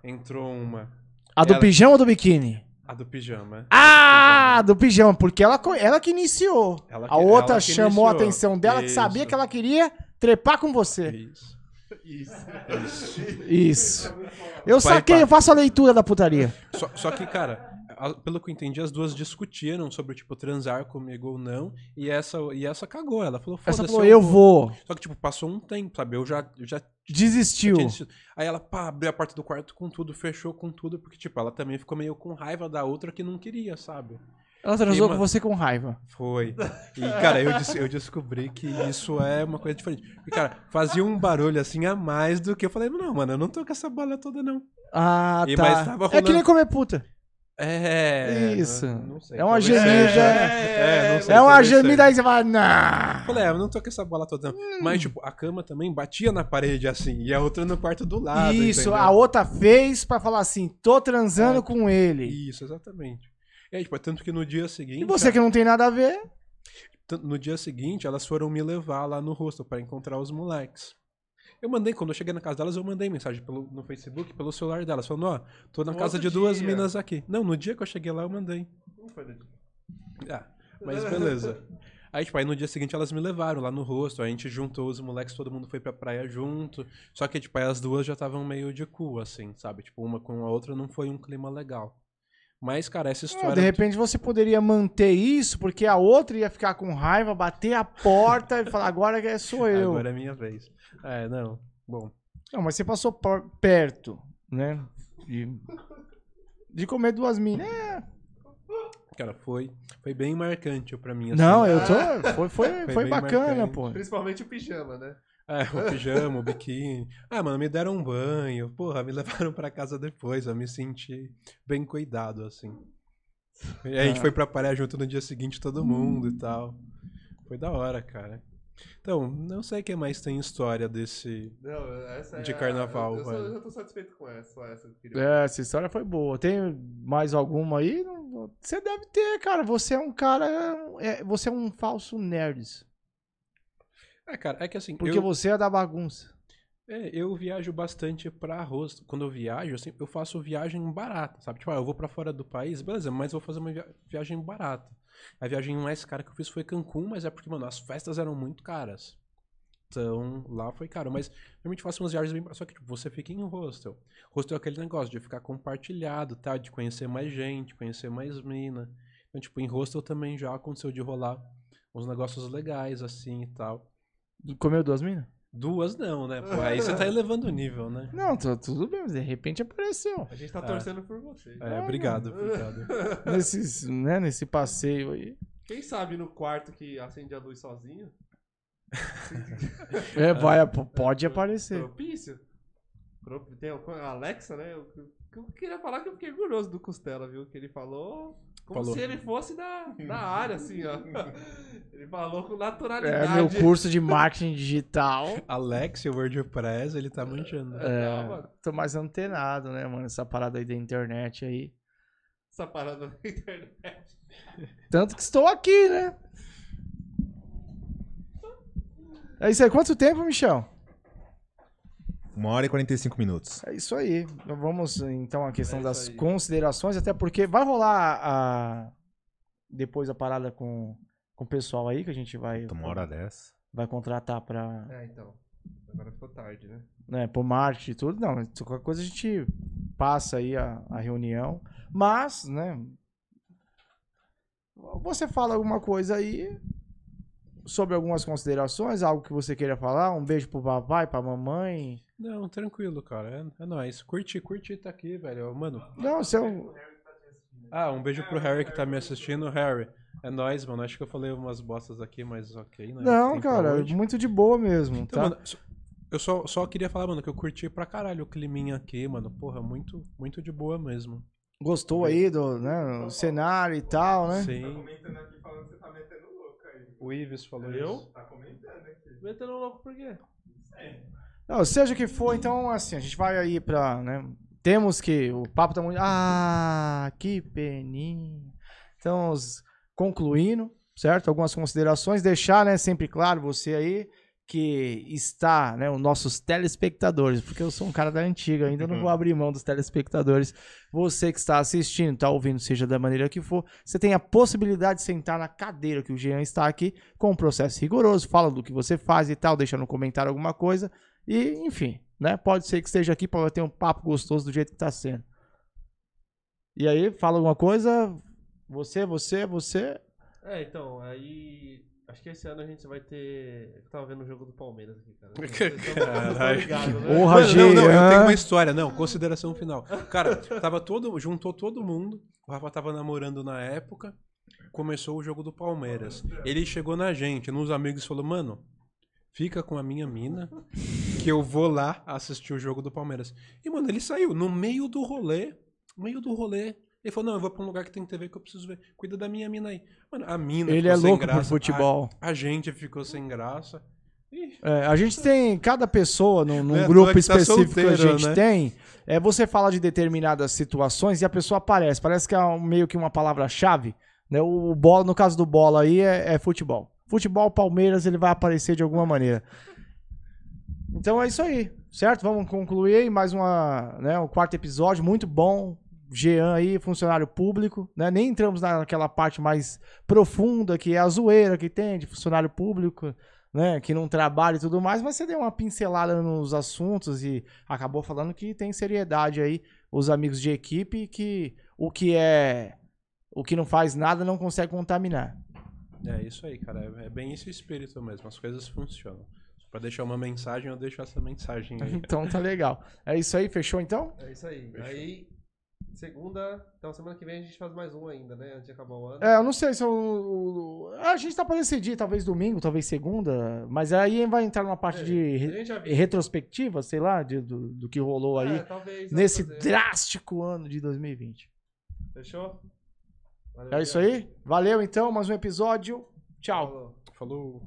Entrou uma. A do Ela- pijama ou do biquíni? A do pijama. Ah, do pijama, porque ela, ela que iniciou. Ela a que- outra ela que chamou a iniciou. atenção dela, que sabia Isso. que ela queria trepar com você. Isso. Isso. Eu Vai, saquei, pá. eu faço a leitura da putaria. Só, só que, cara, a- pelo que eu entendi, as duas discutiram sobre, tipo, transar comigo ou não. E essa, e essa cagou. Ela falou, Essa foda-se. falou, eu vou. Só que, tipo, passou um tempo, sabe? Eu já, eu já Desistiu. desistido. Aí ela, pá, abriu a porta do quarto com tudo, fechou com tudo, porque, tipo, ela também ficou meio com raiva da outra que não queria, sabe? Ela transou E, com você com raiva. Foi. E, cara, eu, des- eu descobri que isso é uma coisa diferente. Porque, cara, fazia um barulho assim a mais do que eu falei, não, mano, eu não tô com essa bola toda, não. Ah, E, tá. mas tava É que rolando- nem comer puta. É. Isso. não- não sei, É uma talvez gemida. seja. É, não sei, É uma talvez gemida aí você fala, não. Falei, é, eu não tô com essa bola toda. não. Mas, tipo, a cama também batia na parede assim, e a outra no quarto do lado. Isso, entendeu? a outra fez pra falar assim, tô transando É. com ele. Isso, exatamente. E aí, tipo, tanto que no dia seguinte. E você que não tem nada a ver? Tan- No dia seguinte, elas foram me levar lá no rosto pra encontrar os moleques. Eu mandei, quando eu cheguei na casa delas, eu mandei mensagem pelo, no Facebook, pelo celular delas, falando, ó, tô na No casa de duas dia. minas aqui. Não, no dia que eu cheguei lá, eu mandei. Não foi daqui. Ah, mas beleza. Aí, tipo, aí no dia seguinte elas me levaram lá no rosto, a gente juntou os moleques, todo mundo foi pra praia junto. Só que, tipo, aí as duas já estavam meio de cu, assim, sabe? Tipo, uma com a outra não foi um clima legal. Mas, cara, essa Ah, história. de repente você poderia manter isso, porque a outra ia ficar com raiva, bater a porta e falar, agora que sou eu. Agora é minha vez. É, não. Bom. Não, mas você passou por- perto, né? De, de comer duas minas. É. Cara, foi, foi bem marcante pra mim. Assim. Não, eu tô. Foi, foi, Foi foi bem bacana, marcante. pô. Principalmente o pijama, né? É, o pijama, o biquíni. Ah, mano, me deram um banho. Porra, me levaram pra casa depois. Eu me senti bem cuidado, assim. E aí a gente foi pra praia junto no dia seguinte, todo mundo e tal. Foi da hora, cara. Então, não sei o que mais tem história desse. Não, essa é De a- carnaval, eu, eu, só- eu já tô satisfeito com essa, essa que eu queria. É, essa história foi boa. Tem mais alguma aí? Você deve ter, cara. Você é um cara. é- você é um falso nerd. É, cara, é que assim. Porque eu, você é da bagunça. é, eu viajo bastante pra rosto. Quando eu viajo, assim, eu faço viagem barata, sabe? Tipo, ah, eu vou pra fora do país, beleza, mas vou fazer uma via- viagem barata. A viagem mais cara que eu fiz foi Cancún, mas é porque, mano, as festas eram muito caras. Então, lá foi caro. Mas realmente faço umas viagens bem. Só que tipo, você fica em hostel. Hostel é aquele negócio de ficar compartilhado, tá? De conhecer mais gente, conhecer mais mina. Então, tipo, em hostel também já aconteceu de rolar uns negócios legais, assim e tal. Comeu duas minas? Duas não, né? Pô, aí você tá elevando o nível, né? Não, tô- tudo bem, mas de repente apareceu. A gente tá torcendo por você. É, obrigado, obrigado. Nesses, né, nesse passeio aí. Quem sabe no quarto que acende a luz sozinho? É, vai, pode aparecer. Propício? Pro- Tem o- a Alexa, né? Eu queria falar que eu fiquei orgulhoso do Costela, viu? Que ele falou como Falou. se ele fosse da, da área, assim, ó. Ele falou com É, naturalidade. meu curso de marketing digital. Alex, o WordPress, ele tá manjando. É, Não, mano. tô mais antenado, né, mano? Essa parada aí da internet aí. Essa parada na internet. Tanto que estou aqui, né? É isso aí. Quanto tempo, Michel? Uma hora e 45 minutos. É isso aí. Vamos então à questão É das aí. considerações, até porque vai rolar a depois a parada com, com o pessoal aí que a gente vai Uma hora dessa. vai contratar para É, então. Agora ficou tarde, né? né, por marketing e tudo. Não, qualquer coisa a gente passa aí a, a reunião. Mas, né? Você fala alguma coisa aí sobre algumas considerações, algo que você queira falar? Um beijo pro papai, pra mamãe. Não, tranquilo, cara. É, é nóis. Curti, curti tá aqui, velho. Mano, Não, seu. ah, um beijo pro Harry que tá me assistindo. Harry, é nóis, mano. Acho que eu falei umas bostas aqui, mas ok, né? Não, cara, muito de boa mesmo, Então, tá? mano, eu só, só queria falar, mano, que eu curti pra caralho o climinha aqui, mano. Porra, muito, muito de boa mesmo. Gostou aí do né, o cenário e tal, né? Tá Sim. comentando aqui falando que você tá metendo louco aí. O Ives falou Eu? isso. Tá comentando aqui. Metendo louco por quê? Não, seja o que for, então, assim, a gente vai aí pra, né? Temos que. O papo tá muito. Ah, que peninha. Então, os- concluindo, certo? Algumas considerações. Deixar, né, sempre claro, você aí que está, né, os nossos telespectadores, porque eu sou um cara da antiga, ainda não vou abrir mão dos telespectadores. Você que está assistindo, está ouvindo, seja da maneira que for, você tem a possibilidade de sentar na cadeira que o Jean está aqui, com um processo rigoroso, fala do que você faz e tal, deixa no comentário alguma coisa, e enfim, né? Pode ser que esteja aqui para ter um papo gostoso do jeito que está sendo. E aí, fala alguma coisa, você, você, você. É, então, aí. Acho que esse ano a gente vai ter. Eu tava vendo o jogo do Palmeiras aqui, cara. Caralho. né? Porra, Mano, não, não, eu tenho uma história. Não, consideração final. Cara, tava todo, juntou todo mundo. O Rafa tava namorando na época. Começou o jogo do Palmeiras. Ele chegou na gente, nos amigos, e falou: Mano, fica com a minha mina, que eu vou lá assistir o jogo do Palmeiras. E, mano, ele saiu no meio do rolê. No meio do rolê. Ele falou: Não, eu vou pra um lugar que tem TV que eu preciso ver. Cuida da minha mina aí. Mano, a mina. Ele ficou é sem louco por graça, futebol. A, a gente ficou sem graça. Ih, É, a gente tem, cada pessoa, num, num é à grupo que tá específico que a solteiro, gente né? tem, é você fala de determinadas situações e a pessoa aparece. Parece que é um- meio que uma palavra-chave. Né? O bola, no caso do bola aí, é, é futebol. Futebol, Palmeiras, ele vai aparecer de alguma maneira. Então é isso aí, certo? Vamos concluir aí mais uma, né, o quarto episódio, muito bom. Jean aí, funcionário público, né? Nem entramos naquela parte mais profunda que é a zoeira que tem de funcionário público, né? Que não trabalha e tudo mais, mas você deu uma pincelada nos assuntos e acabou falando que tem seriedade aí, os amigos de equipe, que o que é. O que não faz nada não consegue contaminar. É isso aí, cara. É é bem esse o espírito mesmo. As coisas funcionam. Só pra deixar uma mensagem, eu deixo essa mensagem aí. Então tá legal. É isso aí, fechou então? É isso aí. Aí, segunda. Então, semana que vem a gente faz mais um ainda, né? Antes de acabar o ano. É, eu não sei se eu, o- a gente tá pra decidir, talvez domingo, talvez segunda, mas aí vai entrar numa parte É, de re- retrospectiva, sei lá, de- do, do que rolou aí É, talvez. nesse drástico ano de 2020. Fechou? Valeu, É isso aí? Valeu então, mais um episódio. Tchau. Falou. Falou.